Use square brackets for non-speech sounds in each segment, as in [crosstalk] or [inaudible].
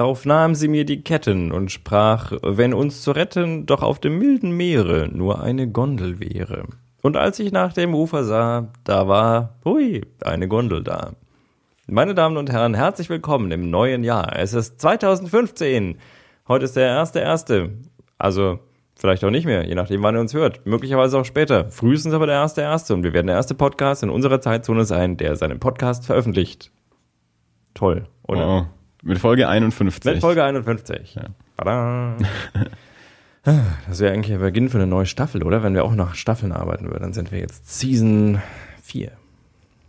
Drauf nahm sie mir die Ketten und sprach, wenn uns zu retten doch auf dem milden Meere nur eine Gondel wäre. Und als ich nach dem Ufer sah, da war, hui, eine Gondel da. Meine Damen und Herren, herzlich willkommen im neuen Jahr. Es ist 2015. Heute ist der erste erste. Also vielleicht auch nicht mehr, je nachdem, wann ihr uns hört. Möglicherweise auch später. Frühestens aber der erste erste. Und wir werden der erste Podcast in unserer Zeitzone sein, der seinen Podcast veröffentlicht. Toll, oder? Oh, mit Folge 51. Mit Folge 51. Ja. Tada. [laughs] Das wäre eigentlich der Beginn für eine neue Staffel, oder? Wenn wir auch nach Staffeln arbeiten würden, dann sind wir jetzt Season 4.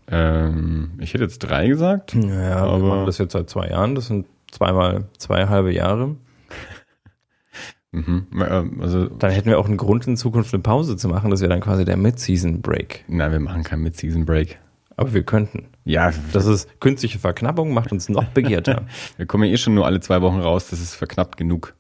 Ähm, ich hätte jetzt drei gesagt. Ja, wir Aber- machen das jetzt seit zwei Jahren. Das sind zweimal zwei halbe Jahre. [laughs] Mhm. Ähm, Also, Dann hätten wir auch einen Grund, in Zukunft eine Pause zu machen. Das wäre dann quasi der Mid-Season-Break. nein, wir machen keinen Mid-Season-Break. Aber wir könnten. Ja, Das ist künstliche Verknappung, macht uns noch [laughs] begehrter. wir kommen ja eh schon nur alle zwei Wochen raus. Das ist verknappt genug.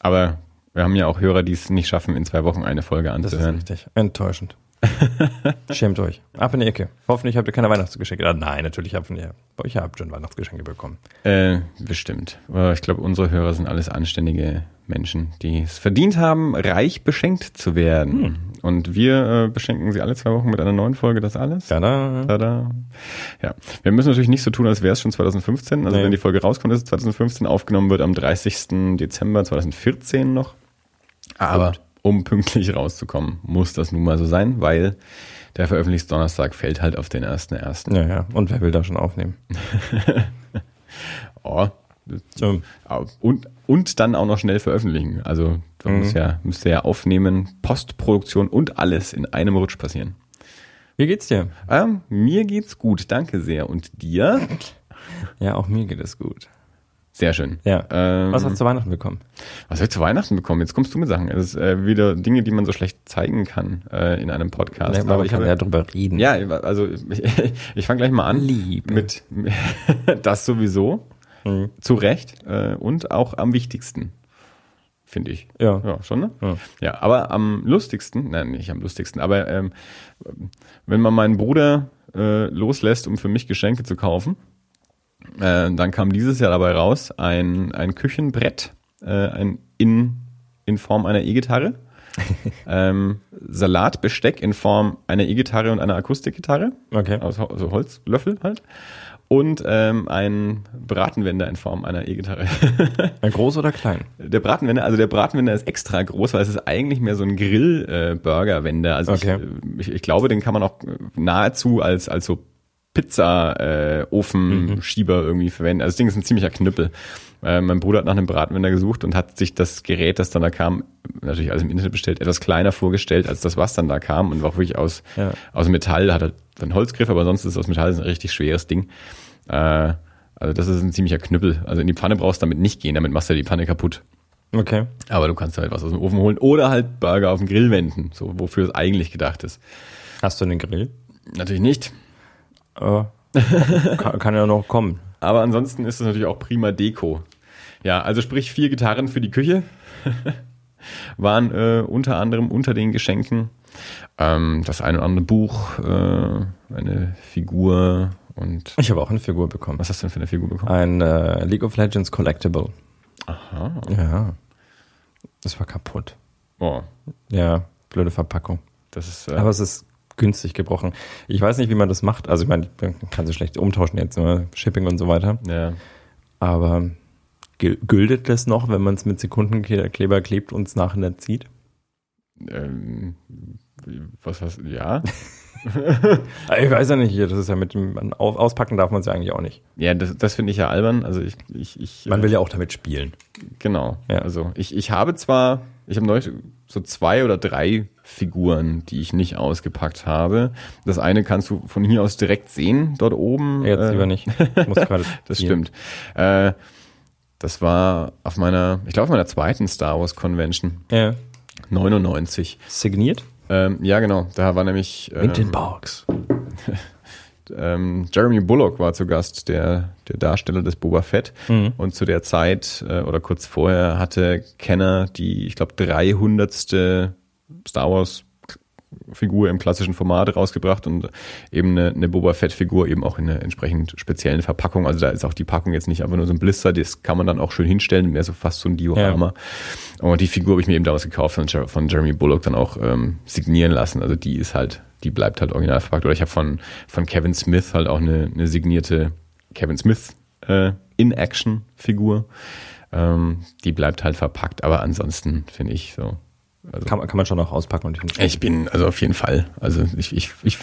Aber wir haben ja auch Hörer, die es nicht schaffen, in zwei Wochen eine Folge Das ist anzuhören. richtig. Enttäuschend. [laughs] Schämt euch. Ab in die Ecke. Hoffentlich habt ihr keine Weihnachtsgeschenke. Ah, nein, natürlich habt ihr, ich habt schon Weihnachtsgeschenke bekommen. Äh, bestimmt. Aber ich glaube, unsere Hörer sind alles anständige Menschen, die es verdient haben, reich beschenkt zu werden. Hm. Und wir äh, beschenken sie alle zwei Wochen mit einer neuen Folge, das alles. Tada. Tada. Ja, wir müssen natürlich nicht so tun, als wäre es schon 2015. Also Nee. wenn die Folge rauskommt, ist es 2015 aufgenommen wird am 30. Dezember 2014 noch. Aber um pünktlich rauszukommen, muss das nun mal so sein, weil der Veröffentlichungsdonnerstag fällt halt auf den ersten ersten. Ja, ja. Und wer will da schon aufnehmen? [laughs] Oh, So, und, und dann auch noch schnell veröffentlichen. Also man Mhm. muss ja, müsste ja aufnehmen, Postproduktion und alles in einem Rutsch passieren. wie geht's dir? Ähm, mir geht's gut, danke sehr. Und dir? Ja, auch mir geht es gut. Sehr schön. Ja. Ähm, Was hast du zu Weihnachten bekommen? Was habe ich zu Weihnachten bekommen? Jetzt kommst du mit Sachen. Es ist äh, wieder Dinge, die man so schlecht zeigen kann äh, in einem Podcast. Ja, aber ich kann habe ja drüber reden. ja, also ich, [laughs] ich fange gleich mal an Liebe. mit [laughs] das sowieso Mhm. zu Recht äh, und auch am wichtigsten, finde ich. Ja. Ja, schon, ne? Ja. Ja, aber am lustigsten, nein, nicht am lustigsten, aber ähm, wenn man meinen Bruder äh, loslässt, um für mich Geschenke zu kaufen, äh, dann kam dieses Jahr dabei raus ein, ein Küchenbrett, äh, ein in, in Form einer E-Gitarre, [laughs] ähm, Salatbesteck in Form einer E-Gitarre und einer Akustikgitarre, Okay. also, also Holzlöffel halt, und ähm, ein Bratenwender in Form einer E-Gitarre. [laughs] Ein groß oder klein? Der Bratenwender, also der Bratenwender ist extra groß, weil es ist eigentlich mehr so ein Grill-Burger-Wender. Also Okay. ich, ich, ich glaube, den kann man auch nahezu als, als so Pizza-Ofen-Schieber irgendwie verwenden. Also das Ding ist ein ziemlicher Knüppel. Äh, mein Bruder hat nach einem Bratenwender gesucht und hat sich das Gerät, das dann da kam, natürlich alles im Internet bestellt, etwas kleiner vorgestellt als das, was dann da kam und war auch wirklich aus, Ja. aus Metall, hat halt einen Holzgriff, aber sonst ist es aus Metall ist ein richtig schweres Ding. Äh, also das ist ein ziemlicher Knüppel. Also in die Pfanne brauchst du damit nicht gehen, damit machst du die Pfanne kaputt. Okay. Aber du kannst halt was aus dem Ofen holen oder halt Burger auf den Grill wenden, so wofür es eigentlich gedacht ist. Hast du einen Grill? Natürlich nicht. Äh, kann, kann ja noch kommen. Aber ansonsten ist es natürlich auch prima Deko. Ja, also sprich vier Gitarren für die Küche [laughs] waren äh, unter anderem unter den Geschenken ähm, das eine oder andere Buch, äh, eine Figur und Ich habe auch eine Figur bekommen. was hast du denn für eine Figur bekommen? Ein äh, League of Legends Collectible. Aha. Ja. Das war kaputt. Oh, Ja, blöde Verpackung. das ist äh, Aber es ist günstig gebrochen. Ich weiß nicht, wie man das macht. Also ich meine, man kann sie schlecht umtauschen jetzt, ne? Shipping und so weiter. ja. Aber gültet das noch, wenn man es mit Sekundenkleber klebt und es nachher zieht? Ähm, was hast du? Ja. [laughs] Ich weiß ja nicht, das ist ja mit dem Auspacken darf man es ja eigentlich auch nicht. Ja, das, das finde ich ja albern. Also ich, ich, ich Man äh, will ja auch damit spielen. Genau. Ja. Also ich, ich habe zwar, ich habe neulich so zwei oder drei Figuren, die ich nicht ausgepackt habe. Das eine kannst du von hier aus direkt sehen, dort oben. Jetzt Äh, lieber nicht. Ich muss gerade [laughs] Das spielen. stimmt. Äh, das war auf meiner, ich glaube auf meiner zweiten Star Wars Convention, Ja. 99. Signiert? Ähm, ja, genau. Da war nämlich ähm, Box. [laughs] ähm, Jeremy Bullock war zu Gast, der, der Darsteller des Boba Fett. Mhm. Und zu der Zeit äh, oder kurz vorher hatte Kenner die, ich glaube, 300. Star Wars Figur im klassischen Format rausgebracht und eben eine, eine Boba Fett-Figur eben auch in einer entsprechend speziellen Verpackung. Also da ist auch die Packung jetzt nicht einfach nur so ein Blister, das kann man dann auch schön hinstellen, mehr so fast so ein Diorama. Ja. Und die Figur habe ich mir eben damals gekauft von, von Jeremy Bullock dann auch ähm, signieren lassen. Also die ist halt, die bleibt halt original verpackt. Oder ich habe von, von Kevin Smith halt auch eine, eine signierte Kevin Smith äh, In-Action-Figur. Ähm, die bleibt halt verpackt, aber ansonsten finde ich so also kann, man, kann man schon auch auspacken und hinstellen. Ich bin, also auf jeden Fall. Also ich, ich, ich,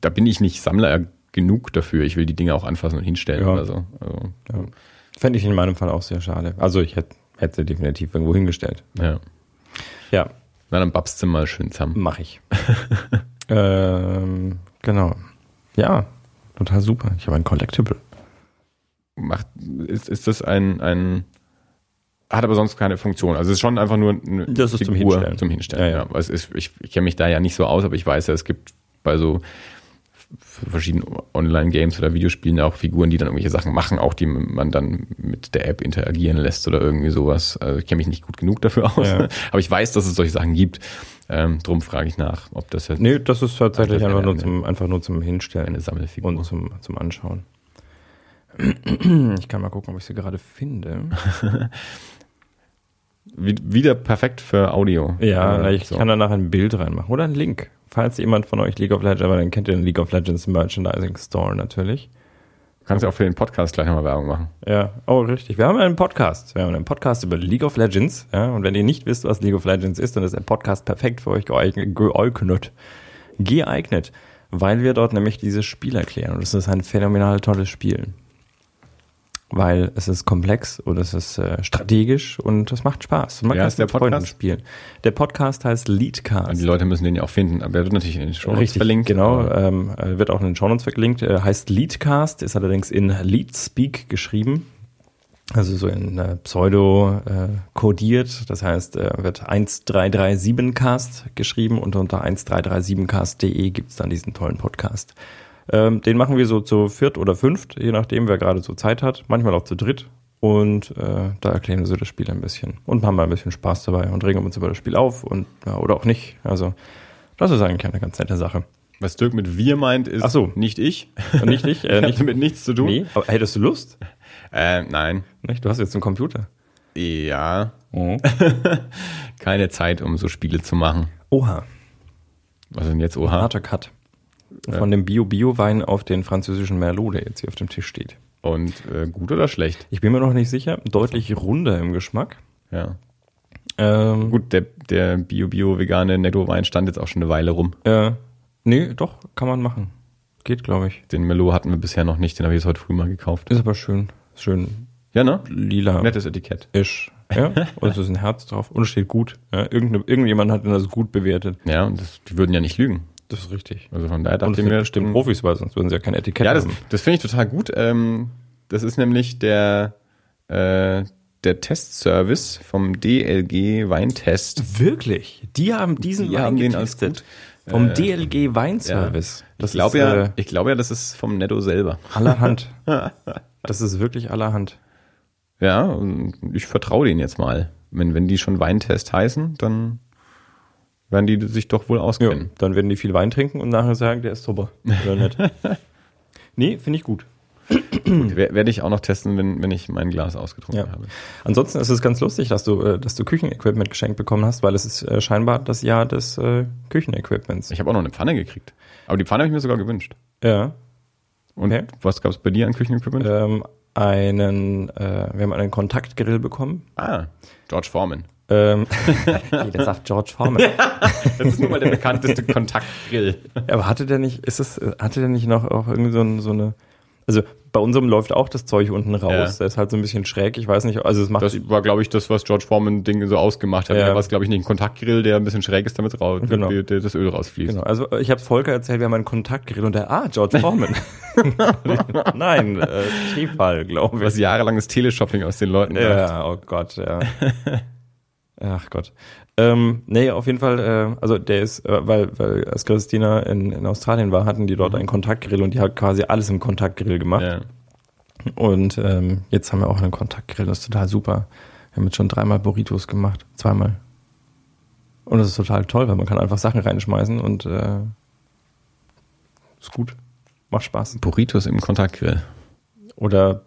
da bin ich nicht Sammler genug dafür. Ich will die Dinge auch anfassen und hinstellen ja. oder so. Also, ja. Fände ich in meinem Fall auch sehr schade. Also ich hätte, hätte sie definitiv irgendwo hingestellt. Ja. Ja. Na, dann babst du mal schön zusammen. Mach ich. [laughs] ähm, genau. Ja, total super. Ich habe ein Collectible. Macht, ist, ist das ein, ein hat aber sonst keine Funktion. Also es ist schon einfach nur eine das ist Figur zum Hinstellen. Zum Hinstellen ja, ja. Es ist, ich, ich kenne mich da ja nicht so aus, aber ich weiß ja, es gibt bei so verschiedenen Online-Games oder Videospielen auch Figuren, die dann irgendwelche Sachen machen, auch die man dann mit der App interagieren lässt oder irgendwie sowas. Also ich kenne mich nicht gut genug dafür aus, ja. [laughs] aber ich weiß, dass es solche Sachen gibt. Ähm, drum frage ich nach, ob das jetzt. Nee, das ist tatsächlich einfach, nur zum, einfach nur zum Hinstellen. Eine Sammelfigur. Und zum, zum Anschauen. [clears throat] Ich kann mal gucken, ob ich sie gerade finde. [laughs] wieder perfekt für Audio. Ja, äh, ich so. kann danach ein Bild reinmachen oder einen Link. Falls jemand von euch League of Legends, aber dann kennt ihr den League of Legends Merchandising Store natürlich. Kannst ja auch für den Podcast gleich nochmal Werbung machen. Ja, oh, richtig. Wir haben einen Podcast. Wir haben einen Podcast über League of Legends. Ja, und wenn ihr nicht wisst, was League of Legends ist, dann ist der Podcast perfekt für euch geeignet. geeignet. Geeignet. Weil wir dort nämlich dieses Spiel erklären. Und es ist ein phänomenal tolles Spiel weil es ist komplex und es ist äh, strategisch und es macht Spaß. man ja, kann es der Podcast spielen. Der Podcast heißt Leadcast. Und die Leute müssen den ja auch finden, aber er wird natürlich in den Show Notes verlinkt. Genau, ähm, wird auch in den Show Notes verlinkt. Er heißt Leadcast, ist allerdings in Leadspeak geschrieben. Also so in äh, Pseudo äh, kodiert, das heißt, äh, wird 1337cast geschrieben und unter 1337cast.de gibt's dann diesen tollen Podcast. Ähm, den machen wir so zu viert oder fünft, je nachdem, wer gerade so Zeit hat. Manchmal auch zu dritt. Und äh, da erklären wir so das Spiel ein bisschen und haben mal ein bisschen Spaß dabei und regen uns über das Spiel auf und ja, oder auch nicht. Also das ist eigentlich eine ganz nette Sache. Was Dirk mit wir meint, ist Ach so. nicht ich. nicht ich. [laughs] Äh, nicht damit nichts zu tun. Nee, aber hättest du Lust? Äh, nein. Nicht? Du hast jetzt einen Computer. Ja. Oh. [laughs] Keine Zeit, um so Spiele zu machen. Oha. Was ist denn jetzt Oha? Harter Cut von dem Bio-Bio-Wein auf den französischen Merlot, der jetzt hier auf dem Tisch steht. Und äh, gut oder schlecht? Ich bin mir noch nicht sicher. Deutlich runder im Geschmack. Ja. Ähm, gut, der, der Bio-Bio-vegane Netto-Wein stand jetzt auch schon eine Weile rum. Äh, nee, doch, kann man machen. Geht, glaube ich. Den Merlot hatten wir bisher noch nicht, den habe ich jetzt heute früh mal gekauft. Ist aber schön. Schön. Ja, ne? Lila. Nettes Etikett. Isch. Ja, und es [laughs] ist ein Herz drauf und es steht gut. Ja, irgendjemand hat das gut bewertet. Ja, und das, die würden ja nicht lügen. Das ist richtig. Also von daher dachte ich mir. Bestimmt Profis, weil sonst würden sie ja kein Etikett ja, das, haben. das finde ich total gut. Ähm, das ist nämlich der, äh, der Testservice vom DLG Weintest. Wirklich? Die haben diesen Die Wein haben getestet. Vom äh, DLG Weinservice. Ja. Ich glaube ja, äh, ich glaube ja, das ist vom Netto selber. Allerhand. [laughs] das ist wirklich allerhand. Ja, ich vertraue denen jetzt mal. Wenn, wenn die schon Weintest heißen, dann werden die sich doch wohl auskennen. Ja, dann werden die viel Wein trinken und nachher sagen, der ist super. Oder nicht? [laughs] nee, finde ich gut. gut werde ich auch noch testen, wenn, wenn ich mein Glas ausgetrunken ja. habe. Ansonsten ist es ganz lustig, dass du, äh, dass du Küchenequipment geschenkt bekommen hast, weil es ist äh, scheinbar das Jahr des äh, Küchenequipments. Ich habe auch noch eine Pfanne gekriegt. Aber die Pfanne habe ich mir sogar gewünscht. Ja. Und okay. was gab es bei dir an Küchenequipment? Ähm, einen, äh, wir haben einen Kontaktgrill bekommen. Ah, George Foreman. Ähm, [laughs] jeder sagt George Foreman. das ist nun mal der bekannteste Kontaktgrill. Aber hatte der nicht, ist es, hatte der nicht noch auch irgendwie so, so eine, also bei unserem läuft auch das Zeug unten raus. Ja. Der ist halt so ein bisschen schräg. Ich weiß nicht, also es macht. Das war, glaube ich, das, was George Foreman Ding so ausgemacht hat. Ja. Da war es, glaube ich, nicht ein Kontaktgrill, der ein bisschen schräg ist, damit raus, genau. das Öl rausfließt. Genau. Also ich habe Volker erzählt, wir haben einen Kontaktgrill und der, ah, George Foreman. [laughs] Nein, äh, Tefal, glaube ich. Was jahrelanges Teleshopping aus den Leuten. Ja, macht. oh Gott, ja. [laughs] Ach Gott. Ähm, nee, auf jeden Fall, äh, also der ist, äh, weil, weil als Christina in, in Australien war, hatten die dort mhm. einen Kontaktgrill und die hat quasi alles im Kontaktgrill gemacht. Ja. Und ähm, jetzt haben wir auch einen Kontaktgrill, das ist total super. Wir haben jetzt schon dreimal Burritos gemacht, zweimal. Und das ist total toll, weil man kann einfach Sachen reinschmeißen und äh, ist gut. Macht Spaß. Burritos im Kontaktgrill. Oder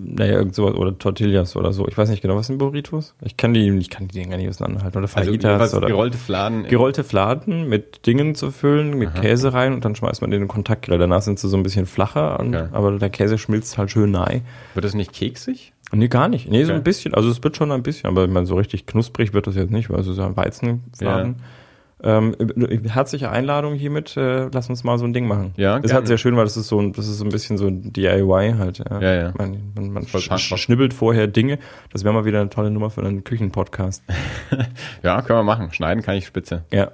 naja, irgend sowas, oder Tortillas oder so. Ich weiß nicht genau, was sind Burritos? Ich kann die, ich kann die Dinger nicht auseinanderhalten. Oder Fajitas jedenfalls oder gerollte Fladen. gerollte Fladen mit Dingen zu füllen, mit Aha. Käse rein und dann schmeißt man den in den Kontaktgrill. Danach sind sie so ein bisschen flacher, und, Okay. aber der Käse schmilzt halt schön nahe. Wird das nicht keksig? Nee, gar nicht. Nee, so Okay. ein bisschen. Also es wird schon ein bisschen, aber ich meine, so richtig knusprig wird das jetzt nicht, weil es ist ja ein Weizenfladen. Ähm, herzliche Einladung hiermit, äh, lass uns mal so ein Ding machen. Ja, ist gerne. halt sehr schön, weil das ist so ein, das ist so ein bisschen so ein DIY halt. Ja, Ja, ja. Man, man, man schnibbelt vorher Dinge. Das wäre mal wieder eine tolle Nummer für einen Küchenpodcast. [laughs] Ja, können wir machen. Schneiden kann ich spitze. Ja.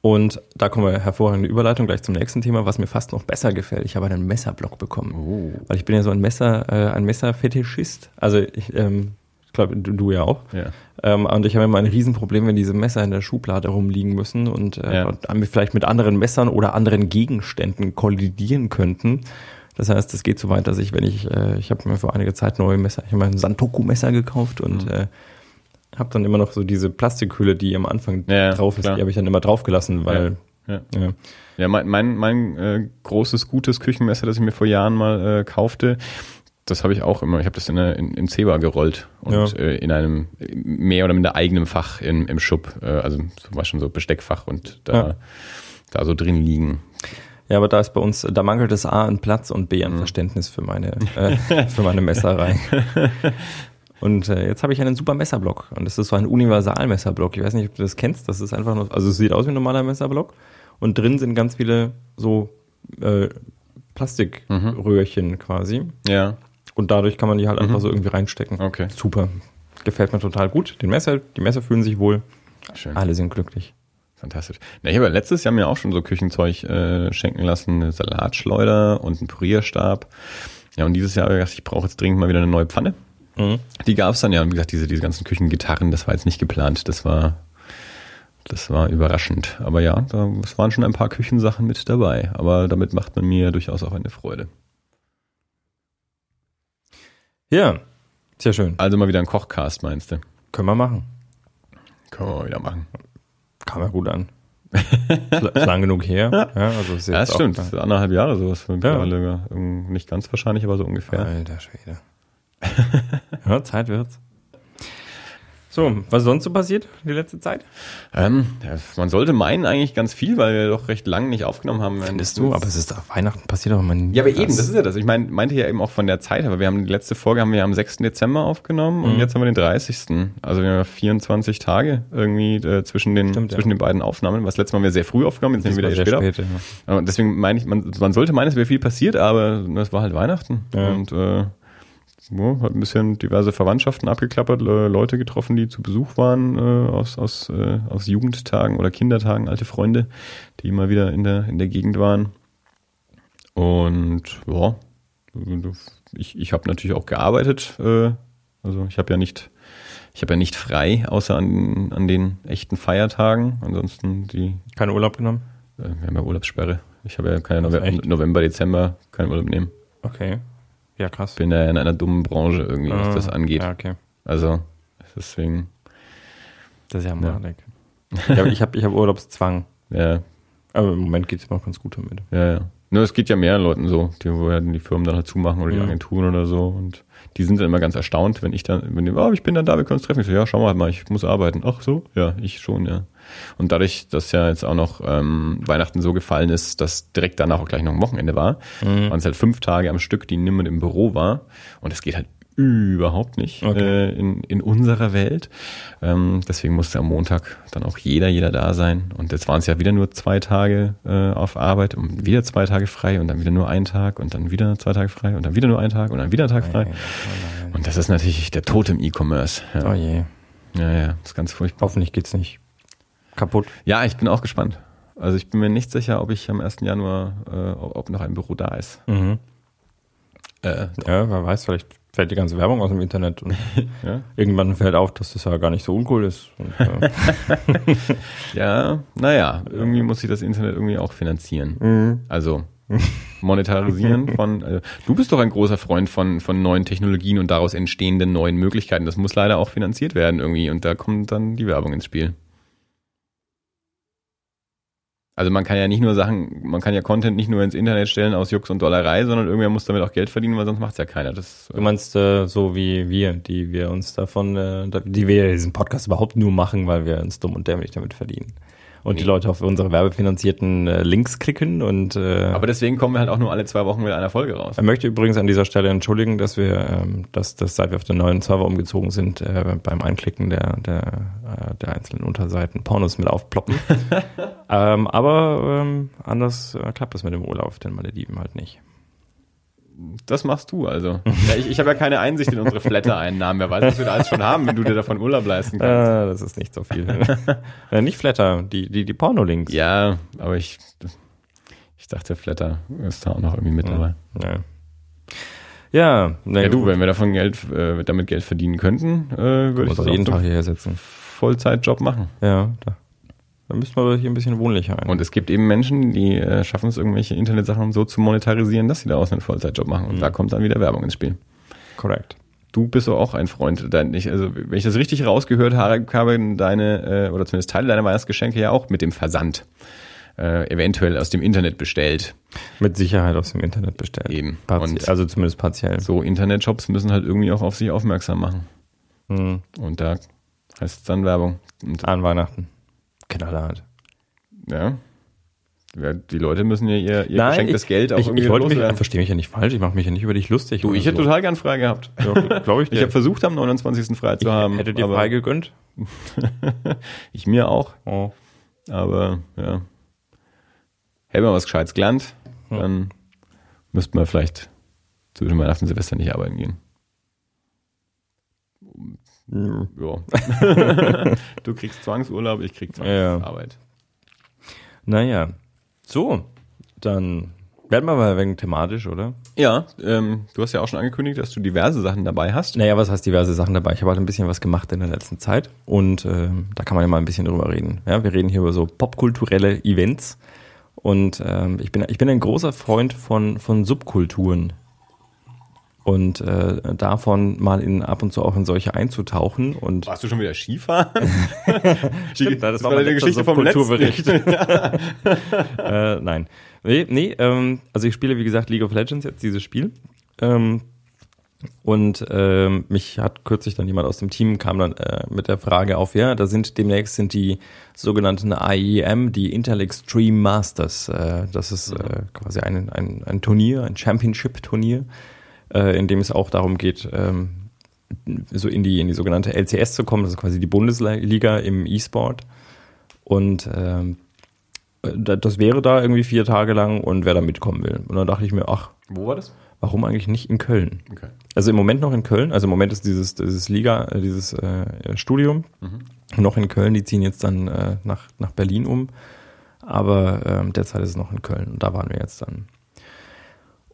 Und da kommen wir hervorragende Überleitung gleich zum nächsten Thema, was mir fast noch besser gefällt. Ich habe einen Messerblock bekommen. Oh. Weil ich bin ja so ein Messer, äh, ein Messerfetischist. Also ich, ähm, ich glaube, du, du ja auch. Ja. Ähm, und ich habe immer ein Riesenproblem, wenn diese Messer in der Schublade rumliegen müssen und, äh, Ja. und vielleicht mit anderen Messern oder anderen Gegenständen kollidieren könnten. Das heißt, es geht so weit, dass ich, wenn ich, äh, ich habe mir vor einiger Zeit neue Messer, ich habe mir ein Santoku-Messer gekauft und Mhm. äh, habe dann immer noch so diese Plastikhülle, die am Anfang Ja, drauf ist, klar. die habe ich dann immer draufgelassen, weil Ja. ja. Ja, mein, mein, mein äh, großes, gutes Küchenmesser, das ich mir vor Jahren mal äh, kaufte, das habe ich auch immer. Ich habe das in, eine, in, in Zebra gerollt und Ja. äh, in einem mehr oder minder eigenen Fach im, im Schub, äh, also zum Beispiel so Besteckfach und da, Ja. da so drin liegen. Ja, aber da ist bei uns, da mangelt es A an Platz und B an Mhm. Verständnis für meine, äh, für meine Messerei. [laughs] Und äh, jetzt habe ich einen super Messerblock und das ist so ein Universalmesserblock. Ich weiß nicht, ob du das kennst. Das ist einfach nur, also es sieht aus wie ein normaler Messerblock und drin sind ganz viele so äh, Plastikröhrchen quasi Ja, und dadurch kann man die halt Mhm. einfach so irgendwie reinstecken. okay. Super, gefällt mir total gut. Den Messer, die Messer fühlen sich wohl, Schön. alle sind glücklich. Fantastisch. Na, ich habe ja letztes Jahr mir auch schon so Küchenzeug äh, schenken lassen, eine Salatschleuder und einen Pürierstab. Ja, und dieses Jahr habe ich gedacht, ich brauche jetzt dringend mal wieder eine neue Pfanne. Mhm. Die gab es dann ja. Und wie gesagt, diese, diese ganzen Küchengitarren, das war jetzt nicht geplant. Das war, das war überraschend. Aber ja, da, es waren schon ein paar Küchensachen mit dabei. Aber damit macht man mir durchaus auch eine Freude. Ja, sehr schön. Also mal wieder ein Kochcast, meinst du? Können wir machen. Können wir mal wieder machen. Kam ja gut an. Ist lang genug her. [laughs] Ja, also ist Ja, das stimmt. Das ist anderthalb Jahre sowas. Ja. Nicht ganz wahrscheinlich, aber so ungefähr. Alter Schwede. ja, Zeit wird's. So, was sonst so passiert die letzte Zeit? Ähm, ja, man sollte meinen eigentlich ganz viel, weil wir doch recht lange nicht aufgenommen haben. Findest du? Aber es ist doch Weihnachten passiert doch immer nie. Ja, aber was. eben, das ist ja das. Ich mein, meinte ja eben auch von der Zeit, aber wir haben die letzte Folge haben wir am 6. Dezember aufgenommen und Mhm. jetzt haben wir den 30. Also wir haben ja 24 Tage irgendwie äh, zwischen den Stimmt, ja. zwischen den beiden Aufnahmen. Was letztes Mal haben wir sehr früh aufgenommen, jetzt sind wir wieder später. spät, ja. Deswegen meine ich, man, man sollte meinen, es wäre viel passiert, aber es war halt Weihnachten. Ja. Und äh, ja, hat ein bisschen diverse Verwandtschaften abgeklappert, äh, Leute getroffen, die zu Besuch waren äh, aus, aus, äh, aus Jugendtagen oder Kindertagen, alte Freunde, die immer wieder in der, in der Gegend waren. Und ja, ich, ich habe natürlich auch gearbeitet. Äh, also ich habe ja nicht, ich habe ja nicht frei, außer an, an den echten Feiertagen. Ansonsten die Keinen Urlaub genommen? äh, Wir haben ja Urlaubssperre. Ich habe ja keine Also? November, Dezember keinen Urlaub nehmen. Okay. Ja, krass. Bin ja in einer dummen Branche irgendwie, was Ah, das angeht. Ja, okay. Also deswegen, Das ist ja malig. [laughs] Ja. ich habe ich hab Urlaubszwang. ja, Aber im Moment geht's mir auch ganz gut damit. ja, ja. Nur es geht ja mehreren Leuten so, die wo ja die Firmen dann halt zumachen oder die Mhm. Agenturen oder so. Und die sind dann immer ganz erstaunt, wenn ich dann, wenn die, oh, ich bin dann da, wir können uns treffen. Ich so, ja, schau mal halt mal, ich muss arbeiten. Ach so, ja, ich schon, ja. Und dadurch, dass ja jetzt auch noch ähm, Weihnachten so gefallen ist, dass direkt danach auch gleich noch ein Wochenende war, Mhm. waren es halt fünf Tage am Stück, die niemand im Büro war. Und das geht halt überhaupt nicht Okay. äh, in, in unserer Welt. Ähm, deswegen musste am Montag dann auch jeder, jeder da sein. Und jetzt waren es ja wieder nur zwei Tage äh, auf Arbeit und wieder zwei Tage frei und dann wieder nur ein Tag und dann wieder zwei Tage frei und dann wieder nur ein Tag und dann wieder ein Tag frei. Nein, oh nein. Und das ist natürlich der Tod im E-Commerce. Oh Ja. je. ja, ja, das ist ganz furchtbar. Hoffentlich geht's nicht kaputt. Ja, ich bin auch gespannt. Also ich bin mir nicht sicher, ob ich am 1. Januar, äh, ob noch ein Büro da ist. Mhm. Äh, Ja, wer weiß, vielleicht fällt die ganze Werbung aus dem Internet und [laughs] ja. irgendwann fällt auf, dass das ja gar nicht so uncool ist. Und, äh, [laughs] ja, naja, irgendwie muss sich das Internet irgendwie auch finanzieren. mhm. Also monetarisieren [laughs] von. Also, du bist doch ein großer Freund von, von neuen Technologien und daraus entstehenden neuen Möglichkeiten. Das muss leider auch finanziert werden irgendwie und da kommt dann die Werbung ins Spiel. Also man kann ja nicht nur Sachen, man kann ja Content nicht nur ins Internet stellen aus Jux und Dollerei, sondern irgendwer muss damit auch Geld verdienen, weil sonst macht's ja keiner. Das, Du meinst äh, so wie wir, die wir uns davon, äh, die wir diesen Podcast überhaupt nur machen, weil wir uns dumm und dämlich damit verdienen. Und die Leute auf unsere werbefinanzierten äh, Links klicken und äh, aber deswegen kommen wir halt auch nur alle zwei Wochen mit einer Folge raus. Er möchte übrigens an dieser Stelle entschuldigen, dass wir, ähm, dass, dass seit wir auf den neuen Server umgezogen sind, äh, beim Einklicken der, der, äh, der einzelnen Unterseiten Pornos mit aufploppen. [laughs] ähm, aber ähm, anders äh, klappt es mit dem Urlaub auf den Malediven halt nicht. Das machst du also. Ja, ich ich habe ja keine Einsicht in unsere Flatter-Einnahmen. Wer weiß, was wir da alles schon haben, wenn du dir davon Urlaub leisten kannst. Äh, das ist nicht so viel. [laughs] äh, nicht Flatter, die, die, die Pornolinks. Ja, aber ich, ich dachte, Flatter ist da auch noch irgendwie mit dabei. Ja, ja, na Ja, du, gut. wenn wir davon Geld, äh, damit Geld verdienen könnten, äh, würde ich das jeden Tag hierher sitzen. Vollzeitjob machen. Ja, da, da müssten wir hier ein bisschen wohnlicher ein. Und es gibt eben Menschen, die äh, schaffen es, irgendwelche Internetsachen so zu monetarisieren, dass sie daraus einen Vollzeitjob machen. Und da kommt dann wieder Werbung ins Spiel. Korrekt. Du bist doch auch ein Freund. Dein, ich, also, wenn ich das richtig rausgehört habe, habe deine, äh, oder zumindest Teile deiner Weihnachtsgeschenke ja auch mit dem Versand äh, eventuell aus dem Internet bestellt. Mit Sicherheit aus dem Internet bestellt. Eben. Parti also zumindest partiell. So Internetshops müssen halt irgendwie auch auf sich aufmerksam machen. Hm. Und da heißt es dann Werbung. Und, An Weihnachten. Knallhart. ja. Ja, Die Leute müssen ja ihr, ihr geschenktes Geld auch ich, irgendwie ich wollte mich, verstehe mich ja nicht falsch, ich mache mich ja nicht über dich lustig. Du, ich hätte so. total gern frei gehabt. Ja, glaube ich, Ich habe versucht, am 29. frei zu haben. hätte dir frei gegönnt. [laughs] Ich mir auch. Oh. Aber ja. Hätten wir was Gescheites gelernt, dann müssten wir vielleicht zwischen Weihnachten und Silvester nicht arbeiten gehen. Ja. [laughs] du kriegst Zwangsurlaub, ich krieg Zwangsarbeit. Naja. So, dann werden wir mal wegen thematisch, oder? Ja, ähm, du hast ja auch schon angekündigt, dass du diverse Sachen dabei hast. Naja, was heißt diverse Sachen dabei? Ich habe halt ein bisschen was gemacht in der letzten Zeit und ähm, da kann man ja mal ein bisschen drüber reden. Ja, wir reden hier über so popkulturelle Events und ähm, ich bin ich bin ein großer Freund von von Subkulturen und äh, davon mal in ab und zu auch in solche einzutauchen und Warst du schon wieder Skifahren? [laughs] Stimmt, das, war war mein die letzter Geschichte vom letzten. Subkulturbericht. [laughs] äh, nein. Nee, nee ähm, also ich spiele, wie gesagt, League of Legends jetzt, dieses Spiel. Ähm, und ähm, mich hat kürzlich dann jemand aus dem Team kam dann äh, mit der Frage auf, ja, da sind demnächst sind die sogenannten IEM, die Intel Extreme Masters. Äh, das ist äh, quasi ein, ein, ein Turnier, ein Championship-Turnier, äh, in dem es auch darum geht, ähm, so in die, in die sogenannte LCS zu kommen, das ist quasi die Bundesliga im E-Sport. Und ähm, da- das wäre da irgendwie vier Tage lang und wer da mitkommen will. Und dann dachte ich mir, ach, Wo war das? warum eigentlich nicht in Köln? Okay. Also im Moment noch in Köln, also im Moment ist dieses, dieses Liga, äh, dieses äh, Studium noch in Köln, die ziehen jetzt dann äh, nach, nach Berlin um. Aber ähm, derzeit ist es noch in Köln und da waren wir jetzt dann.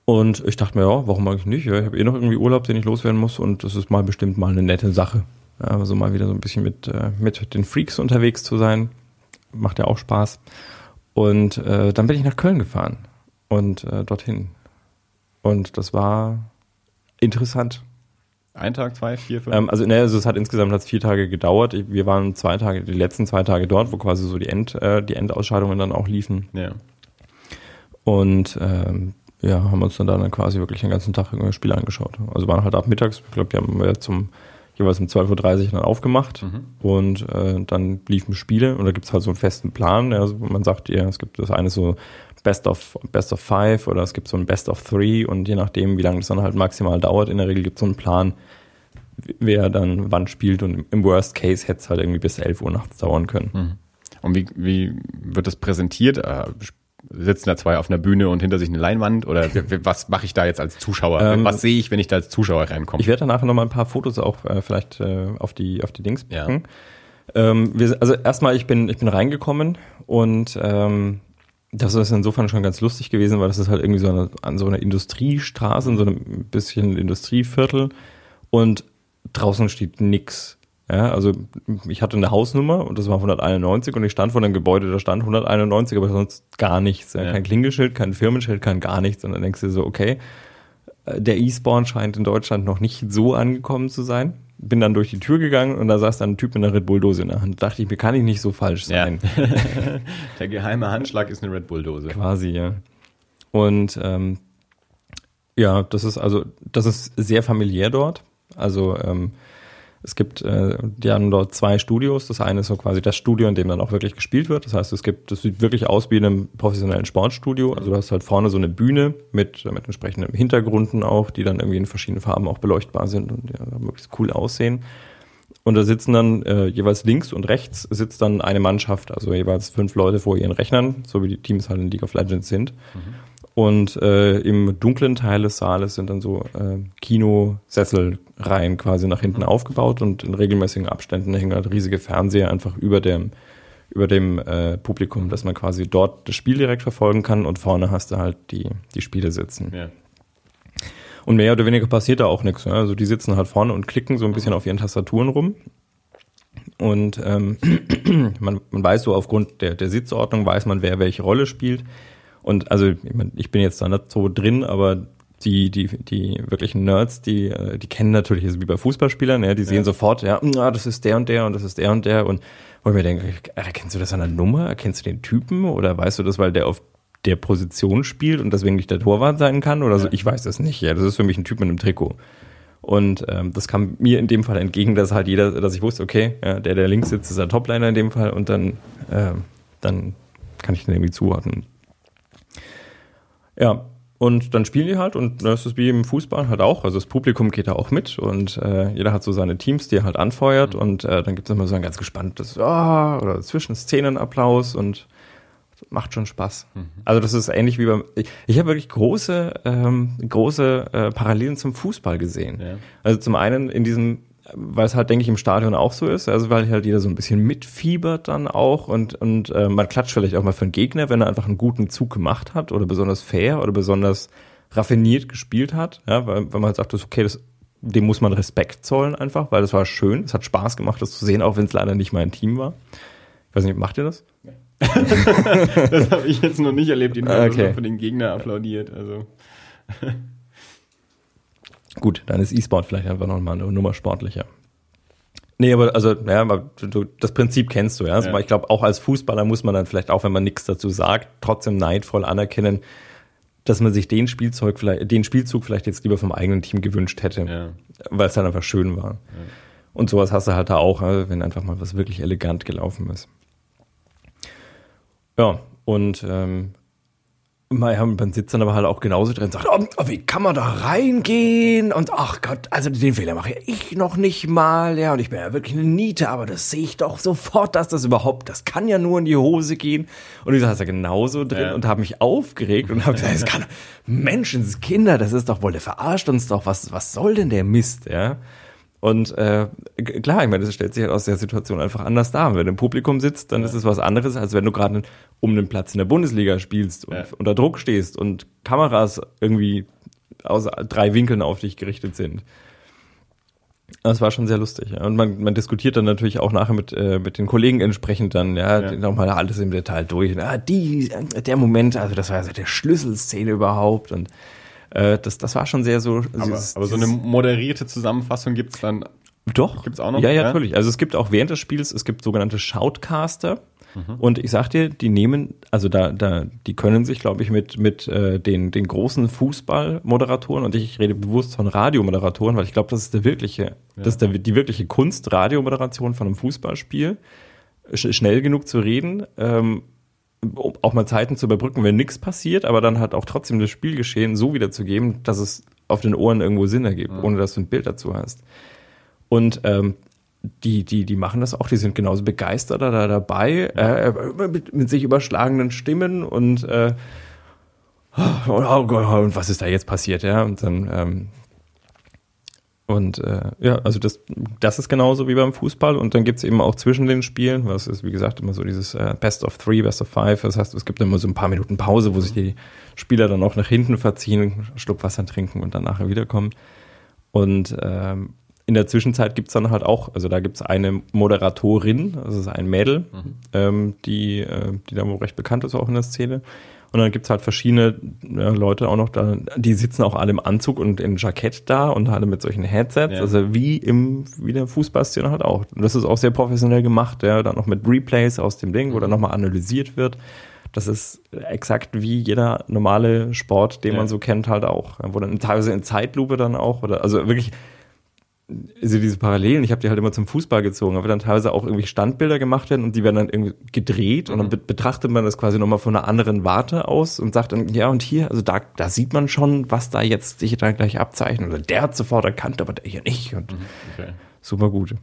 Und ich dachte mir, ja, warum eigentlich nicht? Ja, ich habe eh noch irgendwie Urlaub, den ich loswerden muss und das ist mal bestimmt mal eine nette Sache. Also mal wieder so ein bisschen mit, äh, mit den Freaks unterwegs zu sein. Macht ja auch Spaß. Und äh, dann bin ich nach Köln gefahren und äh, dorthin. Und das war interessant. Ein Tag, zwei, vier, fünf? Ähm, also, ne, also es hat insgesamt hat's vier Tage gedauert. Wir waren zwei Tage, die letzten zwei Tage dort, wo quasi so die End, äh, die Endausscheidungen dann auch liefen. ja. Und ähm, ja, haben uns dann, dann quasi wirklich den ganzen Tag irgendwie Spiele angeschaut. Also waren halt ab mittags, ich glaube, die haben wir zum jeweils um 12.30 Uhr dann aufgemacht und äh, dann liefen Spiele und da gibt's halt so einen festen Plan. Also man sagt ja, es gibt das eine so Best of Best of Five oder es gibt so ein Best of Three und je nachdem, wie lange das dann halt maximal dauert, in der Regel gibt's so einen Plan, wer dann wann spielt und im Worst Case hätte es halt irgendwie bis 11 Uhr nachts dauern können. Und wie, wie wird das präsentiert? Sitzen da zwei auf einer Bühne und hinter sich eine Leinwand? Oder was mache ich da jetzt als Zuschauer? Ähm, was sehe ich, wenn ich da als Zuschauer reinkomme? Ich werde danach noch mal ein paar Fotos auch äh, vielleicht äh, auf die auf die Dings Ja. packen. Ähm, wir, also erstmal, ich bin ich bin reingekommen und ähm, das ist insofern schon ganz lustig gewesen, weil das ist halt irgendwie so eine, an so einer Industriestraße, in so einem bisschen Industrieviertel und draußen steht nix. Ja, also ich hatte eine Hausnummer und das war 191 und ich stand vor einem Gebäude, da stand 191, aber sonst gar nichts. Ja. Kein Klingelschild, kein Firmenschild, kein gar nichts. Und dann denkst du so, okay, äh, der E-Spawn scheint in Deutschland noch nicht so angekommen zu sein. bin dann durch die Tür gegangen und da saß dann ein Typ mit einer Red Bull-Dose in der Hand. Da dachte ich, mir kann ich nicht so falsch sein. Ja. [laughs] der geheime Handschlag ist eine Red Bull-Dose. Quasi, ja. Und ähm, ja, das ist also, das ist sehr familiär dort. Also ähm, es gibt, äh, die haben dort zwei Studios. Das eine ist so quasi das Studio, in dem dann auch wirklich gespielt wird. Das heißt, es gibt, das sieht wirklich aus wie in einem professionellen Sportstudio. Also du hast halt vorne so eine Bühne mit, mit entsprechenden Hintergründen auch, die dann irgendwie in verschiedenen Farben auch beleuchtbar sind und ja, möglichst cool aussehen. Und da sitzen dann äh, jeweils links und rechts sitzt dann eine Mannschaft, also jeweils fünf Leute vor ihren Rechnern, so wie die Teams halt in League of Legends sind. Mhm. Und äh, im dunklen Teil des Saales sind dann so äh, Kinosesselreihen quasi nach hinten mhm. aufgebaut und in regelmäßigen Abständen hängen halt riesige Fernseher einfach über dem über dem äh, Publikum, dass man quasi dort das Spiel direkt verfolgen kann und vorne hast du halt die, die Spiele sitzen. Ja. Und mehr oder weniger passiert da auch nichts. Ja? Also die sitzen halt vorne und klicken so ein bisschen mhm. auf ihren Tastaturen rum. Und ähm, [clears throat] man, man weiß so aufgrund der, der Sitzordnung, weiß man, wer welche Rolle spielt. Und also, ich, mein, ich bin jetzt da nicht so drin, aber die, die, die wirklichen Nerds, die, äh, die kennen natürlich, also wie bei Fußballspielern, ja, die sehen ja. sofort, ja, ah, das ist der und der und das ist der und der. Und wo ich mir denke, erkennst du das an der Nummer? Erkennst du den Typen? Oder weißt du das, weil der auf der Position spielt und deswegen nicht der Torwart sein kann? Oder so? Ich weiß das nicht. Ja, das ist für mich ein Typ mit einem Trikot. Und ähm, das kam mir in dem Fall entgegen, dass halt jeder, dass ich wusste, okay, ja, der, der links sitzt, ist der Topliner in dem Fall und dann, äh, dann kann ich den irgendwie zuordnen. Ja, und dann spielen die halt und das ist wie im Fußball halt auch. Also das Publikum geht da auch mit und äh, jeder hat so seine Teams, die er halt anfeuert mhm. und äh, dann gibt es immer so ein ganz gespanntes oh, oder Zwischenszenenapplaus und macht schon Spaß. Mhm. Also das ist ähnlich wie beim. Ich, ich habe wirklich große, ähm, große äh, Parallelen zum Fußball gesehen. Ja. Also zum einen in diesem weil es halt, denke ich, im Stadion auch so ist. Also weil halt jeder so ein bisschen mitfiebert dann auch und, und äh, man klatscht vielleicht auch mal für einen Gegner, wenn er einfach einen guten Zug gemacht hat oder besonders fair oder besonders raffiniert gespielt hat. Ja, weil, weil man halt sagt, das, okay, das, dem muss man Respekt zollen einfach, weil das war schön. Es hat Spaß gemacht, das zu sehen, auch wenn es leider nicht mein Team war. Ich weiß nicht, macht ihr das? Nee. [laughs] das habe ich jetzt noch nicht erlebt, den okay. für den Gegner applaudiert. Also. [laughs] Gut, dann ist E-Sport vielleicht einfach noch mal eine Nummer sportlicher. Nee, aber also, ja, aber du, das Prinzip kennst du, ja. Also ja. Ich glaube, auch als Fußballer muss man dann vielleicht, auch wenn man nichts dazu sagt, trotzdem neidvoll anerkennen, dass man sich den Spielzeug vielleicht, den Spielzug vielleicht jetzt lieber vom eigenen Team gewünscht hätte, ja. weil es dann einfach schön war. Ja. Und sowas hast du halt da auch, also wenn einfach mal was wirklich elegant gelaufen ist. Ja, und ähm, man sitzt dann aber halt auch genauso drin und sagt, oh, oh, wie kann man da reingehen? Und ach Gott, also den Fehler mache ich noch nicht mal. Ja, und ich bin ja wirklich eine Niete, aber das sehe ich doch sofort, dass das überhaupt, das kann ja nur in die Hose gehen. Und ich saß da genauso drin ja. und habe mich aufgeregt und habe gesagt, es kann Menschenskinder, das ist doch wohl, der verarscht uns doch, was, was soll denn der Mist, ja? Und äh, klar, ich meine, das stellt sich halt aus der Situation einfach anders dar. Wenn du im Publikum sitzt, dann ja. ist es was anderes, als wenn du gerade um einen Platz in der Bundesliga spielst und ja. unter Druck stehst und Kameras irgendwie aus drei Winkeln auf dich gerichtet sind. Das war schon sehr lustig. Ja. Und man, man diskutiert dann natürlich auch nachher mit, äh, mit den Kollegen entsprechend dann, ja, ja. nochmal alles im Detail durch. Ah, die, der Moment, also das war also der Schlüsselszene überhaupt und äh, das, das war schon sehr so. Aber, dieses, aber so eine moderierte Zusammenfassung gibt's dann. Doch. Gibt's auch noch? Ja, ja, natürlich. Also es gibt auch während des Spiels, es gibt sogenannte Shoutcaster. Mhm. Und ich sag dir, die nehmen, also da, da, die können sich, glaube ich, mit, mit äh, den, den großen Fußballmoderatoren und ich rede bewusst von Radiomoderatoren, weil ich glaube, das ist der wirkliche, ja. das ist der, die wirkliche Kunst, Radiomoderation von einem Fußballspiel, sch schnell genug zu reden, ähm, auch mal Zeiten zu überbrücken, wenn nichts passiert, aber dann halt auch trotzdem das Spielgeschehen so wiederzugeben, dass es auf den Ohren irgendwo Sinn ergibt, mhm. ohne dass du ein Bild dazu hast. Und ähm, die, die, die machen das auch, die sind genauso begeistert da dabei, äh, mit, mit sich überschlagenen Stimmen und äh, oh, oh, oh, und was ist da jetzt passiert, ja? Und dann ähm, und äh, ja, also das, das ist genauso wie beim Fußball. Und dann gibt's eben auch zwischen den Spielen, was ist, wie gesagt, immer so dieses äh, Best of Three, Best of Five. Das heißt, es gibt immer so ein paar Minuten Pause, wo sich die Spieler dann auch nach hinten verziehen, einen Schluck Wasser trinken und dann nachher wiederkommen. Und ähm, in der Zwischenzeit gibt's dann halt auch, also da gibt's eine Moderatorin, also ist ein Mädel, mhm. ähm, die, äh, die da wohl recht bekannt ist auch in der Szene. Und dann gibt's halt verschiedene ja, Leute auch noch da, die sitzen auch alle im Anzug und in Jackett da und alle mit solchen Headsets. Ja. Also wie im, wie der Fußballszene halt auch. Und das ist auch sehr professionell gemacht, ja, dann noch mit Replays aus dem Ding, wo dann nochmal analysiert wird. Das ist exakt wie jeder normale Sport, den Ja. man so kennt, halt auch. Wo dann teilweise in Zeitlupe dann auch, oder also wirklich also diese Parallelen, ich habe die halt immer zum Fußball gezogen, aber dann teilweise auch irgendwie Standbilder gemacht werden und die werden dann irgendwie gedreht und dann be betrachtet man das quasi nochmal von einer anderen Warte aus und sagt dann, ja und hier, also da, da sieht man schon, was da jetzt sich da gleich abzeichnet. Oder der hat sofort erkannt, aber der hier nicht. Und Okay. super gut.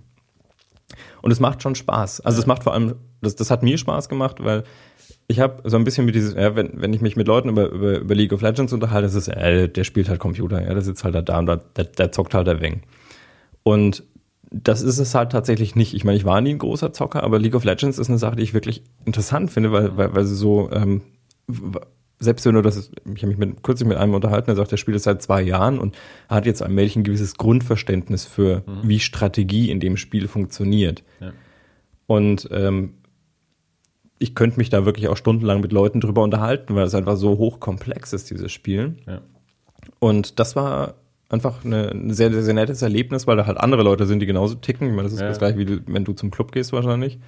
Und es macht schon Spaß. Also es macht vor allem, das, das hat mir Spaß gemacht, weil ich habe so ein bisschen mit dieses, ja, wenn, wenn ich mich mit Leuten über, über, über League of Legends unterhalte, ist, äh, der spielt halt Computer, ja, der sitzt halt da und da, der, der zockt halt der Weng. Und das ist es halt tatsächlich nicht. Ich meine, ich war nie ein großer Zocker, aber League of Legends ist eine Sache, die ich wirklich interessant finde, weil, weil, weil sie so, ähm, selbst wenn du das, ist, ich habe mich mit, kürzlich mit einem unterhalten, der sagt, der spielt es seit zwei Jahren und hat jetzt allmählich ein gewisses Grundverständnis für, wie Strategie in dem Spiel funktioniert. Ja. Und ähm, ich könnte mich da wirklich auch stundenlang mit Leuten drüber unterhalten, weil es einfach so hochkomplex ist, dieses Spiel. Ja. Und das war einfach eine, ein sehr, sehr, sehr nettes Erlebnis, weil da halt andere Leute sind, die genauso ticken. Ich meine, das ist Ja. das gleiche, wie du, wenn du zum Club gehst wahrscheinlich.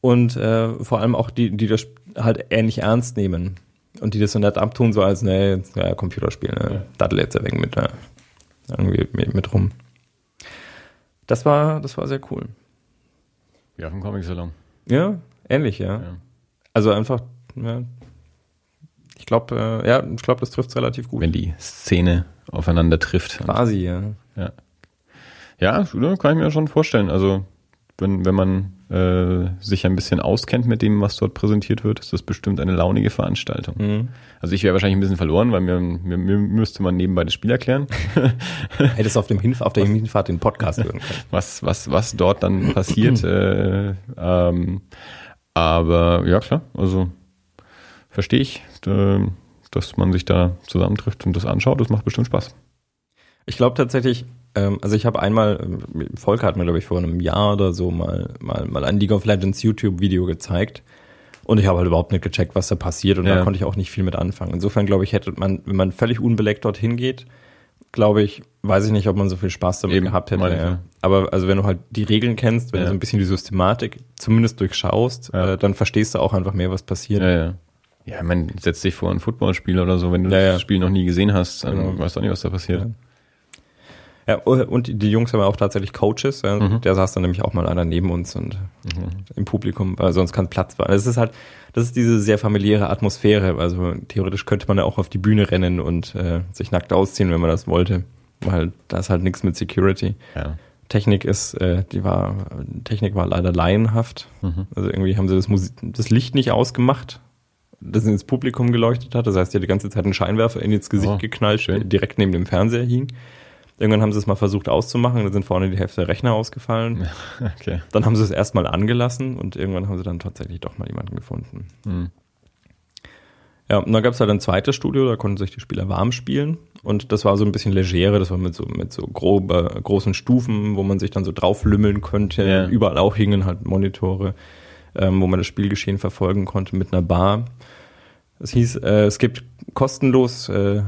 Und äh, vor allem auch die, die das halt ähnlich ernst nehmen. Und die das so nett abtun, so als, ne, ja, Computerspiel, ne, Ja. daddel jetzt ja weg mit, äh, irgendwie mit, mit rum. Das war, das war sehr cool. Ja, vom Comic-Salon. Ja, ähnlich, ja. Ja. Also einfach, ja. Ich glaube, äh, ja, ich glaube, das trifft relativ gut. Wenn die Szene aufeinander trifft. Quasi, ja. Ja, ja ne, kann ich mir schon vorstellen. Also, wenn, wenn man äh, sich ein bisschen auskennt mit dem, was dort präsentiert wird, ist das bestimmt eine launige Veranstaltung. Mhm. Also ich wäre wahrscheinlich ein bisschen verloren, weil mir, mir, mir müsste man nebenbei das Spiel erklären, [laughs] Hättest auf, dem Hinf auf der Hinfahrt den Podcast hören können. [laughs] was, was, was dort dann passiert. [clears throat] äh, ähm, aber ja, klar, also verstehe ich, dass man sich da zusammentrifft und das anschaut. Das macht bestimmt Spaß. Ich glaube tatsächlich, ähm, also ich habe einmal, ähm, Volker hat mir, glaube ich, vor einem Jahr oder so mal, mal, mal ein League of Legends YouTube-Video gezeigt. Und ich habe halt überhaupt nicht gecheckt, was da passiert. Und Ja. da konnte ich auch nicht viel mit anfangen. Insofern glaube ich, hätte man, wenn man völlig unbeleckt dorthin geht, glaube ich, weiß ich nicht, ob man so viel Spaß damit Eben, gehabt hätte. Ja. Aber also wenn du halt die Regeln kennst, wenn Ja. du so ein bisschen die Systematik zumindest durchschaust, äh, dann verstehst du auch einfach mehr, was passiert. Ja, man setzt dich vor ein Footballspiel oder so, wenn du Ja, das Spiel noch nie gesehen hast, dann Genau. weißt du auch nicht, was da passiert. Ja. Und die Jungs haben ja auch tatsächlich Coaches. Ja. Mhm. Der saß dann nämlich auch mal einer neben uns und im Publikum, weil sonst kein Platz war. Es ist halt, das ist diese sehr familiäre Atmosphäre. Also theoretisch könnte man ja auch auf die Bühne rennen und äh, sich nackt ausziehen, wenn man das wollte. Weil da ist halt nichts mit Security. Ja. Technik ist, äh, die war, Technik war leider laienhaft. Mhm. Also irgendwie haben sie das, Musi das Licht nicht ausgemacht, das ins Publikum geleuchtet hat. Das heißt, die hat die ganze Zeit einen Scheinwerfer in ins Gesicht Oh, geknallt, schön. direkt neben dem Fernseher hing. Irgendwann haben sie es mal versucht auszumachen, dann sind vorne die Hälfte der Rechner ausgefallen. [laughs] Okay. Dann haben sie es erstmal angelassen und irgendwann haben sie dann tatsächlich doch mal jemanden gefunden. Mhm. Ja, und dann gab es halt ein zweites Studio, da konnten sich die Spieler warm spielen. Und das war so ein bisschen legere, das war mit so, mit so grobe, großen Stufen, wo man sich dann so drauflümmeln könnte. Ja. Überall auch hingen halt Monitore, ähm, wo man das Spielgeschehen verfolgen konnte mit einer Bar. Es hieß, äh, es gibt kostenlos, äh,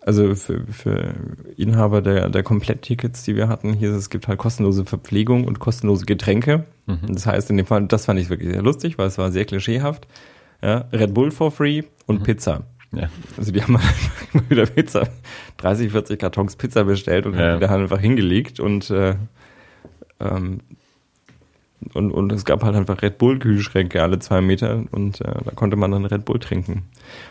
also für, für Inhaber der, der Kompletttickets, die wir hatten, hier es gibt halt kostenlose Verpflegung und kostenlose Getränke. Mhm. Das heißt, in dem Fall, das fand ich wirklich sehr lustig, weil es war sehr klischeehaft. Ja, Red Bull for free und Pizza. Ja. Also die haben einfach [laughs] immer wieder Pizza, 30, 40 Kartons Pizza bestellt und Ja. haben die da einfach hingelegt und, äh, ähm, und, und es gab halt einfach Red Bull Kühlschränke alle zwei Meter und äh, da konnte man dann Red Bull trinken.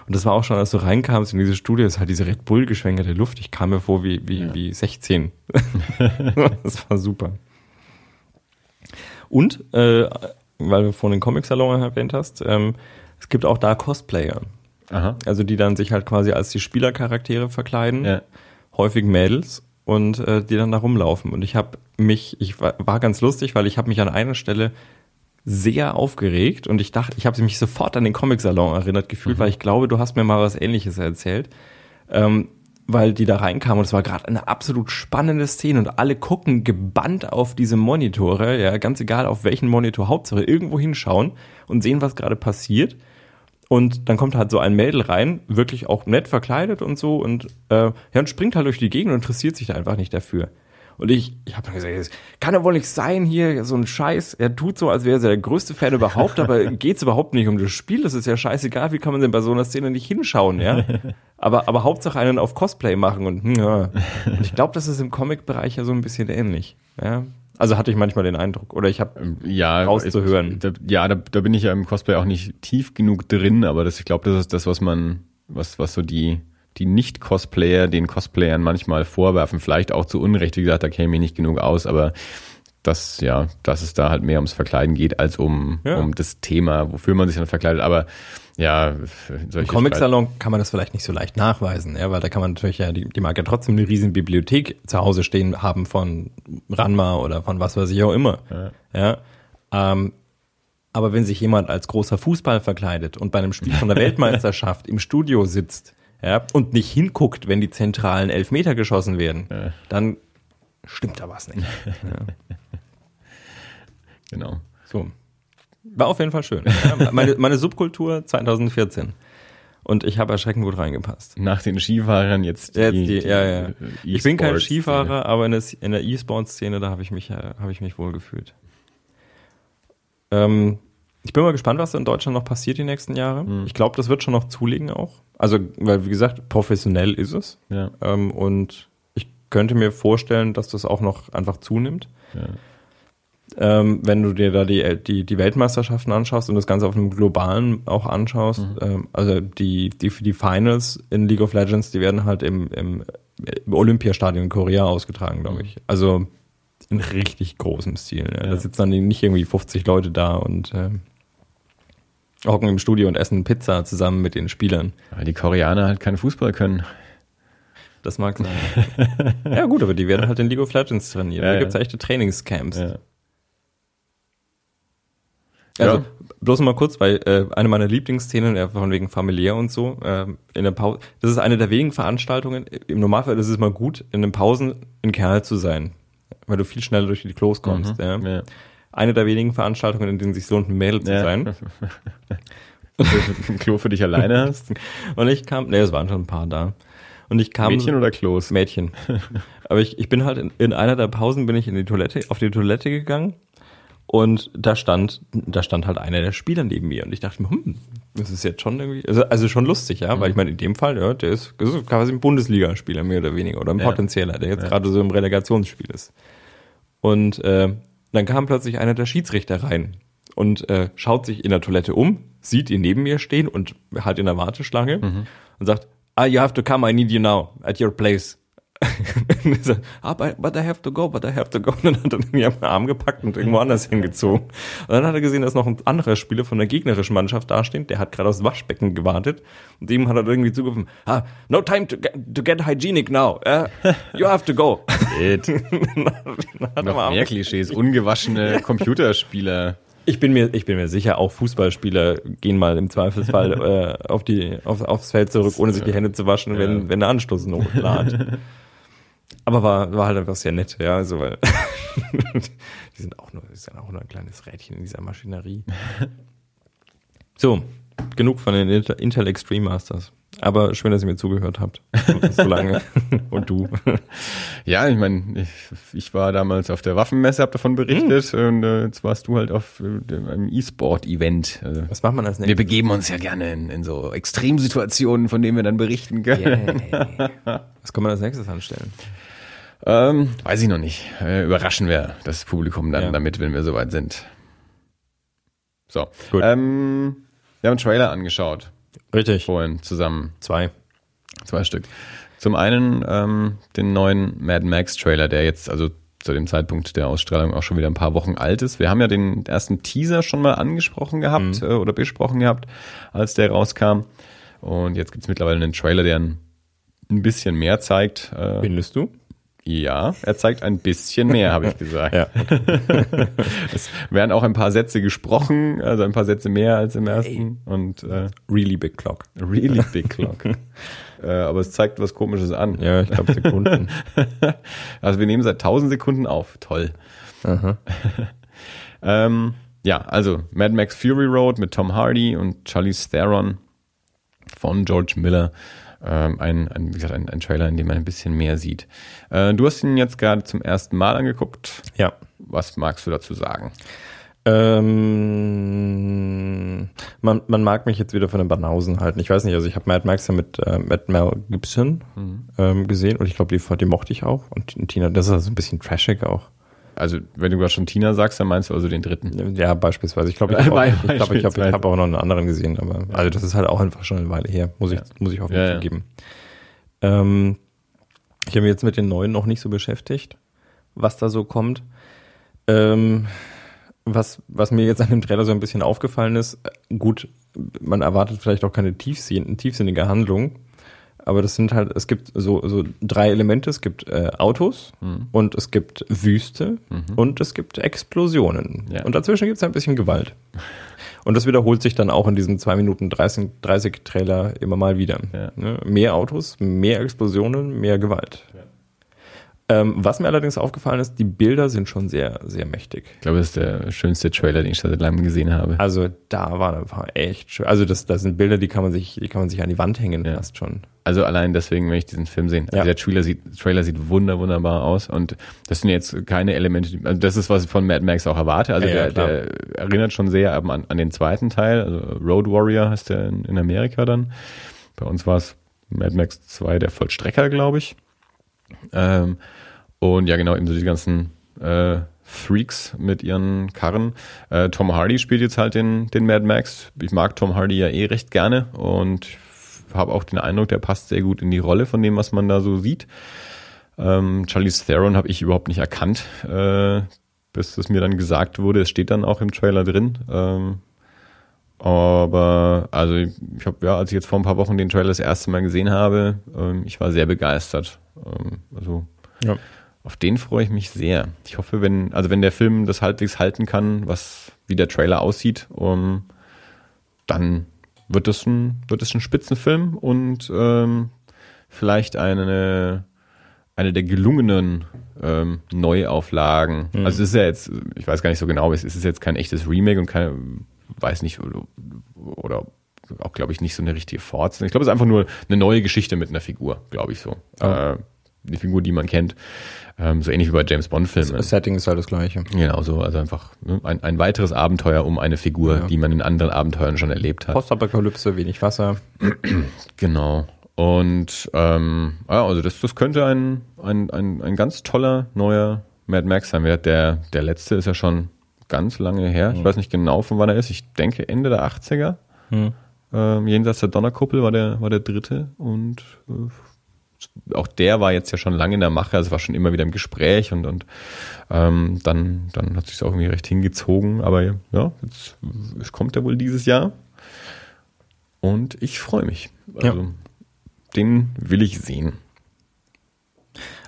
Und das war auch schon, als du reinkamst in diese Studio, ist halt diese Red Bull geschwängerte Luft. Ich kam mir vor wie, wie, Ja. wie 16. [laughs] das war super. Und, äh, weil du vorhin den Comic-Salon erwähnt hast, ähm, es gibt auch da Cosplayer. Aha. Also die dann sich halt quasi als die Spielercharaktere verkleiden, Ja. häufig Mädels und äh, die dann da rumlaufen. Und ich habe mich, ich war, war ganz lustig, weil ich habe mich an einer Stelle sehr aufgeregt und ich dachte, ich habe mich sofort an den Comic-Salon erinnert gefühlt, weil ich glaube, du hast mir mal was ähnliches erzählt. Ähm, weil die da reinkamen und es war gerade eine absolut spannende Szene und alle gucken gebannt auf diese Monitore, ja, ganz egal auf welchen Monitor, Hauptsache irgendwo hinschauen und sehen, was gerade passiert. Und dann kommt halt so ein Mädel rein, wirklich auch nett verkleidet und so und äh, ja, und springt halt durch die Gegend und interessiert sich da einfach nicht dafür. Und ich, ich habe dann gesagt, das kann doch wohl nicht sein hier, so ein Scheiß. Er tut so, als wäre er der größte Fan überhaupt, aber [laughs] geht's überhaupt nicht um das Spiel. Das ist ja scheißegal. Wie kann man denn bei so einer Szene nicht hinschauen, ja? Aber, aber Hauptsache einen auf Cosplay machen und, hm, ja. Und ich glaube, das ist im Comic-Bereich ja so ein bisschen ähnlich, ja? Also hatte ich manchmal den Eindruck. Oder ich habe ja, rauszuhören. Da, ja, da, da bin ich ja im Cosplay auch nicht tief genug drin, aber das, ich glaube, das ist das, was man, was, was so die, die Nicht-Cosplayer den Cosplayern manchmal vorwerfen. Vielleicht auch zu Unrecht, wie gesagt, da käme ich nicht genug aus, aber dass, ja, dass es da halt mehr ums Verkleiden geht, als um, Ja. um das Thema, wofür man sich dann verkleidet. Aber ja, Im solche Comic-Salon kann man das vielleicht nicht so leicht nachweisen, ja, weil da kann man natürlich ja, die, die mag ja trotzdem eine riesen Bibliothek zu Hause stehen haben von Ranma oder von was weiß ich auch immer. Ja. Ähm, aber wenn sich jemand als großer Fußball verkleidet und bei einem Spiel von der [laughs] Weltmeisterschaft im Studio sitzt, ja, und nicht hinguckt, wenn die zentralen Elfmeter geschossen werden, dann stimmt da was nicht. Ja. [laughs] Genau. So. War auf jeden Fall schön. Ja, meine, meine Subkultur 2014. Und ich habe erschreckend gut reingepasst. Nach den Skifahrern jetzt Jetzt die, ja, ja. äh, Ich bin kein. Skifahrer, aber in der, E-Sports-Szene, da habe ich mich, äh, habe ich mich wohl gefühlt. Ähm, ich bin mal gespannt, was in Deutschland noch passiert die nächsten Jahre. Hm. Ich glaube, das wird schon noch zulegen auch. Also, weil, wie gesagt, professionell ist es. Ja. Ähm, und ich könnte mir vorstellen, dass das auch noch einfach zunimmt. Ja. Ähm, wenn du dir da die, die, die Weltmeisterschaften anschaust und das Ganze auf einem globalen auch anschaust, Mhm. ähm, also die, die, die Finals in League of Legends, die werden halt im, im, im Olympiastadion in Korea ausgetragen, glaube ich. Also in richtig großem Stil. Ja. Da sitzen dann nicht irgendwie 50 Leute da und ähm, hocken im Studio und essen Pizza zusammen mit den Spielern. Weil die Koreaner halt keinen Fußball können. Das mag sein. ja gut, aber die werden halt in League of Legends trainiert. Ja, da ja. gibt's ja echte Trainingscamps. Ja. Also Ja. bloß mal kurz, weil äh, eine meiner Lieblingsszenen, äh, von wegen familiär und so, äh, in der Pause, das ist eine der wenigen Veranstaltungen, im Normalfall ist es mal gut, in den Pausen ein Kerl zu sein, weil du viel schneller durch die Klos kommst. Ja. Mhm. Ja. Eine der wenigen Veranstaltungen, in denen sich lohnt, ein Mädel zu Ja. sein. [laughs] Ein Klo für dich alleine hast. [laughs] Und ich kam, nee, es waren schon ein paar da. Und ich kam Mädchen oder Klos? Mädchen. [laughs] Aber ich, ich bin halt in, in einer der Pausen bin ich in die Toilette, auf die Toilette gegangen und da stand, da stand halt einer der Spieler neben mir und ich dachte mir, hm, das ist jetzt schon irgendwie, also, also schon lustig, ja, weil ich meine, in dem Fall, ja, der ist, das ist quasi ein Bundesligaspieler mehr oder weniger oder ein Ja. potenzieller, der jetzt gerade so im Relegationsspiel ist. Und äh, dann kam plötzlich einer der Schiedsrichter rein und äh, schaut sich in der Toilette um, sieht ihn neben mir stehen und halt in der Warteschlange und sagt, ah, you have to come, I need you now, at your place. [laughs] So, ah, but, I have to go, but I have to go. [laughs] Und dann hat er mir am Arm gepackt und irgendwo anders hingezogen. Und dann hat er gesehen, dass noch ein anderer Spieler von der gegnerischen Mannschaft dasteht, der hat gerade aufs Waschbecken gewartet. Und dem hat er irgendwie zugerufen, ah, no time to get, to get hygienic now. Uh, you have to go. [laughs] Dann hat Noch mehr Klischees. Ungewaschene Computerspieler. Ich bin mir, ich bin mir sicher, auch Fußballspieler gehen mal im Zweifelsfall äh, auf die, auf, aufs Feld zurück, ohne sich die Hände zu waschen, wenn, wenn der Anstoß notladet. Aber war, war halt einfach sehr nett, ja, also weil [laughs] die sind auch nur, die sind auch nur ein kleines Rädchen in dieser Maschinerie. [laughs] So, genug von den Intel, Extreme Masters. Aber schön, dass ihr mir zugehört habt. So lange. [laughs] Und du. Ja, ich meine, ich, ich war damals auf der Waffenmesse, hab davon berichtet und äh, jetzt warst du halt auf äh, einem E-Sport-Event. Also, Was macht man als wir nächstes? begeben uns ja gerne in, in so Extremsituationen, von denen wir dann berichten können. Was kann man als nächstes anstellen? Ähm, weiß ich noch nicht. Äh, überraschen wir das Publikum dann Ja. damit, wenn wir soweit sind. So. Gut. Ähm, wir haben einen Trailer angeschaut, Richtig. vorhin zusammen. Zwei. Zwei Stück. Zum einen ähm, den neuen Mad Max Trailer, der jetzt also zu dem Zeitpunkt der Ausstrahlung auch schon wieder ein paar Wochen alt ist. Wir haben ja den ersten Teaser schon mal angesprochen gehabt äh, oder besprochen gehabt, als der rauskam. Und jetzt gibt's mittlerweile einen Trailer, der ein, ein bisschen mehr zeigt. Äh, Findest du? Ja, er zeigt ein bisschen mehr, habe ich gesagt. Ja. [laughs] Es werden auch ein paar Sätze gesprochen, also ein paar Sätze mehr als im ersten. Und äh, Really Big Clock. really big clock. [laughs] äh, aber es zeigt was Komisches an. Ja, ich glaube Sekunden. [laughs] Also wir nehmen seit 1000 Sekunden auf. Toll. Aha. Ähm, ja, also Mad Max Fury Road mit Tom Hardy und Charlize Theron von George Miller. Ähm, ein, ein, wie gesagt, ein, ein Trailer, in dem man ein bisschen mehr sieht. Äh, du hast ihn jetzt gerade zum ersten Mal angeguckt. Ja. Was magst du dazu sagen? Ähm, man, man mag mich jetzt wieder von den Banausen halten. Ich weiß nicht, also ich habe Mad Max ja mit, äh, mit Mel Gibson ähm, gesehen und ich glaube, die, die mochte ich auch. Und Tina, das ist also ein bisschen trashig auch. Also, wenn du gerade schon Tina sagst, dann meinst du also den dritten. Ja, beispielsweise. Ich glaube, ich [laughs] habe auch, ich glaub, ich hab, ich hab auch noch einen anderen gesehen, aber also das ist halt auch einfach schon eine Weile her, muss ich, Ja. muss ich hoffentlich Ja, ja. zugeben. Ähm, ich habe mich jetzt mit den neuen noch nicht so beschäftigt, was da so kommt. Ähm, was, was mir jetzt an dem Trailer so ein bisschen aufgefallen ist, äh, gut, man erwartet vielleicht auch keine tiefsinn tiefsinnige Handlung, aber das sind halt, es gibt so, so drei Elemente. Es gibt äh, Autos Mhm. und es gibt Wüste und es gibt Explosionen. Ja. Und dazwischen gibt es ein bisschen Gewalt. Und das wiederholt sich dann auch in diesem 2 Minuten 30, 30 Trailer immer mal wieder. Ja. Ne? Mehr Autos, mehr Explosionen, mehr Gewalt. Ähm, was mir allerdings aufgefallen ist, die Bilder sind schon sehr, sehr mächtig. Ich glaube, das ist der schönste Trailer, den ich seit langem gesehen habe. Also da war einfach echt schön. Also das, das sind Bilder, die kann man sich, die kann man sich an die Wand hängen Ja. fast schon. Also allein deswegen, wenn ich diesen Film sehe. Also Ja. der Trailer sieht, Trailer sieht wunder, wunderbar aus. Und das sind jetzt keine Elemente, also das ist, was ich von Mad Max auch erwarte. Also ja, der, der erinnert schon sehr an, an den zweiten Teil. Also Road Warrior heißt der in, in Amerika dann. Bei uns war es Mad Max 2, der Vollstrecker, glaube ich. Ähm, und ja, genau, eben so die ganzen äh, Freaks mit ihren Karren. Äh, Tom Hardy spielt jetzt halt den, den Mad Max. Ich mag Tom Hardy ja eh recht gerne und habe auch den Eindruck, der passt sehr gut in die Rolle von dem, was man da so sieht. Ähm, Charlize Theron habe ich überhaupt nicht erkannt, äh, bis es mir dann gesagt wurde. Es steht dann auch im Trailer drin. Ähm, aber also ich habe ja, als ich jetzt vor ein paar Wochen den Trailer das erste Mal gesehen habe, ähm, ich war sehr begeistert. Ähm, also Ja. auf den freue ich mich sehr. Ich hoffe, wenn, also wenn der Film das halbwegs halten kann, was wie der Trailer aussieht, um, dann wird es ein, wird es ein Spitzenfilm und ähm, vielleicht eine, eine der gelungenen ähm, Neuauflagen. Also es ist ja jetzt, ich weiß gar nicht so genau, es ist jetzt kein echtes Remake und kein, weiß nicht, oder, oder auch, glaube ich, nicht so eine richtige Fortsetzung. Ich glaube, es ist einfach nur eine neue Geschichte mit einer Figur, glaube ich so. Äh, die Figur, die man kennt. Ähm, so ähnlich wie bei James Bond-Filmen. Das Setting ist halt das gleiche. Genau so, also einfach ne, ein, ein weiteres Abenteuer um eine Figur, Ja. die man in anderen Abenteuern schon erlebt hat. Postapokalypse, wenig Wasser. [clears throat] Genau. Und ähm, ja, also das, das könnte ein, ein, ein, ein ganz toller neuer Mad Max sein. Der, der, der letzte ist ja schon ganz lange her. Ich weiß nicht genau, von wann er ist. Ich denke Ende der 80er. Hm. Ähm, jenseits der Donnerkuppel war der, war der dritte. Und äh, auch der war jetzt ja schon lange in der Mache. Also war schon immer wieder im Gespräch. Und, und ähm, dann, dann hat sich auch irgendwie recht hingezogen. Aber ja, jetzt es kommt er wohl dieses Jahr. Und ich freue mich. Also, den will ich sehen.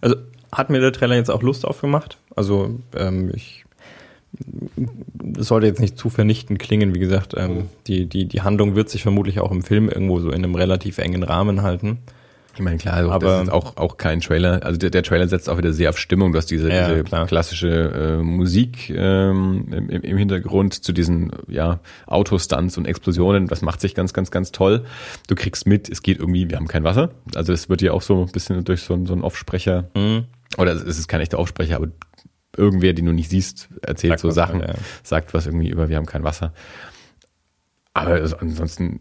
Also hat mir der Trailer jetzt auch Lust aufgemacht. Also ähm, ich sollte jetzt nicht zu vernichtend klingen, wie gesagt, ähm, die, die, die Handlung wird sich vermutlich auch im Film irgendwo so in einem relativ engen Rahmen halten. Ich meine, klar, also Aber- das ist auch, auch kein Trailer. Also der, der Trailer setzt auch wieder sehr auf Stimmung. Du hast diese, Ja, diese klar. klassische äh, Musik ähm, im, im Hintergrund zu diesen ja, Autostunts und Explosionen. Das macht sich ganz, ganz, ganz toll. Du kriegst mit, es geht irgendwie, wir haben kein Wasser. Also es wird ja auch so ein bisschen durch so, einen- so einen Offsprecher, Mhm. oder es ist kein echter Offsprecher, aber irgendwer, den du nicht siehst, erzählt Sagt so Sachen, ja, sagt was irgendwie über, wir haben kein Wasser. Aber also ansonsten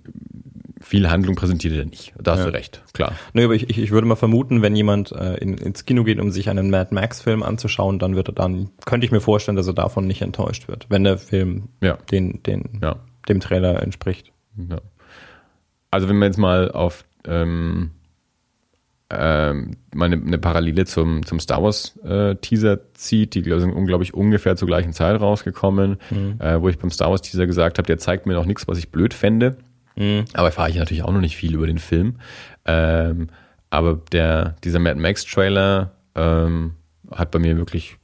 viel Handlung präsentiert er nicht. Da hast Ja. du recht, klar. Nö, aber ich, ich, ich würde mal vermuten, wenn jemand äh, in, ins Kino geht, um sich einen Mad Max-Film anzuschauen, dann wird er dann, könnte ich mir vorstellen, dass er davon nicht enttäuscht wird, wenn der Film Ja. den, den, Ja. dem Trailer entspricht. Also wenn man jetzt mal auf ähm, ähm, mal eine, eine Parallele zum, zum Star Wars äh, Teaser zieht, die sind unglaublich ungefähr zur gleichen Zeit rausgekommen, äh, wo ich beim Star Wars Teaser gesagt habe, der zeigt mir noch nichts, was ich blöd fände. Aber erfahre ich natürlich auch noch nicht viel über den Film. Ähm, aber der, dieser Mad Max Trailer ähm, hat bei mir wirklich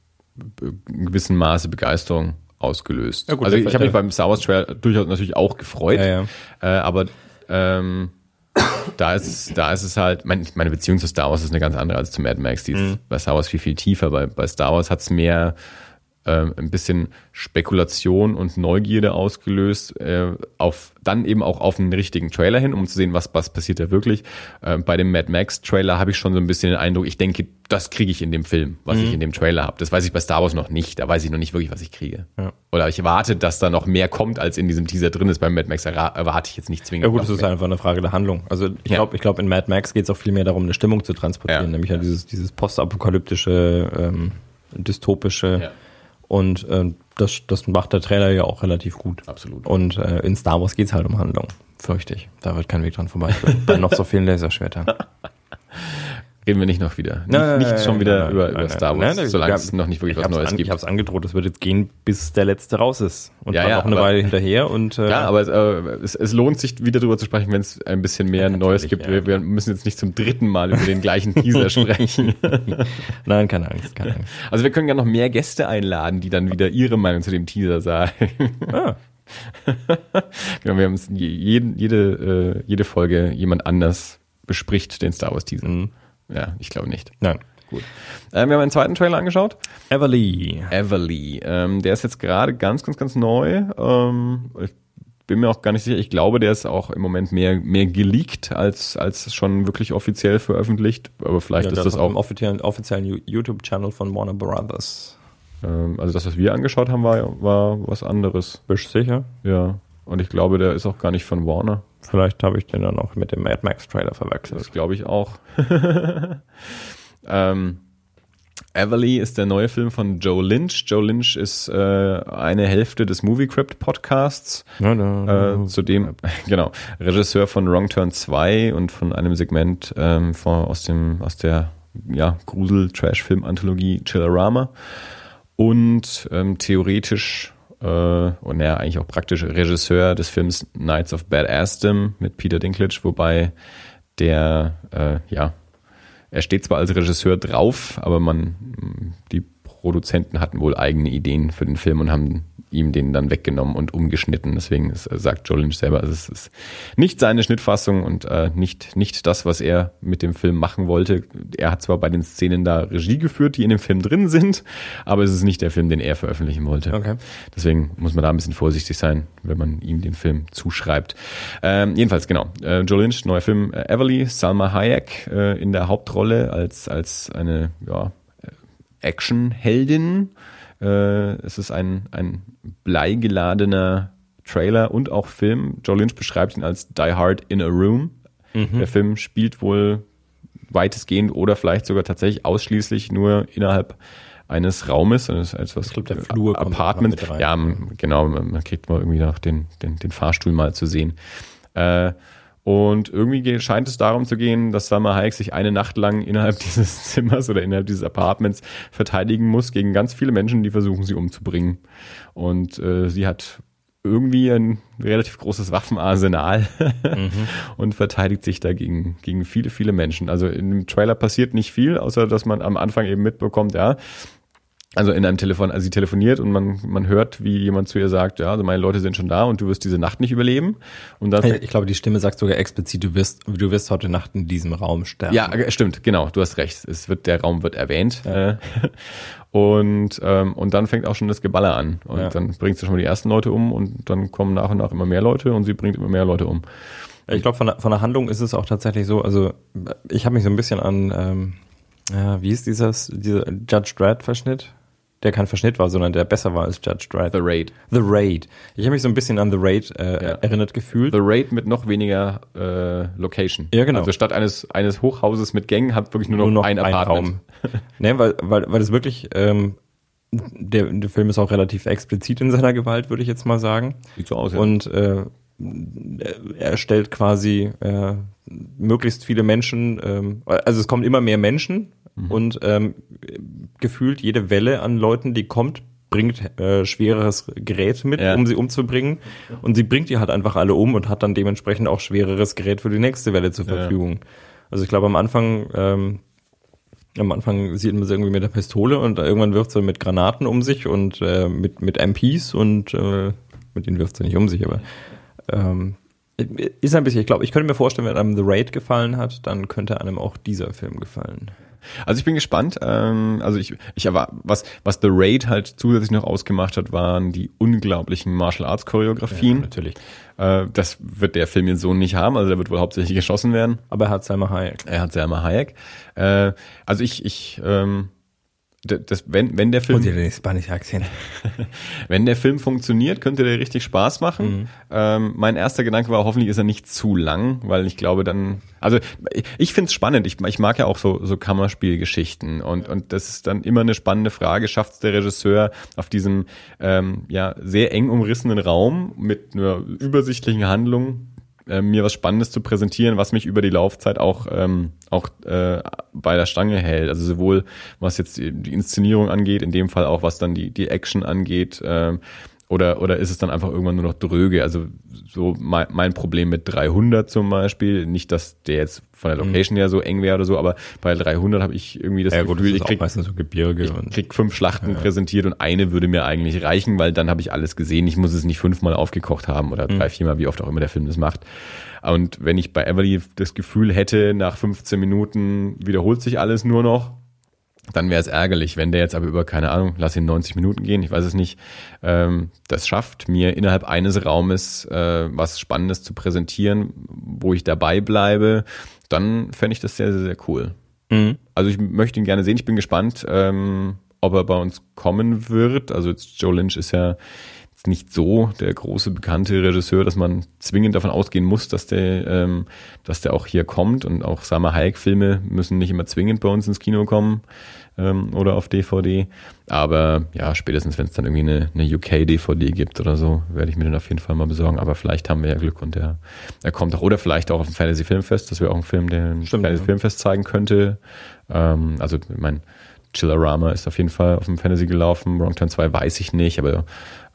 in gewissem Maße Begeisterung ausgelöst. Ja gut, also ich habe mich beim Star Wars Trailer durchaus natürlich auch gefreut. Ja, ja. Äh, aber ähm, da ist es, da ist es halt, mein, meine Beziehung zu Star Wars ist eine ganz andere als zu Mad Max. Die ist bei Star Wars viel, viel tiefer. Bei, bei Star Wars hat es mehr ein bisschen Spekulation und Neugierde ausgelöst, äh, auf dann eben auch auf einen richtigen Trailer hin, um zu sehen, was, was passiert da wirklich. Äh, bei dem Mad Max Trailer habe ich schon so ein bisschen den Eindruck, ich denke, das kriege ich in dem Film, was mhm. ich in dem Trailer habe. Das weiß ich bei Star Wars noch nicht. Da weiß ich noch nicht wirklich, was ich kriege. Ja. Oder ich erwarte, dass da noch mehr kommt, als in diesem Teaser drin ist. Beim Mad Max erwarte ich jetzt nicht zwingend. Ja gut, das ist einfach eine Frage der Handlung. Also ich ja. glaube, ich glaube, in Mad Max geht es auch viel mehr darum, eine Stimmung zu transportieren, ja. nämlich ja dieses, dieses postapokalyptische, ähm, dystopische. Und äh, das, das macht der Trailer ja auch relativ gut. Absolut. Und äh, in Star Wars geht es halt um Handlung, fürchte ich. Da wird kein Weg dran vorbei. Bei noch so vielen Laserschwertern. [laughs] Reden wir nicht noch wieder. Nicht, nein, nicht schon wieder nein, über, nein, über Star Wars, solange es noch nicht wirklich was Neues an, gibt. Ich habe es angedroht, es wird jetzt gehen, bis der letzte raus ist. Und ja, dann ja, noch eine Weile hinterher. Und, äh, ja, aber es, äh, es, es, lohnt sich wieder darüber zu sprechen, wenn es ein bisschen mehr ja, Neues gibt. Wir, wir, müssen jetzt nicht zum dritten Mal über den gleichen [laughs] Teaser sprechen. [laughs] Nein, keine Angst, keine Angst. Also wir können ja noch mehr Gäste einladen, die dann wieder ihre Meinung zu dem Teaser sagen. Ah. [laughs] genau, wir haben jede, jede, äh, jede Folge jemand anders bespricht den Star Wars Teaser. Mhm. Ja, ich glaube nicht. Nein. Gut. Ähm, wir haben einen zweiten Trailer angeschaut. Everly. Everly. Ähm, der ist jetzt gerade ganz, ganz, ganz neu. Ähm, ich bin mir auch gar nicht sicher. Ich glaube, der ist auch im Moment mehr, mehr geleakt als, als schon wirklich offiziell veröffentlicht. Aber vielleicht ja, ist das auch. Im offiziellen, offiziellen YouTube-Channel von Warner Brothers. Ähm, also das, was wir angeschaut haben, war, war was anderes. Bist du sicher? Ja. Und ich glaube, der ist auch gar nicht von Warner. Vielleicht habe ich den dann auch mit dem Mad Max Trailer verwechselt. Das glaube ich auch. [laughs] ähm, Everly ist der neue Film von Joe Lynch. Joe Lynch ist äh, eine Hälfte des Movie Crypt Podcasts. No, no, äh, zudem, [laughs] genau, Regisseur von Wrong Turn 2 und von einem Segment ähm, von, aus, dem, aus der ja, Grusel-Trash-Film-Anthologie Chillerama. Und ähm, theoretisch äh, und er eigentlich auch praktisch Regisseur des Films Knights of Bad Aston mit Peter Dinklage, wobei der, äh, ja, er steht zwar als Regisseur drauf, aber man, die Produzenten hatten wohl eigene Ideen für den Film und haben ihm den dann weggenommen und umgeschnitten. Deswegen ist, äh, sagt Joe Lynch selber, also es ist nicht seine Schnittfassung und äh, nicht, nicht das, was er mit dem Film machen wollte. Er hat zwar bei den Szenen da Regie geführt, die in dem Film drin sind, aber es ist nicht der Film, den er veröffentlichen wollte. Okay. Deswegen muss man da ein bisschen vorsichtig sein, wenn man ihm den Film zuschreibt. Ähm, jedenfalls, genau. Äh, Joe Lynch, neuer Film äh, Everly, Salma Hayek äh, in der Hauptrolle als, als eine ja, Actionheldin. Äh, es ist ein, ein bleigeladener Trailer und auch Film. Joe Lynch beschreibt ihn als Die Hard in a Room. Mhm. Der Film spielt wohl weitestgehend oder vielleicht sogar tatsächlich ausschließlich nur innerhalb eines Raumes, eines etwas ich glaub, der Flur Apartment. Ja, genau, man kriegt mal irgendwie noch den, den, den Fahrstuhl mal zu sehen. Äh, und irgendwie scheint es darum zu gehen, dass Salma Hayek sich eine Nacht lang innerhalb [laughs] dieses Zimmers oder innerhalb dieses Apartments verteidigen muss gegen ganz viele Menschen, die versuchen, sie umzubringen. Und äh, sie hat irgendwie ein relativ großes Waffenarsenal [laughs] mhm. und verteidigt sich dagegen gegen viele, viele Menschen. Also in dem Trailer passiert nicht viel, außer dass man am Anfang eben mitbekommt, ja, also in einem Telefon, also sie telefoniert und man, man hört, wie jemand zu ihr sagt, ja, also meine Leute sind schon da und du wirst diese Nacht nicht überleben. Und dann ich glaube, die Stimme sagt sogar explizit, du wirst, du wirst heute Nacht in diesem Raum sterben. Ja, stimmt, genau, du hast recht. Es wird, der Raum wird erwähnt. Ja. Äh, [laughs] und, ähm, und dann fängt auch schon das Geballer an. Und ja. dann bringt sie schon mal die ersten Leute um und dann kommen nach und nach immer mehr Leute und sie bringt immer mehr Leute um. Ich glaube, von, der, von der Handlung ist es auch tatsächlich so, also ich habe mich so ein bisschen an, ähm, ja, wie ist dieses, dieser Judge Dredd-Verschnitt? Der kein Verschnitt war, sondern der besser war als Judge Dredd. The Raid. The Raid. Ich habe mich so ein bisschen an The Raid äh, ja. erinnert gefühlt. The Raid mit noch weniger äh, Location. Ja, genau. Also statt eines, eines Hochhauses mit Gängen hat wirklich nur noch, nur noch ein, ein Apartment. Raum. [laughs] nee, weil, weil, weil es wirklich, ähm, der, der Film ist auch relativ explizit in seiner Gewalt, würde ich jetzt mal sagen. Sieht so aus, ja. Und äh, er stellt quasi äh, möglichst viele Menschen, ähm, also es kommen immer mehr Menschen Mhm. Und ähm, gefühlt jede Welle an Leuten, die kommt, bringt äh, schwereres Gerät mit, ja. um sie umzubringen. Und sie bringt die halt einfach alle um und hat dann dementsprechend auch schwereres Gerät für die nächste Welle zur Verfügung. Ja. Also ich glaube am Anfang, ähm, am Anfang sieht man sie irgendwie mit der Pistole und irgendwann wirft sie mit Granaten um sich und äh, mit, mit MPs und äh, mit denen wirft sie nicht um sich, aber ähm, ist ein bisschen, ich glaube, ich könnte mir vorstellen, wenn einem The Raid gefallen hat, dann könnte einem auch dieser Film gefallen. Also ich bin gespannt. Ähm, also ich, ich aber was was The Raid halt zusätzlich noch ausgemacht hat, waren die unglaublichen Martial Arts Choreografien. Ja, natürlich. Äh, das wird der Film jetzt so nicht haben. Also der wird wohl hauptsächlich geschossen werden. Aber er hat Selma Hayek. Er hat Selma Hayek. Äh, also ich ich ähm, das, wenn, wenn der Film, Und den Spanish Akzent. wenn der Film funktioniert, könnte der richtig Spaß machen. Mhm. Ähm, mein erster Gedanke war, hoffentlich ist er nicht zu lang, weil ich glaube dann, also ich finde es spannend. Ich, ich mag ja auch so, so Kammerspielgeschichten und, und das ist dann immer eine spannende Frage. Schafft es der Regisseur auf diesem ähm, ja sehr eng umrissenen Raum mit einer übersichtlichen Handlung äh, mir was Spannendes zu präsentieren, was mich über die Laufzeit auch ähm, auch äh, bei der Stange hält. Also sowohl was jetzt die Inszenierung angeht, in dem Fall auch was dann die die Action angeht. Ähm, oder, oder ist es dann einfach irgendwann nur noch dröge? Also so mein, mein Problem mit 300 zum Beispiel, nicht, dass der jetzt von der Location her so eng wäre oder so, aber bei 300 habe ich irgendwie das Ja, gut, das Gefühl, ich krieg, meistens so Gebirge ich und krieg fünf Schlachten präsentiert und eine würde mir eigentlich reichen, weil dann habe ich alles gesehen. Ich muss es nicht fünfmal aufgekocht haben oder drei, viermal, wie oft auch immer der Film das macht. Und wenn ich bei Everly das Gefühl hätte, nach 15 Minuten wiederholt sich alles nur noch, dann wäre es ärgerlich, wenn der jetzt aber über, keine Ahnung, lass ihn 90 Minuten gehen, ich weiß es nicht, ähm, das schafft, mir innerhalb eines Raumes äh, was Spannendes zu präsentieren, wo ich dabei bleibe, dann fände ich das sehr, sehr, sehr cool. Mhm. Also ich möchte ihn gerne sehen, ich bin gespannt, ähm, ob er bei uns kommen wird. Also jetzt Joe Lynch ist ja jetzt nicht so der große bekannte Regisseur, dass man zwingend davon ausgehen muss, dass der, ähm, dass der auch hier kommt. Und auch Sama Hayek-Filme müssen nicht immer zwingend bei uns ins Kino kommen ähm, oder auf DVD. Aber ja, spätestens wenn es dann irgendwie eine, eine UK-DVD gibt oder so, werde ich mir den auf jeden Fall mal besorgen. Aber vielleicht haben wir ja Glück und der, er kommt auch. Oder vielleicht auch auf dem Fantasy Filmfest. Das wäre auch ein Film, der ein Stimmt, Fantasy. Filmfest zeigen könnte. Ähm, also ich mein Chillerama ist auf jeden Fall auf dem Fantasy gelaufen. Wrong Turn 2 weiß ich nicht, aber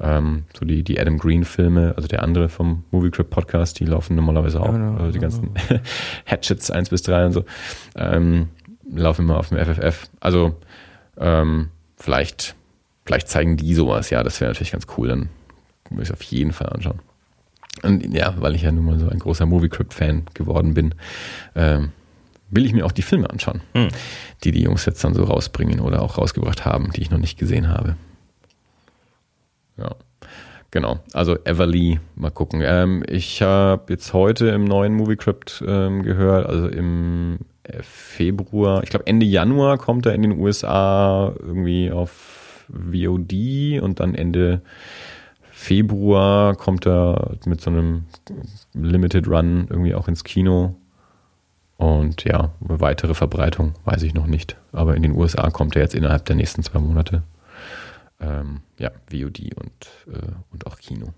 ähm, so die, die Adam Green Filme, also der andere vom Movie Crib Podcast, die laufen normalerweise auch. Genau, also die ganzen [laughs] Hatchets 1 bis 3 und so. Ähm, laufen immer auf dem FFF. Also ähm, vielleicht, vielleicht zeigen die sowas, ja, das wäre natürlich ganz cool, dann würde ich es auf jeden Fall anschauen. Und ja, weil ich ja nun mal so ein großer Movie Crib Fan geworden bin, ähm, will ich mir auch die Filme anschauen, Hm. die die Jungs jetzt dann so rausbringen oder auch rausgebracht haben, die ich noch nicht gesehen habe. Ja, genau. Also Everly, mal gucken. Ähm, ich habe jetzt heute im neuen Movie Crypt ähm, gehört, also im äh, Februar, ich glaube Ende Januar kommt er in den USA irgendwie auf VOD und dann Ende Februar kommt er mit so einem Limited Run irgendwie auch ins Kino. Und ja, weitere Verbreitung weiß ich noch nicht. Aber in den USA kommt er jetzt innerhalb der nächsten zwei Monate. Ähm, ja, VOD und, äh, und auch Kino.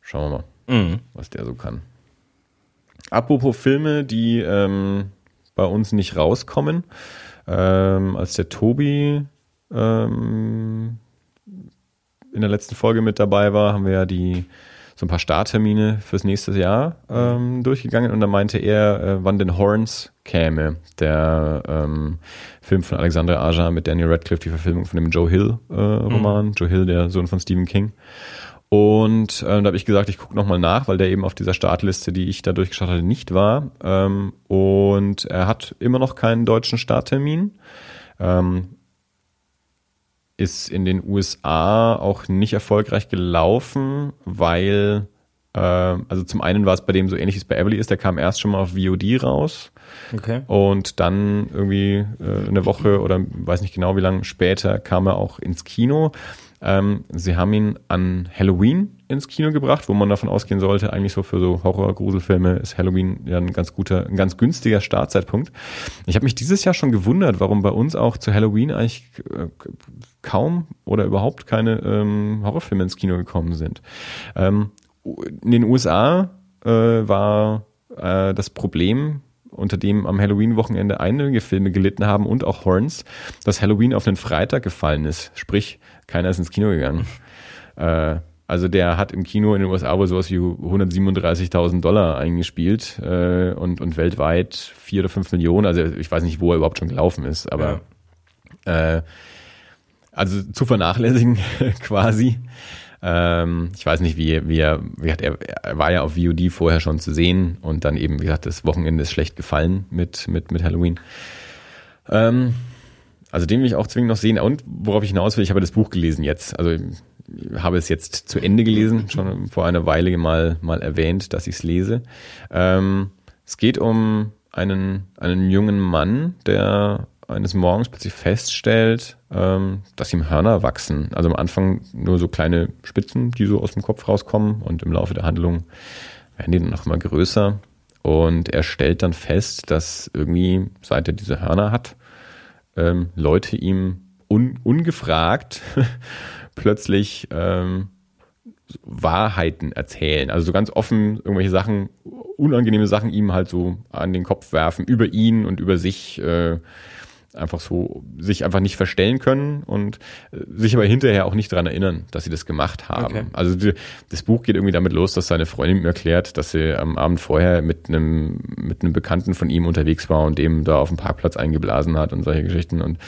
Schauen wir mal, Mhm. was der so kann. Apropos Filme, die ähm, bei uns nicht rauskommen. Ähm, als der Tobi ähm, in der letzten Folge mit dabei war, haben wir ja die so ein paar Starttermine fürs nächste Jahr ähm, durchgegangen und da meinte er, äh, wann denn Horns käme, der ähm, Film von Alexandre Aja mit Daniel Radcliffe, die Verfilmung von dem Joe Hill äh, Roman, Joe Hill, der Sohn von Stephen King. Und äh, da habe ich gesagt, ich gucke nochmal nach, weil der eben auf dieser Startliste, die ich da durchgeschaut hatte, nicht war. Ähm, und er hat immer noch keinen deutschen Starttermin. Ähm, ist in den USA auch nicht erfolgreich gelaufen, weil, äh, also zum einen war es bei dem so ähnlich wie es bei Everly ist, der kam erst schon mal auf VOD raus Okay. und dann irgendwie äh, eine Woche oder weiß nicht genau wie lange später kam er auch ins Kino. Ähm, sie haben ihn an Halloween ins Kino gebracht, wo man davon ausgehen sollte, eigentlich so für so Horror-Gruselfilme ist Halloween ja ein ganz guter, ein ganz günstiger Startzeitpunkt. Ich habe mich dieses Jahr schon gewundert, warum bei uns auch zu Halloween eigentlich äh, kaum oder überhaupt keine ähm, Horrorfilme ins Kino gekommen sind. Ähm, in den USA äh, war äh, das Problem, unter dem am Halloween-Wochenende einige Filme gelitten haben und auch Horns, dass Halloween auf einen Freitag gefallen ist. Sprich, keiner ist ins Kino gegangen. [laughs] äh, also der hat im Kino in den USA wohl sowas wie 137.000 Dollar eingespielt äh, und, und weltweit vier oder fünf Millionen. Also ich weiß nicht, wo er überhaupt schon gelaufen ist, aber äh, also zu vernachlässigen [laughs] quasi. Ähm, ich weiß nicht, wie, wie er, wie gesagt, er, er war ja auf VOD vorher schon zu sehen und dann eben, wie gesagt, das Wochenende ist schlecht gefallen mit, mit, mit Halloween. Ähm, also den will ich auch zwingend noch sehen. Und worauf ich hinaus will, ich habe das Buch gelesen jetzt. Also habe es jetzt zu Ende gelesen, schon vor einer Weile mal, mal erwähnt, dass ich es lese. Ähm, es geht um einen, einen jungen Mann, der eines Morgens plötzlich feststellt, ähm, dass ihm Hörner wachsen. Also am Anfang nur so kleine Spitzen, die so aus dem Kopf rauskommen und im Laufe der Handlung werden die dann noch mal größer. Und er stellt dann fest, dass irgendwie, seit er diese Hörner hat, ähm, Leute ihm un, ungefragt [laughs] plötzlich ähm, Wahrheiten erzählen. Also so ganz offen irgendwelche Sachen, unangenehme Sachen ihm halt so an den Kopf werfen, über ihn und über sich. Äh, einfach so sich einfach nicht verstellen können und äh, sich aber hinterher auch nicht daran erinnern, dass sie das gemacht haben. Okay. Also die, das Buch geht irgendwie damit los, dass seine Freundin ihm erklärt, dass sie am Abend vorher mit einem mit einem Bekannten von ihm unterwegs war und dem da auf dem Parkplatz eingeblasen hat und solche Geschichten und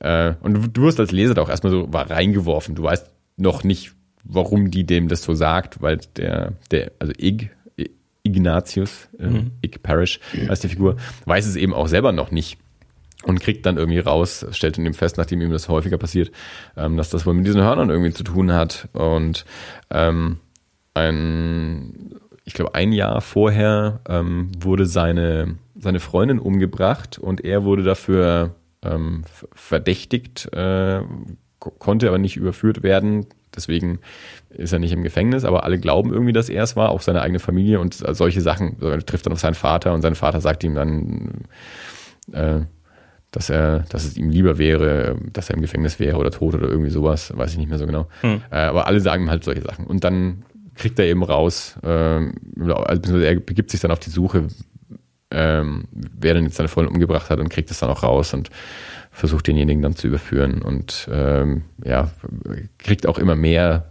äh, und du, wirst als Leser da auch erstmal so war reingeworfen. Du weißt noch nicht, warum die dem das so sagt, weil der, der, also Ig, Ignatius, äh, mhm. Ig Parish als die Figur, weiß es eben auch selber noch nicht und kriegt dann irgendwie raus, stellt in dem fest, nachdem ihm das häufiger passiert, ähm, dass das wohl mit diesen Hörnern irgendwie zu tun hat und ähm, ein, ich glaube, ein Jahr vorher ähm, wurde seine, seine Freundin umgebracht und er wurde dafür ähm, verdächtigt, äh, konnte aber nicht überführt werden. Deswegen ist er nicht im Gefängnis, aber alle glauben irgendwie, dass er es war, auch seine eigene Familie und solche Sachen. Er trifft dann auf seinen Vater und sein Vater sagt ihm dann, äh, dass er, dass es ihm lieber wäre, dass er im Gefängnis wäre oder tot oder irgendwie sowas, weiß ich nicht mehr so genau. Hm. Äh, aber alle sagen halt solche Sachen. Und dann kriegt er eben raus, äh, also er begibt sich dann auf die Suche, ähm, wer denn jetzt seine Freundin umgebracht hat und kriegt es dann auch raus und versucht denjenigen dann zu überführen und ähm, ja, kriegt auch immer mehr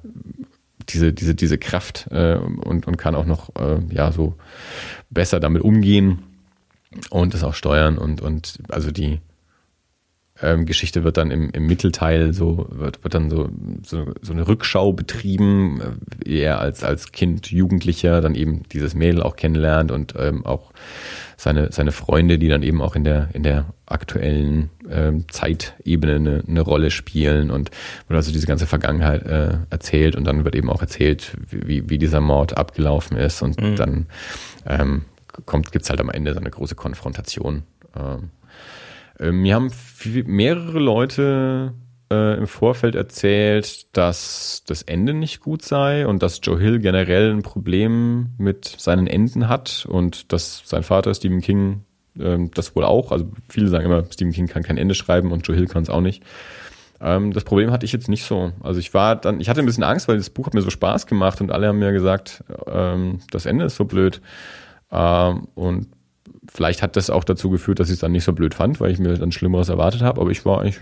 diese, diese, diese Kraft äh, und, und kann auch noch äh, ja so besser damit umgehen und das auch steuern und, und also die ähm, Geschichte wird dann im, im Mittelteil so, wird, wird dann so, so, so eine Rückschau betrieben, äh, er als, als Kind, Jugendlicher dann eben dieses Mädel auch kennenlernt und ähm, auch seine, seine Freunde, die dann eben auch in der, in der aktuellen ähm, Zeitebene eine, eine Rolle spielen und wird also diese ganze Vergangenheit äh, erzählt und dann wird eben auch erzählt, wie, wie dieser Mord abgelaufen ist und mhm. dann ähm, kommt, gibt's halt am Ende so eine große Konfrontation. Ähm, äh, mir haben mehrere Leute äh, im Vorfeld erzählt, dass das Ende nicht gut sei und dass Joe Hill generell ein Problem mit seinen Enden hat und dass sein Vater Stephen King äh, das wohl auch. Also viele sagen immer, Stephen King kann kein Ende schreiben und Joe Hill kann es auch nicht. Ähm, das Problem hatte ich jetzt nicht so. Also ich war dann, ich hatte ein bisschen Angst, weil das Buch hat mir so Spaß gemacht und alle haben mir gesagt, ähm, das Ende ist so blöd. Ähm, und vielleicht hat das auch dazu geführt, dass ich es dann nicht so blöd fand, weil ich mir dann Schlimmeres erwartet habe. Aber ich war eigentlich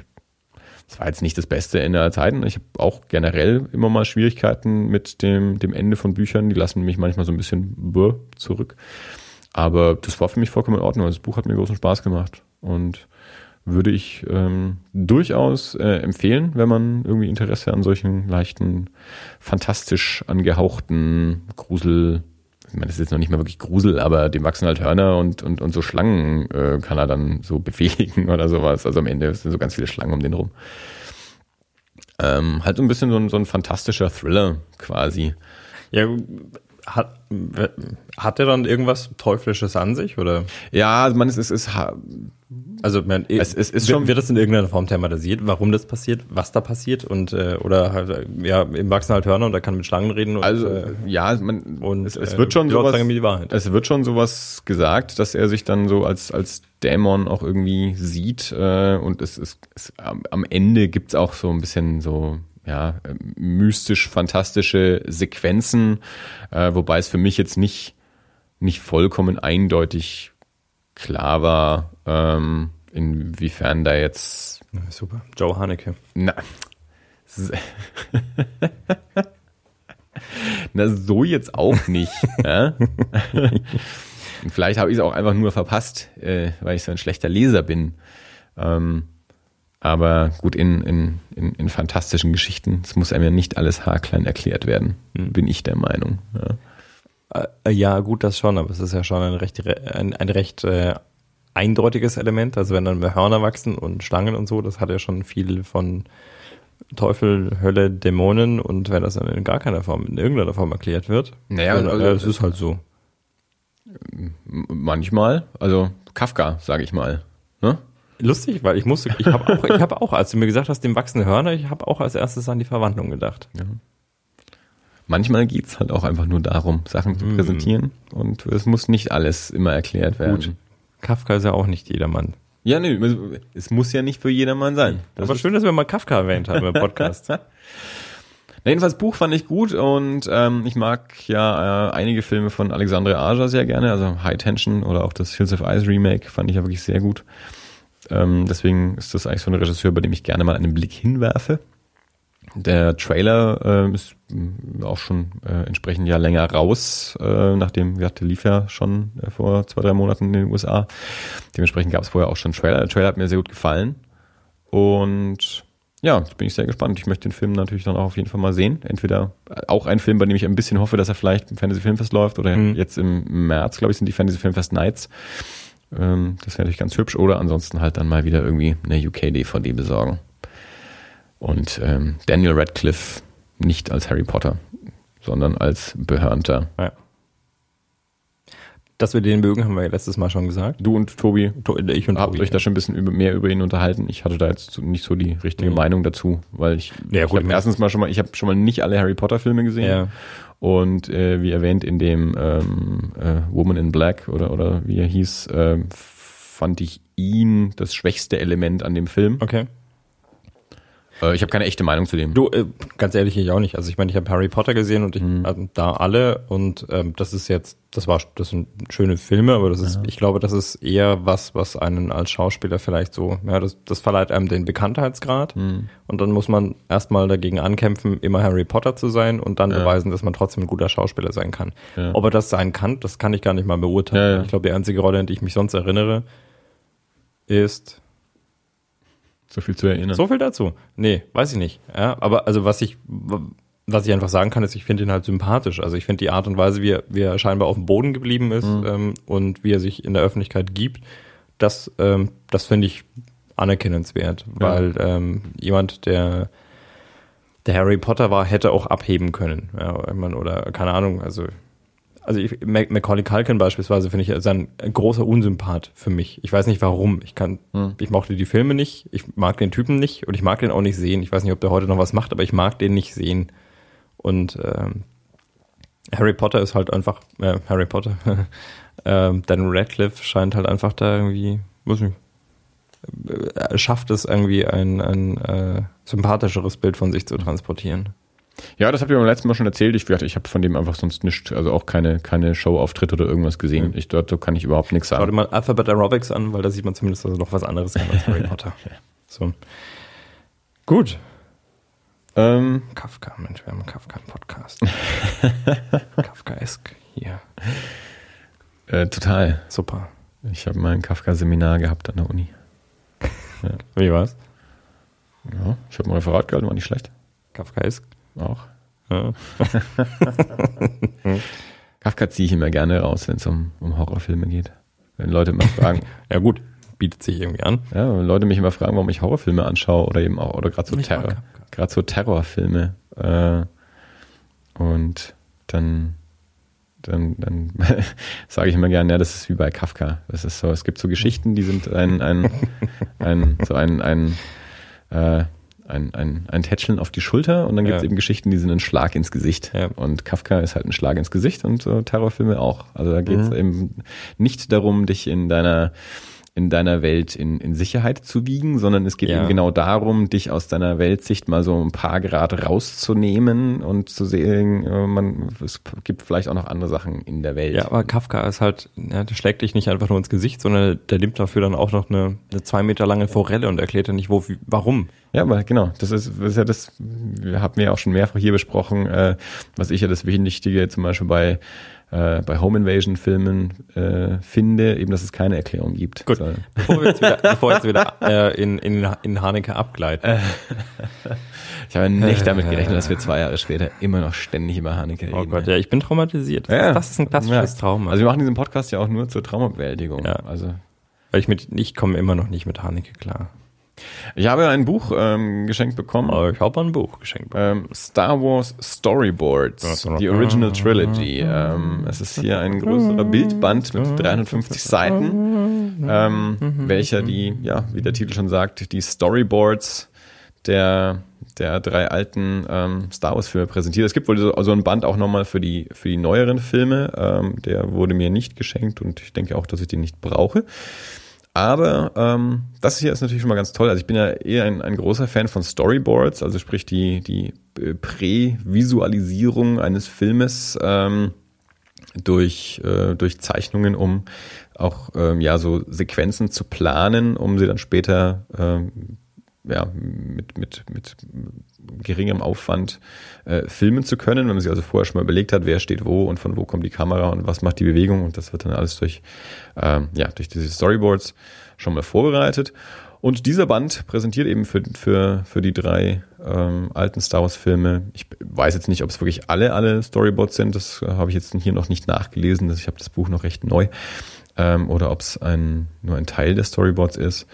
das war jetzt nicht das beste Ende aller Zeiten. Ich habe auch generell immer mal Schwierigkeiten mit dem, dem Ende von Büchern. Die lassen mich manchmal so ein bisschen zurück. Aber das war für mich vollkommen in Ordnung. Das Buch hat mir großen Spaß gemacht und würde ich ähm, durchaus äh, empfehlen, wenn man irgendwie Interesse an solchen leichten, fantastisch angehauchten Grusel ich meine, das ist jetzt noch nicht mal wirklich Grusel, aber dem wachsen halt Hörner und, und, und so Schlangen äh, kann er dann so [laughs] bewegen oder sowas. Also am Ende sind so ganz viele Schlangen um den rum. Ähm, halt so ein bisschen so ein, so ein fantastischer Thriller quasi. Ja, hat, hat er dann irgendwas Teuflisches an sich, oder? Ja, also man, es ist, es, also man, es, es ist schon, wird das in irgendeiner Form thematisiert, warum das passiert, was da passiert und äh, oder halt ja im Wachsen halt Hörner und er kann mit Schlangen reden. Und, also äh, ja, man, und es, es wird schon sowas, es wird schon sowas gesagt, dass er sich dann so als als Dämon auch irgendwie sieht äh, und es ist am Ende gibt's auch so ein bisschen so ja, mystisch-fantastische Sequenzen, äh, wobei es für mich jetzt nicht, nicht vollkommen eindeutig klar war, ähm, inwiefern da jetzt. Super. Joe Haneke. Na, [laughs] na, so jetzt auch nicht. ja? [laughs] Vielleicht habe ich es auch einfach nur verpasst, äh, weil ich so ein schlechter Leser bin. Ähm, Aber gut, in, in, in, in fantastischen Geschichten, es muss einem ja nicht alles haarklein erklärt werden, Hm. bin ich der Meinung. Ja. Äh, ja, gut, das schon, aber es ist ja schon ein recht, ein, ein recht äh, eindeutiges Element. Also wenn dann Hörner wachsen und Schlangen und so, das hat ja schon viel von Teufel, Hölle, Dämonen und wenn das dann in gar keiner Form, in irgendeiner Form erklärt wird, Naja, dann, also- äh, es ist halt so. Manchmal, also Kafka, sage ich mal. Ne? Lustig, weil ich musste, ich habe auch, ich habe auch, als du mir gesagt hast, dem wachsen Hörner, ich habe auch als erstes an die Verwandlung gedacht. Manchmal geht's halt auch einfach nur darum, Sachen zu präsentieren und es muss nicht alles immer erklärt werden. Gut. Kafka ist ja auch nicht jedermann. Ja, nee, es muss ja nicht für jedermann sein. Das Aber schön, dass wir mal Kafka erwähnt haben im Podcast. [laughs] Na, jedenfalls Buch fand ich gut und ähm, ich mag ja äh, einige Filme von Alexandre Aja sehr gerne, also High Tension oder auch das Hills of Ice Remake fand ich ja wirklich sehr gut. Ähm, deswegen ist das eigentlich so ein Regisseur, bei dem ich gerne mal einen Blick hinwerfe. Der Trailer ähm, ist mh, auch schon äh, entsprechend ja länger raus, äh, nachdem, gesagt, der lief ja schon äh, vor zwei, drei Monaten in den USA. Dementsprechend gab es vorher auch schon einen Trailer. Der Trailer hat mir sehr gut gefallen. Und ja, jetzt bin ich sehr gespannt. Ich möchte den Film natürlich dann auch auf jeden Fall mal sehen. Entweder äh, auch ein Film, bei dem ich ein bisschen hoffe, dass er vielleicht im Fantasy Filmfest läuft oder Mhm. jetzt im März, glaube ich, sind die Fantasy Filmfest Nights. Ähm, das wäre natürlich ganz hübsch. Oder ansonsten halt dann mal wieder irgendwie eine UK-DVD besorgen. Und ähm, Daniel Radcliffe nicht als Harry Potter, sondern als Behörnter. Ja. Dass wir den mögen, haben wir ja letztes Mal schon gesagt. Du und Tobi To- Ich und habt Tobi. euch da schon ein bisschen über, mehr über ihn unterhalten. Ich hatte da jetzt nicht so die richtige Mhm. Meinung dazu, weil ich, Ja, ich habe erstens mal schon mal, ich habe schon mal nicht alle Harry Potter Filme gesehen Ja. Und äh, wie erwähnt in dem ähm, äh, Woman in Black oder oder wie er hieß, ähm, fand ich ihn das schwächste Element an dem Film. Okay. Äh, ich habe keine echte Meinung zu dem. Du, äh, ganz ehrlich, ich auch nicht. Also ich meine, ich habe Harry Potter gesehen und ich, Mhm. also da alle und ähm, das ist jetzt, das war, das sind schöne Filme, aber das ist, ich glaube, das ist eher was, was einen als Schauspieler vielleicht so, ja, das, das verleiht einem den Bekanntheitsgrad Mhm. und dann muss man erstmal dagegen ankämpfen, immer Harry Potter zu sein und dann Ja. beweisen, dass man trotzdem ein guter Schauspieler sein kann. Ja. Ob er das sein kann, das kann ich gar nicht mal beurteilen. Ja, ja. Ich glaube, die einzige Rolle, an die ich mich sonst erinnere, ist so viel zu erinnern. so viel dazu. Nee, weiß ich nicht. Ja, aber also was ich was ich einfach sagen kann, ist, ich finde ihn halt sympathisch. Also ich finde die Art und Weise, wie er, wie er scheinbar auf dem Boden geblieben ist ähm, und wie er sich in der Öffentlichkeit gibt, das, ähm, das finde ich anerkennenswert, weil ähm, jemand, der der Harry Potter war, hätte auch abheben können. Ja, oder keine Ahnung, also also ich, Mac- Macaulay Culkin beispielsweise finde ich ist ein, großer Unsympath für mich. Ich weiß nicht warum. Ich kann, Hm. ich mochte die Filme nicht, ich mag den Typen nicht und ich mag den auch nicht sehen. Ich weiß nicht, ob der heute noch was macht, aber ich mag den nicht sehen. Und ähm, Harry Potter ist halt einfach, äh, Harry Potter, [laughs] ähm, Dan Radcliffe scheint halt einfach da irgendwie, muss ich, er schafft es irgendwie ein, ein äh, sympathischeres Bild von sich zu transportieren. Ja, das habt ihr beim letzten Mal schon erzählt. Ich, ich habe von dem einfach sonst nichts, also auch keine, keine Show-Auftritt oder irgendwas gesehen. Ich, dort kann ich überhaupt nichts Schau dir sagen. mal Alphabet Aerobics an, weil da sieht man zumindest, dass er noch was anderes kann als Harry Potter. [laughs] So. Gut. Ähm, Kafka, Mensch, wir haben einen Kafka im Podcast. [laughs] Kafkaesk hier. äh, total. Super. Ich habe mal ein Kafka-Seminar gehabt an der Uni. Wie war's? Ja, ich habe ein Referat gehalten, war nicht schlecht. Kafkaesk? Auch. Ja. [laughs] Kafka ziehe ich immer gerne raus, wenn es um, um Horrorfilme geht. Wenn Leute immer fragen, [laughs] ja, gut. Bietet sich irgendwie an. ja, wenn Leute mich immer fragen, warum ich Horrorfilme anschaue oder eben auch, oder gerade so, Terror, gerade so Terrorfilme. Äh, und dann, dann, dann [laughs] sage ich immer gerne, ja, das ist wie bei Kafka. Das ist so, es gibt so Geschichten, die sind ein, ein, ein, so ein, ein, äh, ein, ein, ein Tätscheln auf die Schulter und dann gibt es Ja. eben Geschichten, die sind ein Schlag ins Gesicht. Ja. Und Kafka ist halt ein Schlag ins Gesicht und so Terrorfilme auch. Also da geht es Mhm. eben nicht darum, dich in deiner in deiner Welt in, in Sicherheit zu wiegen, sondern es geht Ja. eben genau darum, dich aus deiner Weltsicht mal so ein paar Grad rauszunehmen und zu sehen, äh, man, es gibt vielleicht auch noch andere Sachen in der Welt. Ja, aber Kafka ist halt, ja, der schlägt dich nicht einfach nur ins Gesicht, sondern der nimmt dafür dann auch noch eine, eine zwei Meter lange Forelle und erklärt dir nicht, wo, wie, warum. Ja, aber genau, das ist, das ist ja das, wir haben ja auch schon mehrfach hier besprochen, äh, was ich ja das Wichtige zum Beispiel bei äh, bei Home Invasion Filmen äh, finde, eben, dass es keine Erklärung gibt. Gut, So. bevor wir jetzt wieder, [laughs] bevor jetzt wieder äh, in, in, in Haneke abgleiten. Ich habe nicht damit gerechnet, dass wir zwei Jahre später immer noch ständig über Haneke reden. oh Gott, ja, ich bin traumatisiert. Das, Ja. ist, das ist ein klassisches Ja. Trauma. Also wir machen diesen Podcast ja auch nur zur Traumabewältigung. Ja. Also Weil ich mit, ich komme immer noch nicht mit Haneke klar. Ich habe ein Buch ähm, geschenkt bekommen. Aber ich habe ein Buch geschenkt. bekommen. Ähm, Star Wars Storyboards, die Original Trilogy. Ähm, es ist hier ein größerer Bildband mit 350 Seiten, ähm, welcher die, ja, wie der Titel schon sagt, die Storyboards der, der drei alten ähm, Star Wars Filme präsentiert. Es gibt wohl so, so ein Band auch nochmal für die, für die neueren Filme. Ähm, der wurde mir nicht geschenkt und ich denke auch, dass ich den nicht brauche. Aber ähm, das hier ist natürlich schon mal ganz toll. Also ich bin ja eher ein, ein großer Fan von Storyboards, also sprich die, die äh, Prävisualisierung eines Filmes ähm, durch, äh, durch Zeichnungen, um auch ähm, ja so Sequenzen zu planen, um sie dann später ähm, ja, mit, mit, mit geringem Aufwand äh, filmen zu können, wenn man sich also vorher schon mal überlegt hat, wer steht wo und von wo kommt die Kamera und was macht die Bewegung und das wird dann alles durch, ähm, ja, durch diese Storyboards schon mal vorbereitet. Und dieser Band präsentiert eben für, für, für die drei ähm, alten Star Wars Filme. Ich weiß jetzt nicht, ob es wirklich alle, alle Storyboards sind. Das äh, habe ich jetzt hier noch nicht nachgelesen. Ich habe das Buch noch recht neu. Ähm, oder ob es ein, nur ein Teil der Storyboards ist.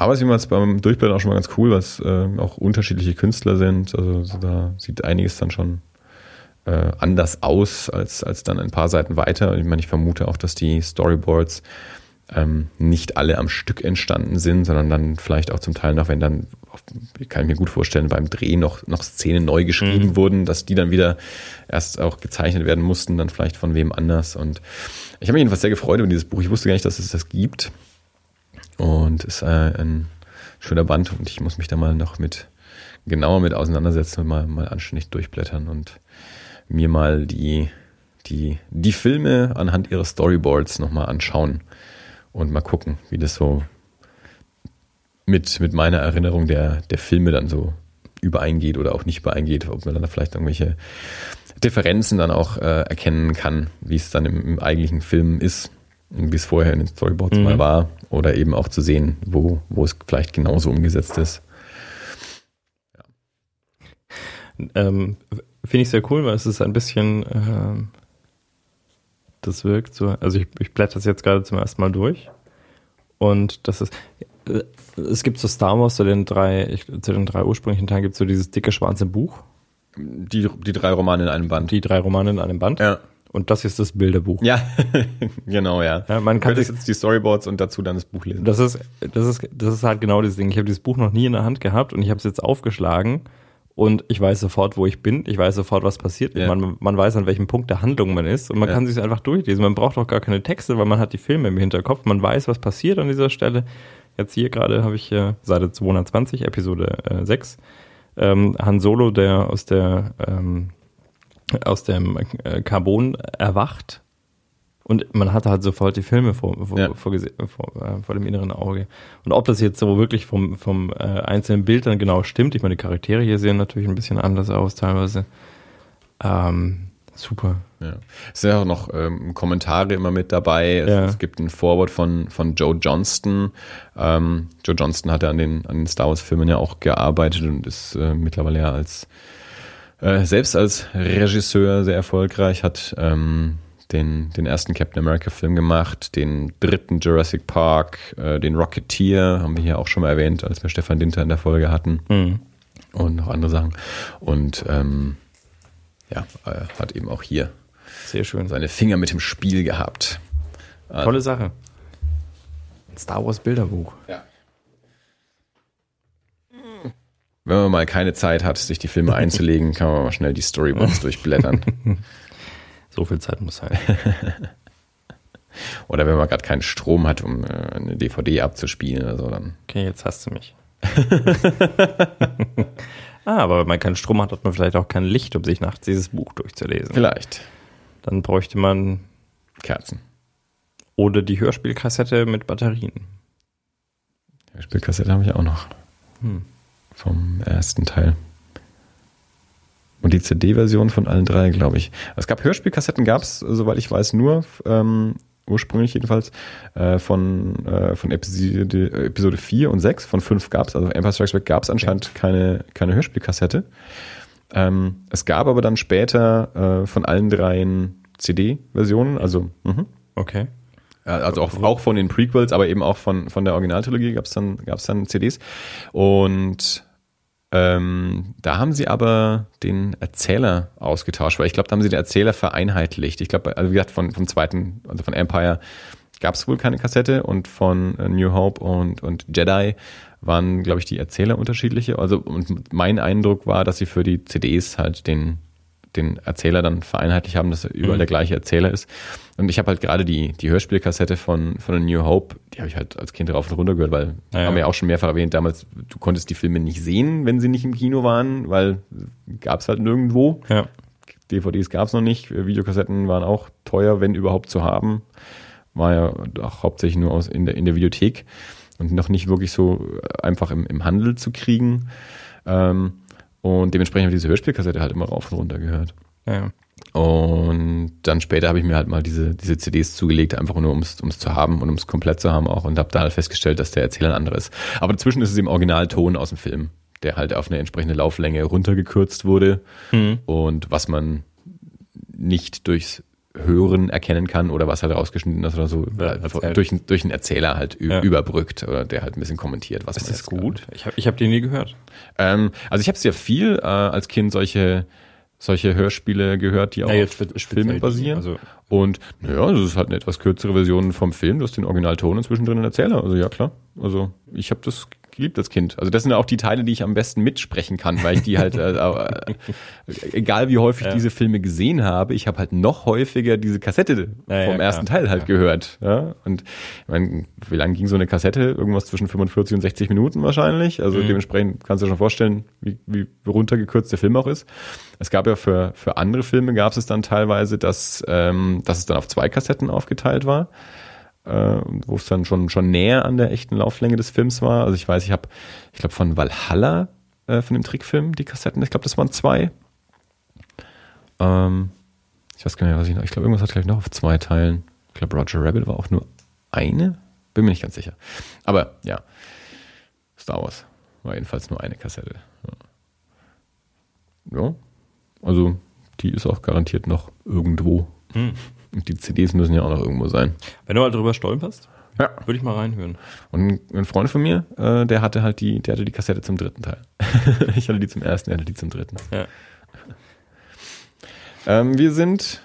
Aber es ist jedenfalls beim Durchblättern auch schon mal ganz cool, es äh, auch unterschiedliche Künstler sind. Also so da sieht einiges dann schon äh, anders aus als, als dann ein paar Seiten weiter. Ich meine, ich vermute auch, dass die Storyboards ähm, nicht alle am Stück entstanden sind, sondern dann vielleicht auch zum Teil noch, wenn dann, kann ich mir gut vorstellen, beim Dreh noch, noch Szenen neu geschrieben Mhm. wurden, dass die dann wieder erst auch gezeichnet werden mussten, dann vielleicht von wem anders. Und ich habe mich jedenfalls sehr gefreut über dieses Buch. Ich wusste gar nicht, dass es das gibt. Und es ist äh, ein schöner Band und ich muss mich da mal noch mit genauer mit auseinandersetzen und mal, mal anständig durchblättern und mir mal die, die, die Filme anhand ihrer Storyboards nochmal anschauen und mal gucken, wie das so mit, mit meiner Erinnerung der, der Filme dann so übereingeht oder auch nicht übereingeht, ob man dann da vielleicht irgendwelche Differenzen dann auch äh, erkennen kann, wie es dann im, im eigentlichen Film ist, wie es vorher in den Storyboards Mhm. mal war, oder eben auch zu sehen, wo, wo es vielleicht genauso umgesetzt ist. Ähm, Finde ich sehr cool, weil es ist ein bisschen, ähm, das wirkt so, also ich, ich blätter das jetzt gerade zum ersten Mal durch und das ist, äh, es gibt so Star Wars zu den drei, ich, zu den drei ursprünglichen Teilen gibt es so dieses dicke schwarze Buch, Die, die drei Romane in einem Band. die drei Romane in einem Band Ja. Und das ist das Bilderbuch. Ja, [laughs] genau, ja. Ja, man Du kann sich, jetzt die Storyboards und dazu dann das Buch lesen. das ist, das ist, das ist halt genau das Ding. Ich habe dieses Buch noch nie in der Hand gehabt und ich habe es jetzt aufgeschlagen und ich weiß sofort, wo ich bin. Ich weiß sofort, was passiert. Ja. Man, man weiß, an welchem Punkt der Handlung man ist und man Ja. kann sich einfach durchlesen. Man braucht auch gar keine Texte, weil man hat die Filme im Hinterkopf. Man weiß, was passiert an dieser Stelle. Jetzt hier gerade habe ich äh, Seite 220, Episode äh, 6. Ähm, Han Solo, der aus der ähm, aus dem äh, Carbon erwacht und man hatte halt sofort die Filme vor, vor, Ja. vor, vor, äh, vor dem inneren Auge. Und ob das jetzt so wirklich vom, vom äh, einzelnen Bild dann genau stimmt, ich meine, die Charaktere hier sehen natürlich ein bisschen anders aus teilweise. Ähm, super. Ja. Es sind ja auch noch ähm, Kommentare immer mit dabei. Es, Ja. es gibt ein Vorwort von, von Joe Johnston. Ähm, Joe Johnston hat ja an den, an den Star Wars-Filmen ja auch gearbeitet und ist äh, mittlerweile ja als äh, selbst als Regisseur sehr erfolgreich, hat ähm, den, den ersten Captain America-Film gemacht, den dritten Jurassic Park, äh, den Rocketeer, haben wir hier auch schon mal erwähnt, als wir Stefan Dinter in der Folge hatten Mhm. und noch andere Sachen. Und ähm, ja, äh, hat eben auch hier Sehr schön. seine Finger mit im Spiel gehabt. Tolle Sache. Star Wars Bilderbuch. Ja. Wenn man mal keine Zeit hat, sich die Filme einzulegen, [laughs] kann man mal schnell die Storyboards [laughs] durchblättern. So viel Zeit muss sein. [laughs] Oder wenn man gerade keinen Strom hat, um äh, eine DVD abzuspielen oder so, dann. Okay, jetzt hast du mich. ah, aber wenn man keinen Strom hat, hat man vielleicht auch kein Licht, um sich nachts dieses Buch durchzulesen. Vielleicht. Dann bräuchte man Kerzen. oder die Hörspielkassette mit Batterien. Hm. Spielkassette habe ich auch noch. Vom ersten Teil. Und die CD-Version von allen drei, glaube ich. Es gab Hörspielkassetten, gab es, soweit ich weiß, nur ähm, ursprünglich jedenfalls, äh, von, äh, von Episode, Episode 4 und 6. Von 5 gab es, also Empire Strikes Back gab es anscheinend keine, keine Hörspielkassette. Ähm, es gab aber dann später äh, von allen dreien CD-Versionen, also mh. Okay. Also auch, auch von den Prequels, aber eben auch von, von der Originaltrilogie gab es dann, gab's dann CDs. Und ähm, da haben sie aber den Erzähler ausgetauscht, weil ich glaube, da haben sie den Erzähler vereinheitlicht. Ich glaube, also wie gesagt, von, vom zweiten, also von Empire gab es wohl keine Kassette und von äh, New Hope und, und Jedi waren, glaube ich, die Erzähler unterschiedliche. Also und mein Eindruck war, dass sie für die CDs halt den den Erzähler dann vereinheitlicht haben, dass er überall mhm. der gleiche Erzähler ist. Und ich habe halt gerade die, die Hörspielkassette von, von New Hope, die habe ich halt als Kind rauf und runter gehört, weil, ja, haben wir ja auch schon mehrfach erwähnt, damals, du konntest die Filme nicht sehen, wenn sie nicht im Kino waren, weil gab es halt nirgendwo. Ja. DVDs gab es noch nicht, Videokassetten waren auch teuer, wenn überhaupt zu haben. War ja auch hauptsächlich nur aus in der, in der Videothek und noch nicht wirklich so einfach im, im Handel zu kriegen. Ähm, und dementsprechend habe ich diese Hörspielkassette halt immer rauf und runter gehört. Ja. Und dann später habe ich mir halt mal diese, diese CDs zugelegt, einfach nur um es zu haben und um es komplett zu haben auch und habe da halt festgestellt, dass der Erzähler ein anderer ist. Aber dazwischen ist es im Originalton aus dem Film, der halt auf eine entsprechende Lauflänge runtergekürzt wurde mhm. und was man nicht durchs Hören erkennen kann oder was halt rausgeschnitten ist oder so, ja, durch, durch einen Erzähler halt ja. überbrückt oder der halt ein bisschen kommentiert, was ist man das gut? Hat. Ich habe ich hab den nie gehört. Ähm, also ich habe sehr viel äh, als Kind solche solche Hörspiele gehört, die auch ja, auf Filmen basieren. Also und naja, das ist halt eine etwas kürzere Version vom Film. Du hast den Originalton und zwischendrin einen Erzähler. Also ja klar. Also ich habe das geliebt als Kind. Also das sind ja auch die Teile, die ich am besten mitsprechen kann, weil ich die halt, äh, [laughs] äh, egal wie häufig ja. diese Filme gesehen habe, ich habe halt noch häufiger diese Kassette ja, vom ja, ersten Teil halt gehört. Ja? Und ich meine, wie lange ging so eine Kassette? Irgendwas zwischen 45 und 60 Minuten wahrscheinlich. Also mhm. dementsprechend kannst du dir schon vorstellen, wie, wie runtergekürzt der Film auch ist. Es gab ja für, für andere Filme gab es dann teilweise, dass, ähm, dass es dann auf zwei Kassetten aufgeteilt war äh, wo es dann schon, schon näher an der echten Lauflänge des Films war. Also ich weiß, ich habe, ich glaube, von Valhalla, äh, von dem Trickfilm, die Kassetten, ich glaube, das waren zwei. Ähm, ich weiß gar nicht, was ich noch, ich glaube, irgendwas hat gleich noch auf zwei Teilen. Ich glaube, Roger Rabbit war auch nur eine. Bin mir nicht ganz sicher. Aber ja, Star Wars war jedenfalls nur eine Kassette. Ja. ja. Also, die ist auch garantiert noch irgendwo. Hm. Und die CDs müssen ja auch noch irgendwo sein. Wenn du mal drüber stolperst, ja. würde ich mal reinhören. Und ein Freund von mir, äh, der hatte halt die, der hatte die Kassette zum dritten Teil. [laughs] ich hatte die zum ersten, er hatte die zum dritten. Ja. Ähm, wir sind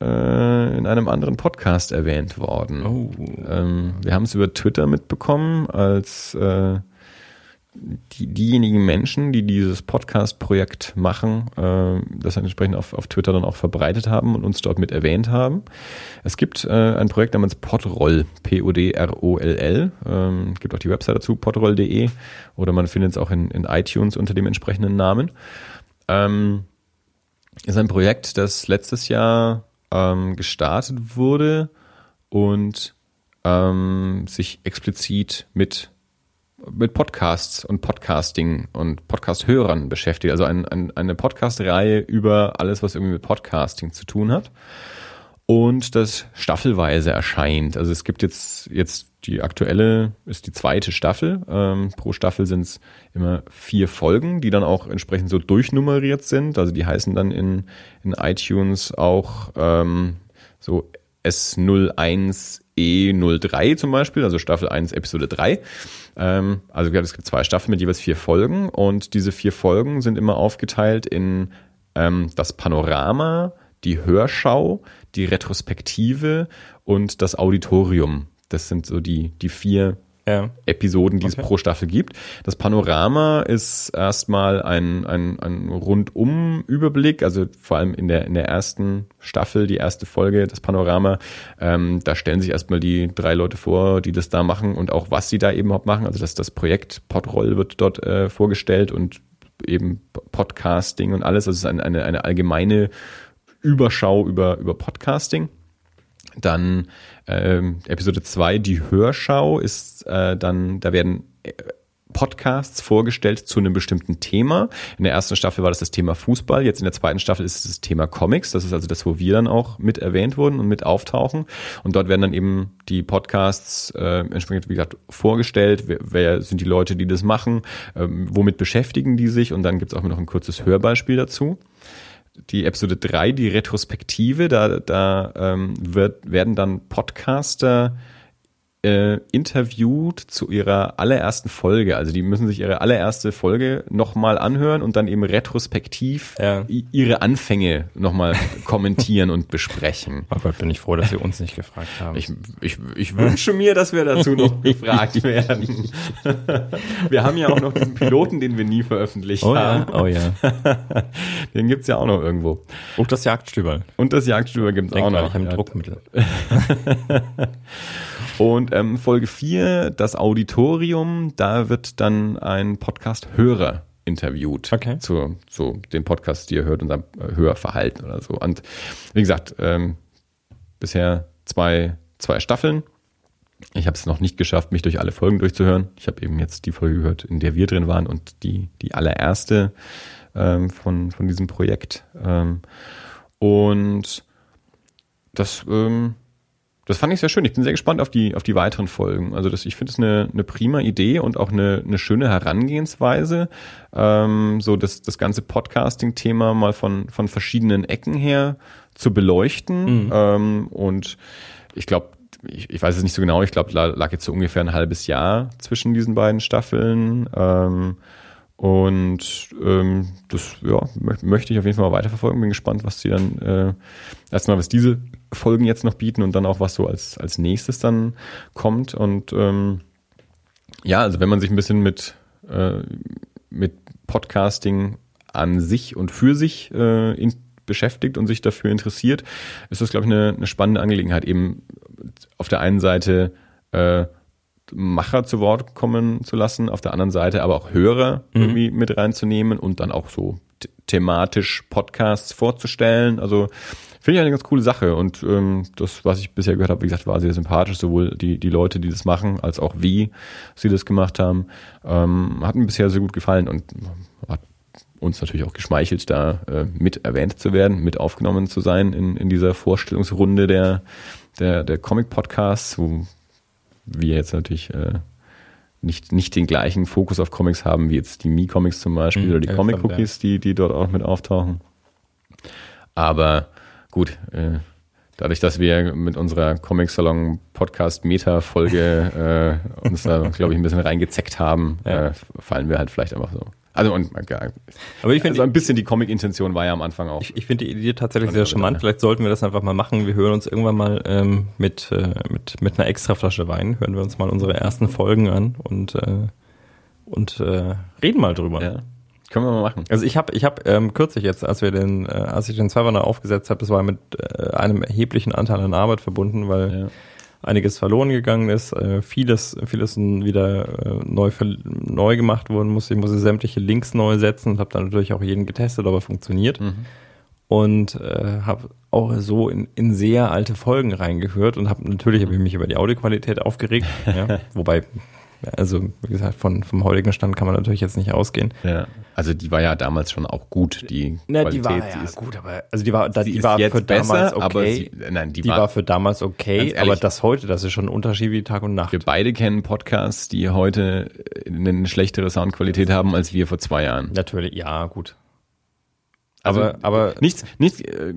äh, in einem anderen Podcast erwähnt worden. Oh. Ähm, wir haben es über Twitter mitbekommen, als äh, die, diejenigen Menschen, die dieses Podcast-Projekt machen, äh, das entsprechend auf, auf Twitter dann auch verbreitet haben und uns dort mit erwähnt haben. Es gibt äh, ein Projekt namens Podroll, P-O-D-R-O-L-L. Ähm, gibt auch die Website dazu, podroll.de oder man findet es auch in, in iTunes unter dem entsprechenden Namen. Ähm, ist ein Projekt, das letztes Jahr ähm, gestartet wurde und ähm, sich explizit mit mit Podcasts und Podcasting und Podcast-Hörern beschäftigt. Also ein, ein, eine Podcast-Reihe über alles, was irgendwie mit Podcasting zu tun hat. Und das staffelweise erscheint. Also es gibt jetzt, jetzt die aktuelle ist die zweite Staffel. Ähm, pro Staffel sind es immer vier Folgen, die dann auch entsprechend so durchnummeriert sind. Also die heißen dann in, in iTunes auch ähm, so S01 E03 zum Beispiel, also Staffel 1, Episode 3. Ähm, also es gibt zwei Staffeln mit jeweils vier Folgen und diese vier Folgen sind immer aufgeteilt in ähm, das Panorama, die Hörschau, die Retrospektive und das Auditorium. Das sind so die, die vier ja. Episoden, die okay. es pro Staffel gibt. Das Panorama ist erstmal ein, ein, ein Rundum-Überblick, also vor allem in der, in der ersten Staffel, die erste Folge, das Panorama, ähm, da stellen sich erstmal die drei Leute vor, die das da machen und auch was sie da eben überhaupt machen. Also das, das Projekt Podroll wird dort äh, vorgestellt und eben Podcasting und alles. Das ist eine, eine, eine allgemeine Überschau über, über Podcasting. Dann ähm, Episode 2, die Hörschau, ist äh, dann, da werden äh, Podcasts vorgestellt zu einem bestimmten Thema. In der ersten Staffel war das das Thema Fußball, jetzt in der zweiten Staffel ist es das Thema Comics. Das ist also das, wo wir dann auch mit erwähnt wurden und mit auftauchen. Und dort werden dann eben die Podcasts äh, entsprechend, wie gesagt, vorgestellt. Wer, wer sind die Leute, die das machen? Ähm, womit beschäftigen die sich? Und dann gibt es auch noch ein kurzes Hörbeispiel dazu die Episode 3, die Retrospektive, da, da ähm, wird, werden dann Podcaster äh, interviewt zu ihrer allerersten Folge. Also die müssen sich ihre allererste Folge nochmal anhören und dann eben retrospektiv Ja. ihre Anfänge nochmal [laughs] kommentieren und besprechen. Oh Gott, bin ich froh, dass Sie uns nicht gefragt haben. Ich, ich, ich wünsche mir, dass wir dazu noch [laughs] gefragt werden. Wir haben ja auch noch diesen Piloten, den wir nie veröffentlicht oh ja, haben. oh ja. [laughs] Den gibt's ja auch noch irgendwo. Oh, das Jagdstüberl. Und das Jagdstüber gibt's Denk auch noch. ich habe ein Ja. Druckmittel. Und ähm, Folge 4, das Auditorium, da wird dann ein Podcast-Hörer interviewt Okay. zu so dem Podcast, die ihr hört, unserem äh, Hörverhalten oder so. Und wie gesagt, ähm, bisher zwei, zwei Staffeln. Ich habe es noch nicht geschafft, mich durch alle Folgen durchzuhören. Ich habe eben jetzt die Folge gehört, in der wir drin waren und die, die allererste ähm, von, von diesem Projekt. Ähm, und das, ähm, das fand ich sehr schön. Ich bin sehr gespannt auf die, auf die weiteren Folgen. Also das, ich finde es eine, eine prima Idee und auch eine, eine schöne Herangehensweise, ähm, so das, das ganze Podcasting-Thema mal von, von verschiedenen Ecken her zu beleuchten. Ähm, und ich glaube, ich, ich weiß es nicht so genau, ich glaube, lag jetzt so ungefähr ein halbes Jahr zwischen diesen beiden Staffeln. Ähm, und ähm, das ja, mö- möchte ich auf jeden Fall mal weiterverfolgen. Bin gespannt, was die dann äh, erstmal, was diese Folgen jetzt noch bieten und dann auch, was so als, als nächstes dann kommt. Und ähm, ja, also wenn man sich ein bisschen mit, äh, mit Podcasting an sich und für sich äh, in, beschäftigt und sich dafür interessiert, ist das, glaube ich, eine, eine spannende Angelegenheit. Eben auf der einen Seite äh, Macher zu Wort kommen zu lassen, auf der anderen Seite aber auch Hörer irgendwie mit reinzunehmen und dann auch so th- thematisch Podcasts vorzustellen. Also finde ich eine ganz coole Sache und ähm, das, was ich bisher gehört habe, wie gesagt, war sehr sympathisch, sowohl die, die Leute, die das machen, als auch wie sie das gemacht haben. Ähm, hat mir bisher sehr gut gefallen und hat uns natürlich auch geschmeichelt, da äh, mit erwähnt zu werden, mit aufgenommen zu sein in, in dieser Vorstellungsrunde der, der, der Comic-Podcasts, wo wir jetzt natürlich äh, nicht, nicht den gleichen Fokus auf Comics haben, wie jetzt die Me-Comics zum Beispiel Mhm, oder die ja, Comic-Cookies, die, die dort auch mit auftauchen. Aber gut, äh, dadurch, dass wir mit unserer Comic-Salon-Podcast-Meta-Folge äh, uns da, [laughs] glaube ich, ein bisschen reingezeckt haben, Ja. äh, fallen wir halt vielleicht einfach so. Also, und, ja, Aber ich finde also ein bisschen die Comic-Intention war ja am Anfang auch. Ich, ich finde die Idee tatsächlich sehr charmant. Vielleicht sollten wir das einfach mal machen. Wir hören uns irgendwann mal ähm, mit, äh, mit, mit einer extra Flasche Wein, hören wir uns mal unsere ersten Folgen an und, äh, und äh, reden mal drüber. ja. Können wir mal machen. Also ich habe ich hab, ähm, kürzlich jetzt, als wir den, äh, als ich den Server aufgesetzt habe, das war mit äh, einem erheblichen Anteil an Arbeit verbunden, weil Ja. Einiges verloren gegangen ist, äh, vieles, vieles wieder äh, neu, neu gemacht worden muss. Ich musste sämtliche Links neu setzen und habe dann natürlich auch jeden getestet, ob er funktioniert. Mhm. Und äh, habe auch so in, in sehr alte Folgen reingehört und habe natürlich hab ich mich über die Audioqualität aufgeregt. [laughs] ja, wobei, also wie gesagt, von, vom heutigen Stand kann man natürlich jetzt nicht ausgehen. Ja. Also die war ja damals schon auch gut, die Qualität. sie ist, gut, aber also die war, da, die war für damals besser, okay. aber sie, nein, die, die war, war für damals okay, ehrlich. aber das heute, das ist schon ein Unterschied wie Tag und Nacht. wir beide kennen Podcasts, die heute eine schlechtere Soundqualität haben als wir vor zwei Jahren. Natürlich, ja, gut. Also, aber, aber nichts, nichts, äh,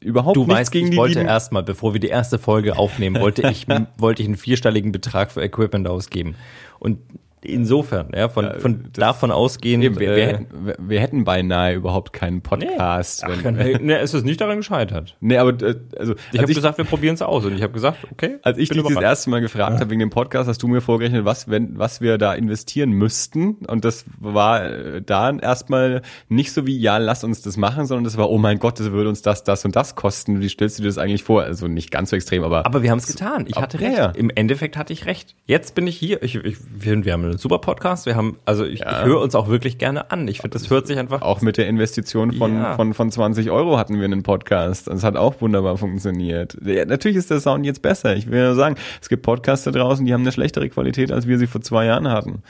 überhaupt du nichts weißt, gegen ich die wollte lieben. erstmal, bevor wir die erste Folge aufnehmen, wollte ich, [laughs] wollte ich einen vierstelligen Betrag für Equipment ausgeben. Und insofern, ja, von, von davon ausgehend, Eben, wir, wir, äh, hätten, wir, wir hätten beinahe überhaupt keinen Podcast. Ach, wenn, nee, nee, es ist nicht daran gescheitert. nee, aber äh, also Ich als habe gesagt, wir probieren es aus. Und ich habe gesagt, okay. [laughs] Als ich dich das erste Mal gefragt habe wegen dem Podcast, hast du mir vorgerechnet, was, wenn, was wir da investieren müssten. Und das war äh, da erstmal nicht so wie, ja, lass uns das machen, sondern das war, oh mein Gott, das würde uns das, das und das kosten. Wie stellst du dir das eigentlich vor? Also nicht ganz so extrem, aber, Aber wir haben es getan. Ich hatte Ja, recht. ja. Im Endeffekt hatte ich recht. Jetzt bin ich hier. Ich, ich wir haben ein super Podcast. Wir haben, also ich, Ja. ich höre uns auch wirklich gerne an. Ich finde, das hört sich einfach. Auch mit der Investition von, Ja. von, von 20 Euro hatten wir einen Podcast. Das hat auch wunderbar funktioniert. Ja, natürlich ist der Sound jetzt besser. Ich will ja sagen, es gibt Podcasts da draußen, die haben eine schlechtere Qualität, als wir sie vor zwei Jahren hatten.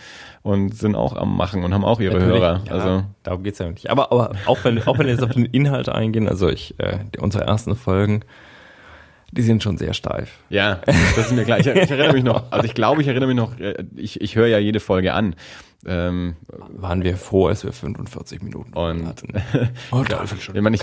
Und sind auch am Machen und haben auch ihre Natürlich, Hörer. Also, darum geht's ja nicht. Aber, aber auch wenn, auch wenn wir jetzt auf den Inhalt eingehen, also ich, äh, unsere ersten Folgen, die sind schon sehr steif. ja, das ist mir klar. Ich, ich erinnere mich noch, also ich glaube, ich erinnere mich noch, äh, ich, ich höre ja jede Folge an. Ähm, Waren wir froh, als wir 45 Minuten Und- hatten. [laughs] Oh, Dreiviertelstunde. Ich meine, ich,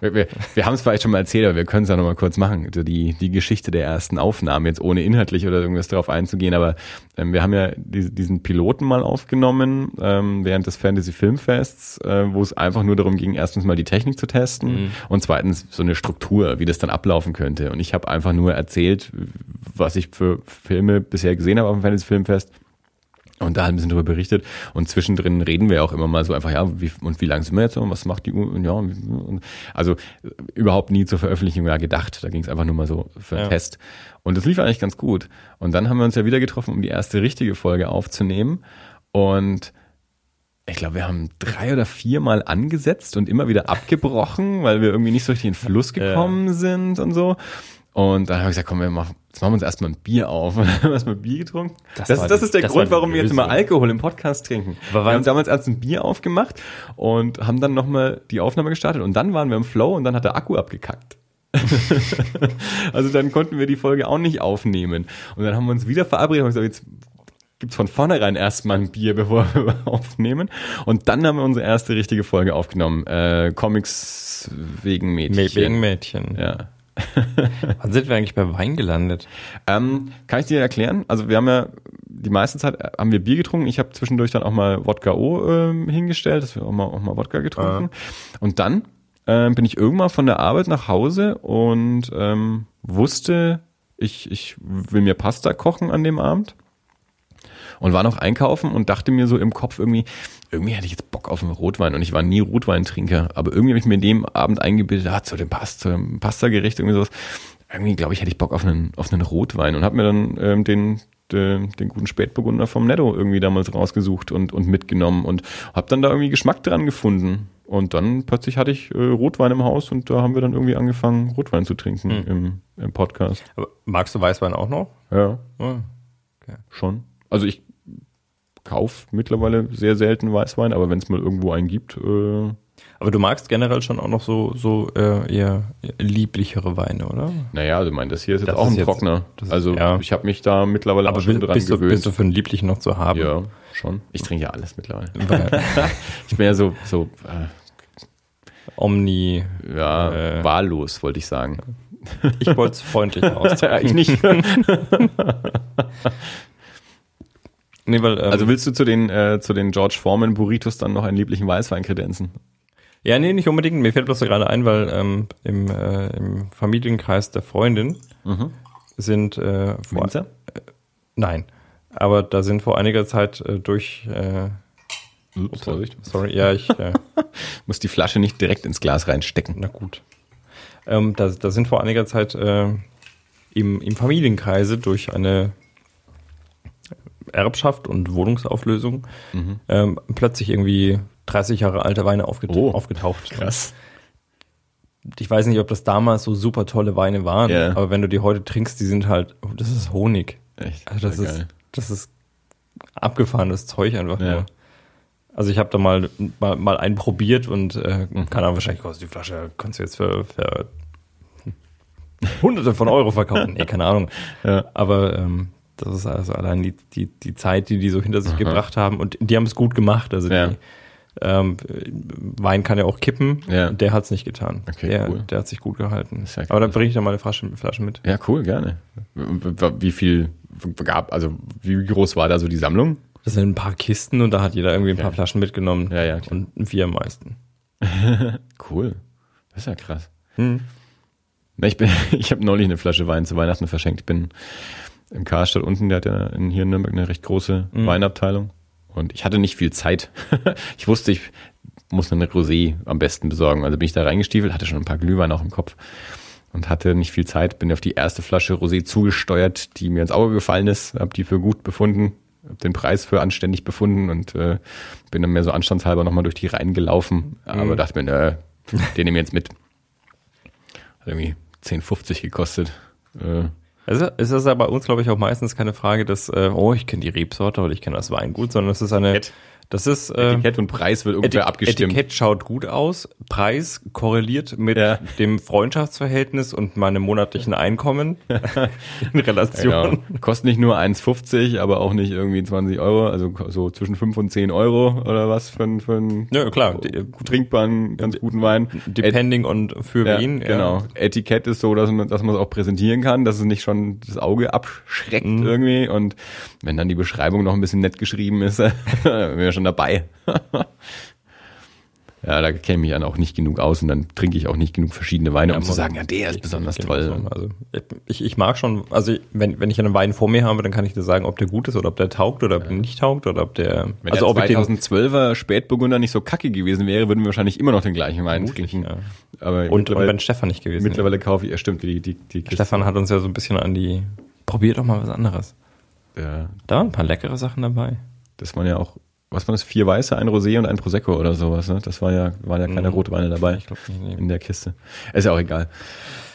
wir, wir, wir haben es vielleicht schon mal erzählt, aber wir können es ja nochmal kurz machen. Also die, die Geschichte der ersten Aufnahmen, jetzt ohne inhaltlich oder irgendwas darauf einzugehen, aber ähm, wir haben ja die, diesen Piloten mal aufgenommen ähm, während des Fantasy Filmfests, äh, wo es einfach nur darum ging, erstens mal die Technik zu testen und zweitens so eine Struktur, wie das dann ablaufen könnte. Und ich habe einfach nur erzählt, was ich für Filme bisher gesehen habe auf dem Fantasy Filmfest und da halt ein bisschen drüber berichtet. Und zwischendrin reden wir auch immer mal so einfach, ja, wie, und wie lang sind wir jetzt und was macht die Uhr? Und ja, und, also äh, überhaupt nie zur Veröffentlichung ja gedacht. Da ging es einfach nur mal so für einen Ja. Test. Und das lief eigentlich ganz gut. Und dann haben wir uns ja wieder getroffen, um die erste richtige Folge aufzunehmen. Und ich glaube, wir haben drei oder viermal angesetzt und immer wieder abgebrochen, weil wir irgendwie nicht so richtig in den Fluss gekommen sind und so. Und dann habe ich gesagt, komm, wir machen, jetzt machen wir uns erstmal ein Bier auf. [laughs] Und dann haben wir erstmal Bier getrunken. Das, Das das, war das die- ist der das Grund, warum wir jetzt immer. Alkohol im Podcast trinken. Wir haben damals erst ein Bier aufgemacht und haben dann nochmal die Aufnahme gestartet. Und dann waren wir im Flow und dann hat der Akku abgekackt. [laughs] also dann konnten wir die Folge auch nicht aufnehmen. Und dann haben wir uns wieder verabredet und gesagt, jetzt gibt's von vornherein erstmal ein Bier, [laughs] bevor wir aufnehmen. Und dann haben wir unsere erste richtige Folge aufgenommen. Äh, Comics wegen Mädchen. Wegen Mädchen. Ja. [laughs] Wann sind wir eigentlich bei Wein gelandet? Ähm, kann ich dir erklären? Also wir haben ja die meiste Zeit äh, haben wir Bier getrunken. Ich habe zwischendurch dann auch mal Wodka O ähm, hingestellt, dass wir auch mal, auch mal Wodka getrunken. Und dann ähm, bin ich irgendwann von der Arbeit nach Hause und ähm, wusste, ich, ich will mir Pasta kochen an dem Abend und war noch einkaufen und dachte mir so im Kopf irgendwie, irgendwie hätte ich jetzt Bock auf einen Rotwein und ich war nie Rotweintrinker, aber irgendwie habe ich mir in dem Abend eingebildet, ah, zu dem Pasta, Pasta-Gericht irgendwie sowas, irgendwie glaube ich hätte ich Bock auf einen, auf einen Rotwein und habe mir dann ähm, den, den, den guten Spätburgunder vom Netto irgendwie damals rausgesucht und, und mitgenommen und habe dann da irgendwie Geschmack dran gefunden. Und dann plötzlich hatte ich äh, Rotwein im Haus und da haben wir dann irgendwie angefangen, Rotwein zu trinken im, im Podcast. Aber magst du Weißwein auch noch? Ja. Oh. Schon. Also ich kauf mittlerweile sehr selten Weißwein, aber wenn es mal irgendwo einen gibt, äh, Aber du magst generell schon auch noch so, so äh, eher lieblichere Weine, oder? naja, also mein, das hier ist jetzt Das auch ist ein jetzt- Trockner. ist- also ja. ich habe mich da mittlerweile Aber auch schon dran bist, du, gewöhnt. bist du für einen lieblichen noch zu haben? ja, schon. Ich trinke ja alles mittlerweile. Weil [laughs] Ich bin ja so, so äh, Omni, ja, Äh. wahllos, wollte ich sagen. ich wollte es freundlich [laughs] ausdrücken. ich nicht. [laughs] Nee, weil, ähm, Also willst du zu den, äh, zu den George Foreman Burritos dann noch einen lieblichen Weißwein kredenzen? ja, nee, nicht unbedingt. Mir fällt bloß gerade ein, weil ähm, im, äh, im Familienkreis der Freundin sind äh, vor, Winzer? Nein, aber da sind vor einiger Zeit äh, durch äh, Ups, Vorsicht. sorry, ja, ich äh, [laughs] Muss die Flasche nicht direkt ins Glas reinstecken. na gut. Ähm, da, da sind vor einiger Zeit äh, im, im Familienkreise durch eine Erbschaft und Wohnungsauflösung ähm, plötzlich irgendwie 30 Jahre alte Weine aufget Oh, aufgetaucht. Krass. Ich weiß nicht, ob das damals so super tolle Weine waren, Ja. aber wenn du die heute trinkst, die sind halt, oh, das ist Honig. Echt? Also das ist, geil. das ist abgefahrenes Zeug einfach Ja. nur. Also ich habe da mal, mal, mal einen probiert und äh, Mhm. keine Ahnung, wahrscheinlich kostet die Flasche, kannst du jetzt für, für hunderte von Euro verkaufen. [laughs] Nee, keine Ahnung. Ja. Aber ähm, das ist also allein die, die, die Zeit, die die so hinter sich gebracht haben und die haben es gut gemacht. Also Ja. die, ähm, Wein kann ja auch kippen. Ja. Der hat es nicht getan. Okay, der, cool. der hat sich gut gehalten. Ja Aber dann bringe ich da mal eine Flasche, Flasche mit. Ja, cool, gerne. Wie viel gab, also wie groß war da so die Sammlung? Das sind ein paar Kisten und da hat jeder irgendwie ein paar Okay. Flaschen mitgenommen. Ja, ja, klar. Und vier am meisten. [laughs] Cool. Das ist ja krass. Hm. Ich bin, [laughs] ich habe neulich eine Flasche Wein zu Weihnachten verschenkt. Ich bin im Karstadt unten, der hat ja in, hier in Nürnberg eine recht große Mhm. Weinabteilung. Und ich hatte nicht viel Zeit. [laughs] ich wusste, ich muss eine Rosé am besten besorgen. Also bin ich da reingestiefelt, hatte schon ein paar Glühwein auch im Kopf und hatte nicht viel Zeit. Bin auf die erste Flasche Rosé zugesteuert, die mir ins Auge gefallen ist, habe die für gut befunden, hab den Preis für anständig befunden und äh, bin dann mehr so anstandshalber nochmal durch die Reihen gelaufen. Aber Mhm. dachte mir, nö, den nehme ich jetzt mit. Hat irgendwie 10,50 gekostet. Äh, Also es ist ja bei uns, glaube ich, auch meistens keine Frage, dass, äh, oh, ich kenne die Rebsorte oder ich kenne das Weingut, sondern es ist eine, Etikett. Das ist, äh, Etikett und Preis wird Etik- abgestimmt. Etikett schaut gut aus, Preis korreliert mit Ja. dem Freundschaftsverhältnis und meinem monatlichen Einkommen [laughs] in Relation. Genau. Kostet nicht nur 1,50, aber auch nicht irgendwie 20 Euro, also so zwischen 5 und 10 Euro oder was für, einen- für einen Ja, klar, trinkbaren, ganz guten Wein. Depending on für Ja, wen. genau. Etikett ist so, dass man, dass man es auch präsentieren kann, dass es nicht schon das Auge abschreckt Mhm. irgendwie. Und wenn dann die Beschreibung noch ein bisschen nett geschrieben ist, [laughs] schon dabei. [laughs] ja, da kenne ich mich dann auch nicht genug aus und dann trinke ich auch nicht genug verschiedene Weine, um Ja, zu man- sagen, ja, der ist besonders toll. so. Also ich, ich mag schon, also wenn, wenn ich einen Wein vor mir habe, dann kann ich dir sagen, ob der gut ist oder ob der taugt oder ob der nicht taugt oder ob der, Wenn also der ob ich den 2012er Spätburgunder nicht so kacke gewesen wäre, würden wir wahrscheinlich immer noch den gleichen Wein trinken. ja. Aber und, und wenn Stefan nicht gewesen wäre. mittlerweile kaufe ich, ja stimmt, die, die, die Kiste. Stefan hat uns ja so ein bisschen an die, probier doch mal was anderes. Ja, Da waren ein paar leckere Sachen dabei. das waren ja auch, was waren das, vier Weiße, ein Rosé und ein Prosecco oder sowas. Ne? Das war ja, waren ja keine Mhm. Rotweine dabei Ich glaube nicht. Nee. in der Kiste. Ist ja auch egal.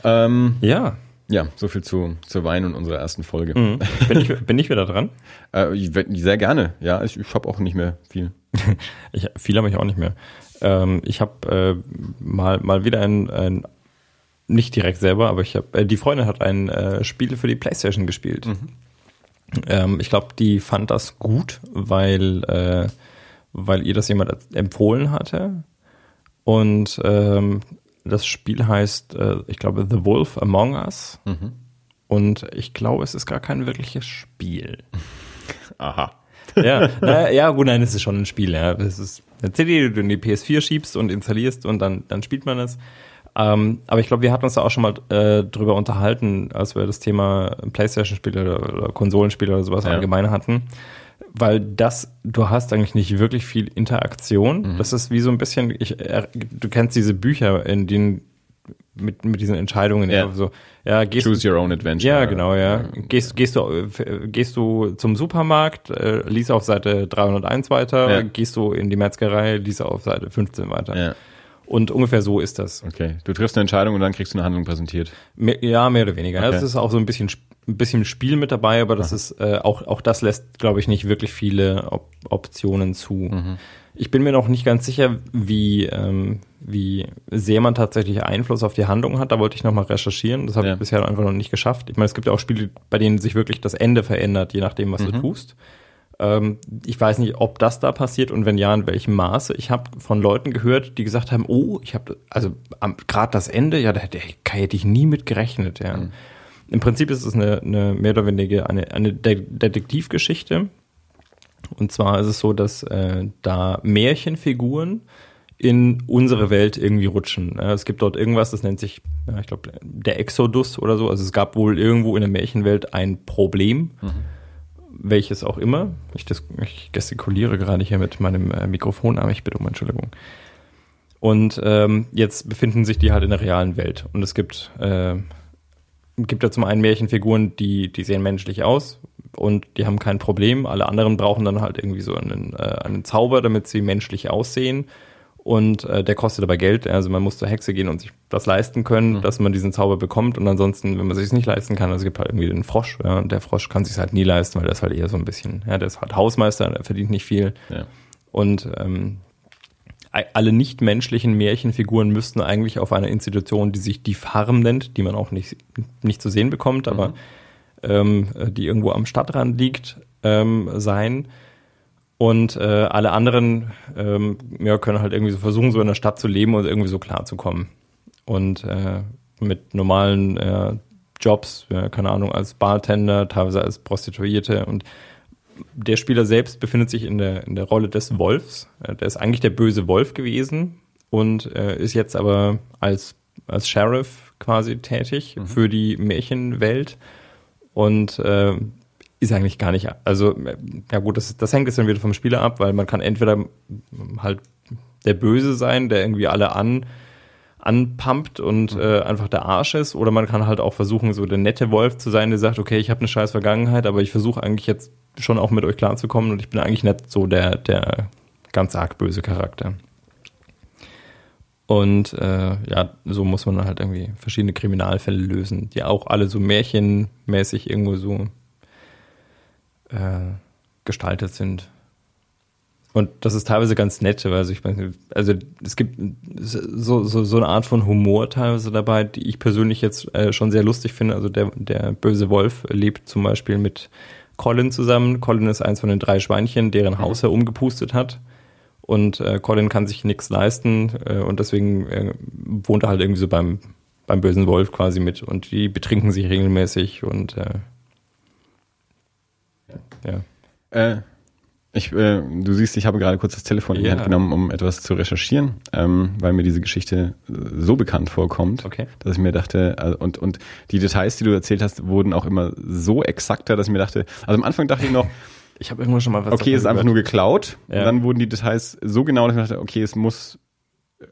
Ähm, Ja, ja, so viel zu, zu Wein und unserer ersten Folge. mhm. bin, ich, bin ich wieder dran? [laughs] Äh, sehr gerne. Ja, ich, ich habe auch nicht mehr viel. [laughs] Ich, viel habe ich auch nicht mehr. Ähm, ich habe äh, mal, mal wieder ein, ein, nicht direkt selber, aber ich habe, äh, die Freundin hat ein äh, Spiel für die Playstation gespielt. Ähm, ich glaube, die fand das gut, weil, äh, weil ihr das jemand empfohlen hatte. Und ähm, das Spiel heißt, äh, ich glaube, The Wolf Among Us. Und ich glaube, es ist gar kein wirkliches Spiel. [laughs] Aha. Ja, na, ja, gut, nein, es ist schon ein Spiel. Ja. Das ist eine CD, die du in die PS4 schiebst und installierst und dann, dann spielt man es. Ähm, aber ich glaube, wir hatten uns da auch schon mal äh, drüber unterhalten, als wir das Thema Playstation-Spiele oder, oder Konsolenspiele oder sowas Ja. allgemein hatten. Weil das, du hast eigentlich nicht wirklich viel Interaktion. Mhm. Das ist wie so ein bisschen, ich, äh, du kennst diese Bücher, in denen mit, mit diesen Entscheidungen, Ja. so, ja, gehst Choose your own adventure. ja, genau, ja. Gehst, gehst, du, äh, gehst du zum Supermarkt, äh, liest auf Seite 301 weiter, Ja. gehst du in die Metzgerei, liest auf Seite 15 weiter. Ja, Und ungefähr so ist das. okay. Du triffst eine Entscheidung und dann kriegst du eine Handlung präsentiert. Mehr, ja, mehr oder weniger. Okay. Es ist auch so ein bisschen, ein bisschen Spiel mit dabei, aber das ist äh, auch, auch das lässt, glaube ich, nicht wirklich viele Op Optionen zu. Ich bin mir noch nicht ganz sicher, wie, ähm, wie sehr man tatsächlich Einfluss auf die Handlung hat. Da wollte ich noch mal recherchieren. Das habe Ja. ich bisher einfach noch nicht geschafft. Ich meine, es gibt ja auch Spiele, bei denen sich wirklich das Ende verändert, je nachdem, was du tust. Ähm, ich weiß nicht, ob das da passiert und wenn ja, in welchem Maße. Ich habe von Leuten gehört, die gesagt haben, oh, ich habe, also gerade das Ende, ja, da hätte, hätte ich nie mit gerechnet. Ja. Im Prinzip ist es eine, eine mehr oder weniger eine, eine De Detektivgeschichte. Und zwar ist es so, dass äh, da Märchenfiguren in unsere Welt irgendwie rutschen. Ja, es gibt dort irgendwas, das nennt sich, ja, ich glaube, der Exodus oder so. Also es gab wohl irgendwo in der Märchenwelt ein Problem, welches auch immer. Ich, ich gestikuliere gerade hier mit meinem äh, Mikrofon, aber ich bitte um Entschuldigung. Und ähm, jetzt befinden sich die halt in der realen Welt. Und es gibt, äh, gibt ja zum einen Märchenfiguren, die, die sehen menschlich aus und die haben kein Problem. Alle anderen brauchen dann halt irgendwie so einen, äh, einen Zauber, damit sie menschlich aussehen. Und äh, der kostet aber Geld. Also man muss zur Hexe gehen und sich das leisten können, dass man diesen Zauber bekommt. Und ansonsten, wenn man sich es nicht leisten kann, also es gibt halt irgendwie den Frosch. Ja, und der Frosch kann sich halt nie leisten, weil der ist halt eher so ein bisschen, ja, der ist halt Hausmeister, der verdient nicht viel. Ja. Und ähm, alle nichtmenschlichen Märchenfiguren müssten eigentlich auf einer Institution, die sich die Farm nennt, die man auch nicht, nicht zu sehen bekommt, aber ähm, die irgendwo am Stadtrand liegt, ähm, sein. Und äh, alle anderen ähm, ja, können halt irgendwie so versuchen, so in der Stadt zu leben und irgendwie so klarzukommen. Und äh, mit normalen äh, Jobs, ja, keine Ahnung, als Bartender, teilweise als Prostituierte. Und der Spieler selbst befindet sich in der, in der Rolle des Wolfs. Äh, Der ist eigentlich der böse Wolf gewesen und äh, ist jetzt aber als, als Sheriff quasi tätig für die Märchenwelt. Und äh, ist eigentlich gar nicht, also ja gut, das, das hängt jetzt dann wieder vom Spieler ab, weil man kann entweder halt der Böse sein, der irgendwie alle an anpumpt und äh, einfach der Arsch ist, oder man kann halt auch versuchen, so der nette Wolf zu sein, der sagt, okay, ich habe eine scheiß Vergangenheit, aber ich versuche eigentlich jetzt schon auch mit euch klarzukommen und ich bin eigentlich nicht so der, der ganz arg böse Charakter. Und äh, ja, so muss man halt irgendwie verschiedene Kriminalfälle lösen, die auch alle so märchenmäßig irgendwo so äh, gestaltet sind. Und das ist teilweise ganz nett, weil also ich meine, also es gibt so, so, so eine Art von Humor teilweise dabei, die ich persönlich jetzt äh, schon sehr lustig finde. Also der, der böse Wolf lebt zum Beispiel mit Colin zusammen. Colin ist eins von den drei Schweinchen, deren mhm. Haus er umgepustet hat. Und äh, Colin kann sich nichts leisten äh, und deswegen äh, wohnt er halt irgendwie so beim, beim bösen Wolf quasi mit. Und die betrinken sich regelmäßig und äh, ja. Äh, ich, äh, du siehst, ich habe gerade kurz das Telefon in die Hand genommen, um etwas zu recherchieren, ähm, weil mir diese Geschichte äh, so bekannt vorkommt, okay. dass ich mir dachte, also, und, und die Details, die du erzählt hast, wurden auch immer so exakter, dass ich mir dachte, also am Anfang dachte ich noch, [laughs] ich habe irgendwo schon mal was Okay, es ist einfach nur geklaut. Ja. Und dann wurden die Details so genau, dass ich dachte, okay, es muss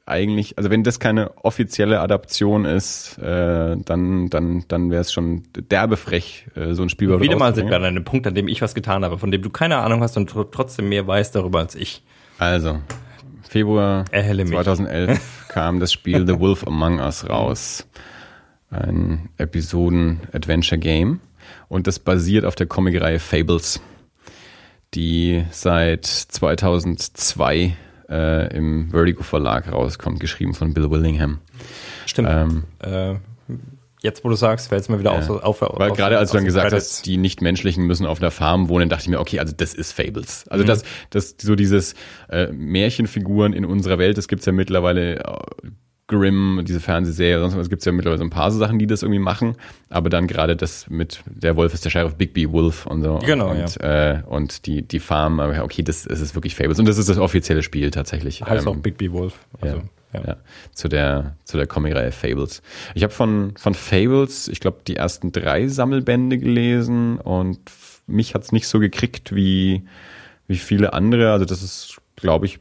eigentlich, also wenn das keine offizielle Adaption ist, äh, dann, dann, dann wäre es schon derbefrech, äh, so ein Spiel Wieder mal sind wir an einem Punkt, an dem ich was getan habe, von dem du keine Ahnung hast und trotzdem mehr weißt darüber als ich. Also, Februar 2011 [laughs] kam das Spiel The Wolf Among Us raus. Ein Episoden-Adventure-Game. Und das basiert auf der Comicreihe Fables, die seit 2002 äh, im Vertigo Verlag rauskommt, geschrieben von Bill Willingham. Stimmt. Ähm, äh, jetzt, wo du sagst, fällt es mir wieder auf, auf, auf. Weil auf, gerade als du dann gesagt Credits. hast, die Nichtmenschlichen müssen auf einer Farm wohnen, dachte ich mir, okay, also das ist Fables. Also mhm. das, das, so dieses äh, Märchenfiguren in unserer Welt, das gibt's ja mittlerweile äh, Grimm, diese Fernsehserie, sonst was gibt es ja mittlerweile so ein paar so Sachen, die das irgendwie machen. Aber dann gerade das mit der Wolf ist der Sheriff Bigby Wolf und so. Genau. Und, ja. äh, und die, die Farm, okay, das, das ist wirklich Fables. Und das ist das offizielle Spiel tatsächlich. Heißt ähm, auch Bigby Wolf. Also, ja, ja. ja. Zu der, zu der Comic-Reihe Fables. Ich habe von, von Fables, ich glaube, die ersten drei Sammelbände gelesen und mich hat's nicht so gekriegt wie, wie viele andere. Also das ist, glaube ich,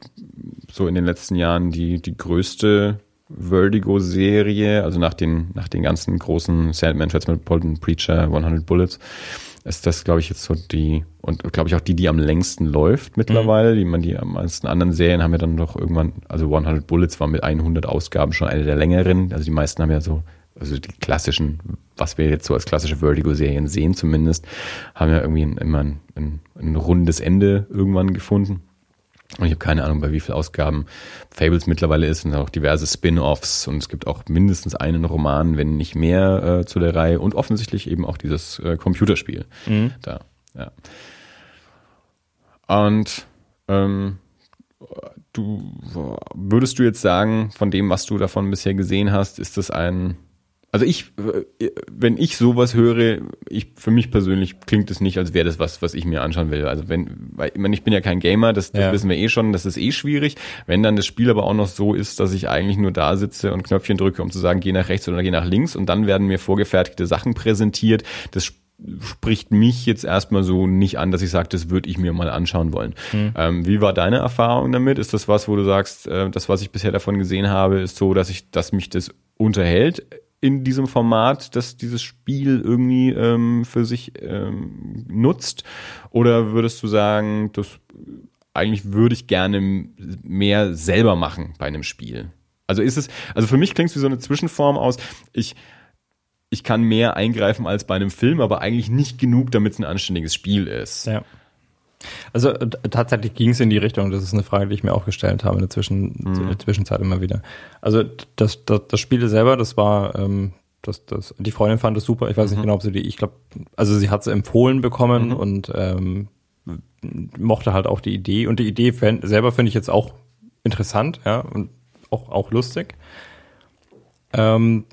so in den letzten Jahren die, die größte Vertigo-Serie, also nach den, nach den ganzen großen Sandman, Metropolitan Preacher, 100 Bullets, ist das, glaube ich, jetzt so die, und glaube ich auch die, die am längsten läuft mittlerweile. Mhm. Die, man, die meisten anderen Serien haben ja dann doch irgendwann, also 100 Bullets war mit 100 Ausgaben schon eine der längeren. Also die meisten haben ja so, also die klassischen, was wir jetzt so als klassische Vertigo-Serien sehen zumindest, haben ja irgendwie immer ein, ein, ein rundes Ende irgendwann gefunden. Und ich habe keine Ahnung, bei wie vielen Ausgaben Fables mittlerweile ist und auch diverse Spin-offs und es gibt auch mindestens einen Roman, wenn nicht mehr, äh, zu der Reihe und offensichtlich eben auch dieses äh, Computerspiel mhm. da. Ja. Und ähm, du würdest du jetzt sagen, von dem, was du davon bisher gesehen hast, ist das ein also ich, äh, wenn ich sowas höre, ich, für mich persönlich klingt es nicht, als wäre das was, was ich mir anschauen will. Also wenn, weil ich, meine, ich bin ja kein Gamer, das, das ja. wissen wir eh schon, das ist eh schwierig. Wenn dann das Spiel aber auch noch so ist, dass ich eigentlich nur da sitze und Knöpfchen drücke, um zu sagen, geh nach rechts oder geh nach links und dann werden mir vorgefertigte Sachen präsentiert, das spricht mich jetzt erstmal so nicht an, dass ich sage, das würde ich mir mal anschauen wollen. Mhm. Ähm, wie war deine Erfahrung damit? Ist das was, wo du sagst, äh, das, was ich bisher davon gesehen habe, ist so, dass ich, dass mich das unterhält? In diesem Format, dass dieses Spiel irgendwie ähm, für sich ähm, nutzt? Oder würdest du sagen, das eigentlich würde ich gerne mehr selber machen bei einem Spiel? Also ist es, also für mich klingt es wie so eine Zwischenform aus, ich, ich kann mehr eingreifen als bei einem Film, aber eigentlich nicht genug, damit es ein anständiges Spiel ist. Ja. Also tatsächlich ging es in die Richtung, das ist eine Frage, die ich mir auch gestellt habe in der, Zwischen mhm. in der Zwischenzeit immer wieder. Also das, das, das Spiel selber, das war, ähm, das, das, die Freundin fand das super, ich weiß mhm. nicht genau, ob sie die, ich glaube, also sie hat es empfohlen bekommen mhm. und ähm, mochte halt auch die Idee und die Idee fänd, selber finde ich jetzt auch interessant, ja, und auch, auch lustig. Ähm,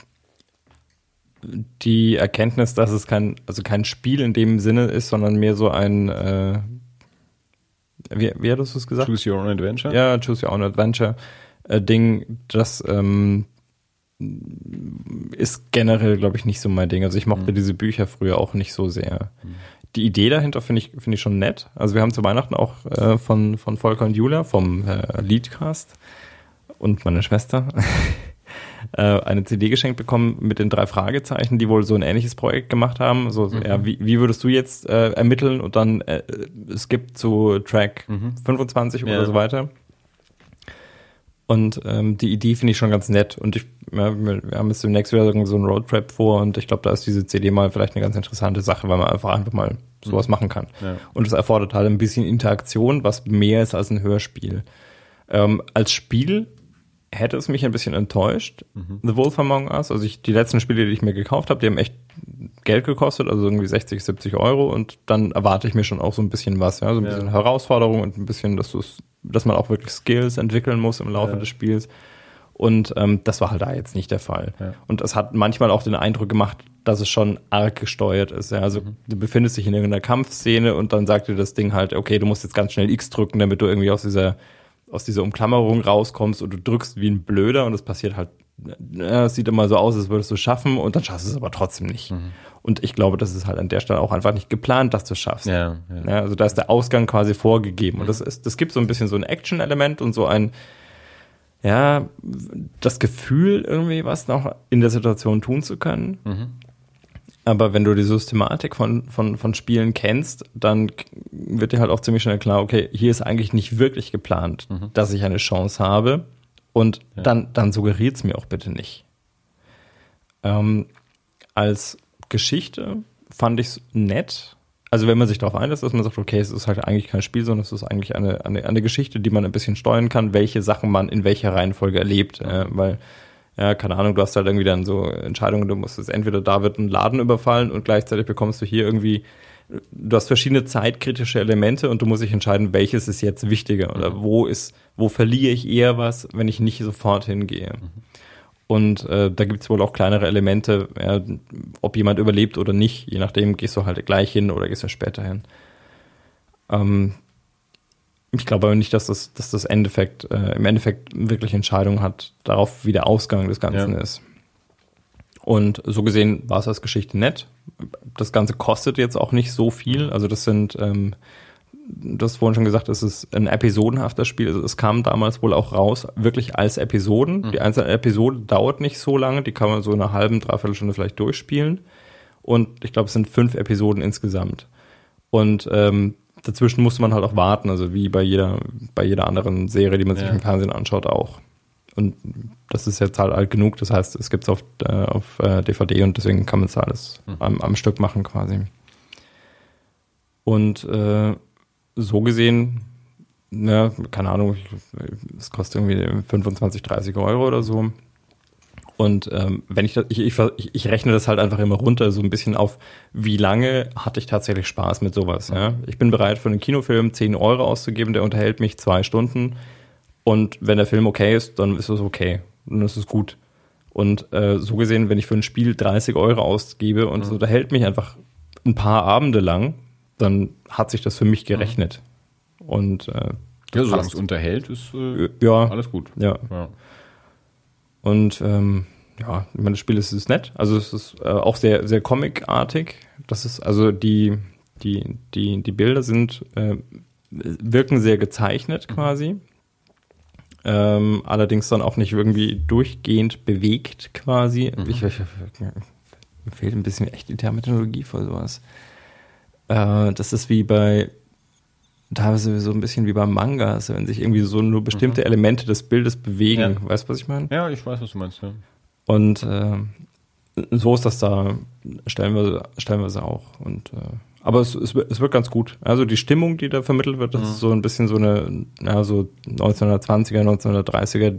die Erkenntnis, dass es kein, also kein Spiel in dem Sinne ist, sondern mehr so ein äh, wie, wie hattest du es gesagt? Choose Your Own Adventure? Ja, Choose Your Own Adventure äh, Ding, das ähm, ist generell, glaube ich, nicht so mein Ding. Also ich mochte mhm. diese Bücher früher auch nicht so sehr. Mhm. Die Idee dahinter finde ich, finde ich schon nett. Also wir haben zu Weihnachten auch äh, von, von Volker und Julia vom äh, Leadcast und meine Schwester [laughs] äh, eine CD geschenkt bekommen mit den drei Fragezeichen, die wohl so ein ähnliches Projekt gemacht haben. So, mhm. ja, wie, wie würdest du jetzt äh, ermitteln und dann äh, es gibt zu Track mhm. 25 ja. oder so weiter. Und ähm, die Idee finde ich schon ganz nett. Und ich, ja, wir haben jetzt demnächst wieder so einen Roadtrip vor und ich glaube, da ist diese CD mal vielleicht eine ganz interessante Sache, weil man einfach einfach mal sowas mhm. machen kann. Ja. Und es erfordert halt ein bisschen Interaktion, was mehr ist als ein Hörspiel. Ähm, als Spiel hätte es mich ein bisschen enttäuscht, mhm. The Wolf Among Us. Also ich, die letzten Spiele, die ich mir gekauft habe, die haben echt Geld gekostet, also irgendwie 60, 70 Euro und dann erwarte ich mir schon auch so ein bisschen was, ja, so ein ja. bisschen Herausforderung und ein bisschen, dass du dass man auch wirklich Skills entwickeln muss im Laufe ja. des Spiels. Und ähm, das war halt da jetzt nicht der Fall. Ja. Und es hat manchmal auch den Eindruck gemacht, dass es schon arg gesteuert ist. Ja. Also mhm. du befindest dich in irgendeiner Kampfszene und dann sagt dir das Ding halt, okay, du musst jetzt ganz schnell X drücken, damit du irgendwie aus dieser aus dieser Umklammerung rauskommst und du drückst wie ein Blöder und es passiert halt, ja, es sieht immer so aus, als würdest du es schaffen und dann schaffst du es aber trotzdem nicht. Mhm. Und ich glaube, das ist halt an der Stelle auch einfach nicht geplant, dass du es schaffst. Ja, ja. ja, also da ist der Ausgang quasi vorgegeben. Mhm. Und das ist, das gibt so ein bisschen so ein Action-Element und so ein, ja, das Gefühl, irgendwie was noch in der Situation tun zu können. Mhm. Aber wenn du die Systematik von, von, von Spielen kennst, dann wird dir halt auch ziemlich schnell klar, okay, hier ist eigentlich nicht wirklich geplant, mhm. dass ich eine Chance habe. Und ja. dann, dann suggeriert es mir auch bitte nicht. Ähm, als Geschichte fand ich es nett. Also wenn man sich darauf einlässt, dass man sagt, okay, es ist halt eigentlich kein Spiel, sondern es ist eigentlich eine, eine, eine Geschichte, die man ein bisschen steuern kann, welche Sachen man in welcher Reihenfolge erlebt. Äh, weil ja, keine Ahnung, du hast halt irgendwie dann so Entscheidungen, du musst jetzt entweder da wird ein Laden überfallen und gleichzeitig bekommst du hier irgendwie, du hast verschiedene zeitkritische Elemente und du musst dich entscheiden, welches ist jetzt wichtiger oder mhm. wo ist, wo verliere ich eher was, wenn ich nicht sofort hingehe. Mhm. Und äh, da gibt es wohl auch kleinere Elemente, ja, ob jemand überlebt oder nicht, je nachdem gehst du halt gleich hin oder gehst du später hin. Ähm, ich glaube aber nicht, dass das, dass das Endeffekt, äh, im Endeffekt wirklich Entscheidung hat, darauf, wie der Ausgang des Ganzen ja. ist. Und so gesehen war es als Geschichte nett. Das Ganze kostet jetzt auch nicht so viel. Also das sind, ähm, du hast vorhin schon gesagt, es ist ein episodenhafter Spiel. Also es kam damals wohl auch raus, wirklich als Episoden. Mhm. Die einzelne Episode dauert nicht so lange, die kann man so in einer halben, dreiviertel Stunde vielleicht durchspielen. Und ich glaube, es sind fünf Episoden insgesamt. Und ähm, dazwischen musste man halt auch warten, also wie bei jeder, bei jeder anderen Serie, die man sich ja. im Fernsehen anschaut, auch. Und das ist jetzt halt alt genug, das heißt, es gibt es auf, äh, auf äh, DVD und deswegen kann man es alles mhm. am, am, Stück machen quasi. Und äh, so gesehen, ja, keine Ahnung, es kostet irgendwie 25, 30 Euro oder so. Und ähm, wenn ich, das, ich, ich, ich rechne das halt einfach immer runter, so ein bisschen auf, wie lange hatte ich tatsächlich Spaß mit sowas. Ja? Ich bin bereit, für einen Kinofilm 10 Euro auszugeben, der unterhält mich zwei Stunden. Und wenn der Film okay ist, dann ist es okay. Dann ist es gut. Und äh, so gesehen, wenn ich für ein Spiel 30 Euro ausgebe und mhm. es unterhält mich einfach ein paar Abende lang, dann hat sich das für mich gerechnet. Mhm. Und äh, ja, solange es unterhält, ist äh, ja, alles gut. Ja. ja. Und ähm, ja, ich meine, das Spiel ist, ist nett. Also es ist äh, auch sehr, sehr comicartig. Das ist, also die, die, die, die Bilder sind, äh, wirken sehr gezeichnet mhm. quasi. Ähm, allerdings dann auch nicht irgendwie durchgehend bewegt quasi. Mhm. Ich, ich, ich, mir fehlt ein bisschen echt die Terminologie für sowas. Äh, das ist wie bei teilweise so ein bisschen wie beim Manga, also wenn sich irgendwie so nur bestimmte mhm. Elemente des Bildes bewegen. Ja. Weißt du, was ich meine? Ja, ich weiß, was du meinst, ja. Und äh, so ist das da stellenweise, stellenweise auch. Und, äh, aber es, es, es, wird ganz gut. Also die Stimmung, die da vermittelt wird, das mhm. ist so ein bisschen so eine, ja, so 1920er, 1930er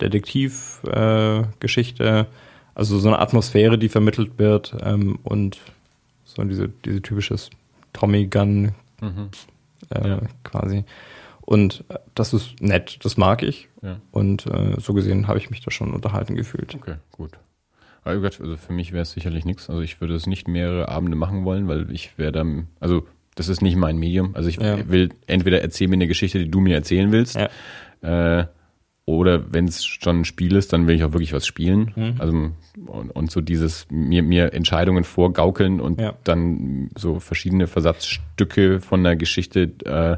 Detektivgeschichte. Äh, also so eine Atmosphäre, die vermittelt wird ähm, und so diese, diese typisches Tommy Gun mhm äh, ja. quasi. Und äh, das ist nett, das mag ich. Ja. Und äh, so gesehen habe ich mich da schon unterhalten gefühlt. Okay, gut. Also für mich wäre es sicherlich nichts. Also ich würde es nicht mehrere Abende machen wollen, weil ich wäre dann, also das ist nicht mein Medium. Also ich ja. will entweder erzähl mir eine Geschichte, die du mir erzählen willst, ja. äh, oder wenn es schon ein Spiel ist, dann will ich auch wirklich was spielen. Mhm. Also und, und, so dieses mir, mir Entscheidungen vorgaukeln und ja. dann so verschiedene Versatzstücke von der Geschichte, äh,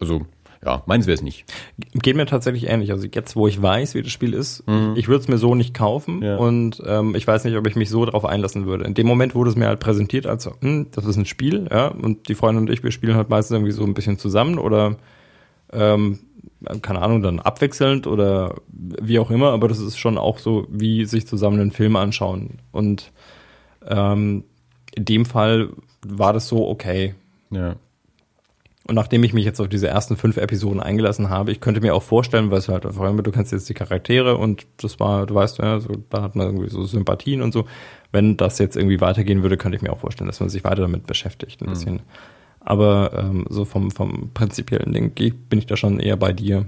also ja, meins wäre es nicht. Geht mir tatsächlich ähnlich. Also jetzt, wo ich weiß, wie das Spiel ist, mhm. ich würde es mir so nicht kaufen ja. und ähm, ich weiß nicht, ob ich mich so darauf einlassen würde. In dem Moment wurde es mir halt präsentiert als, hm, das ist ein Spiel, ja, und die Freundin und ich, wir spielen halt meistens irgendwie so ein bisschen zusammen oder ähm, keine Ahnung, dann abwechselnd oder wie auch immer, aber das ist schon auch so, wie sich zusammen einen Film anschauen. Und ähm, in dem Fall war das so okay. Ja. Und nachdem ich mich jetzt auf diese ersten fünf Episoden eingelassen habe, ich könnte mir auch vorstellen, weil es halt vor allem, du kennst jetzt die Charaktere und das war, du weißt ja, so, da hat man irgendwie so Sympathien und so. Wenn das jetzt irgendwie weitergehen würde, könnte ich mir auch vorstellen, dass man sich weiter damit beschäftigt, ein mhm. bisschen. Aber ähm, so vom, vom prinzipiellen Ding bin ich da schon eher bei dir.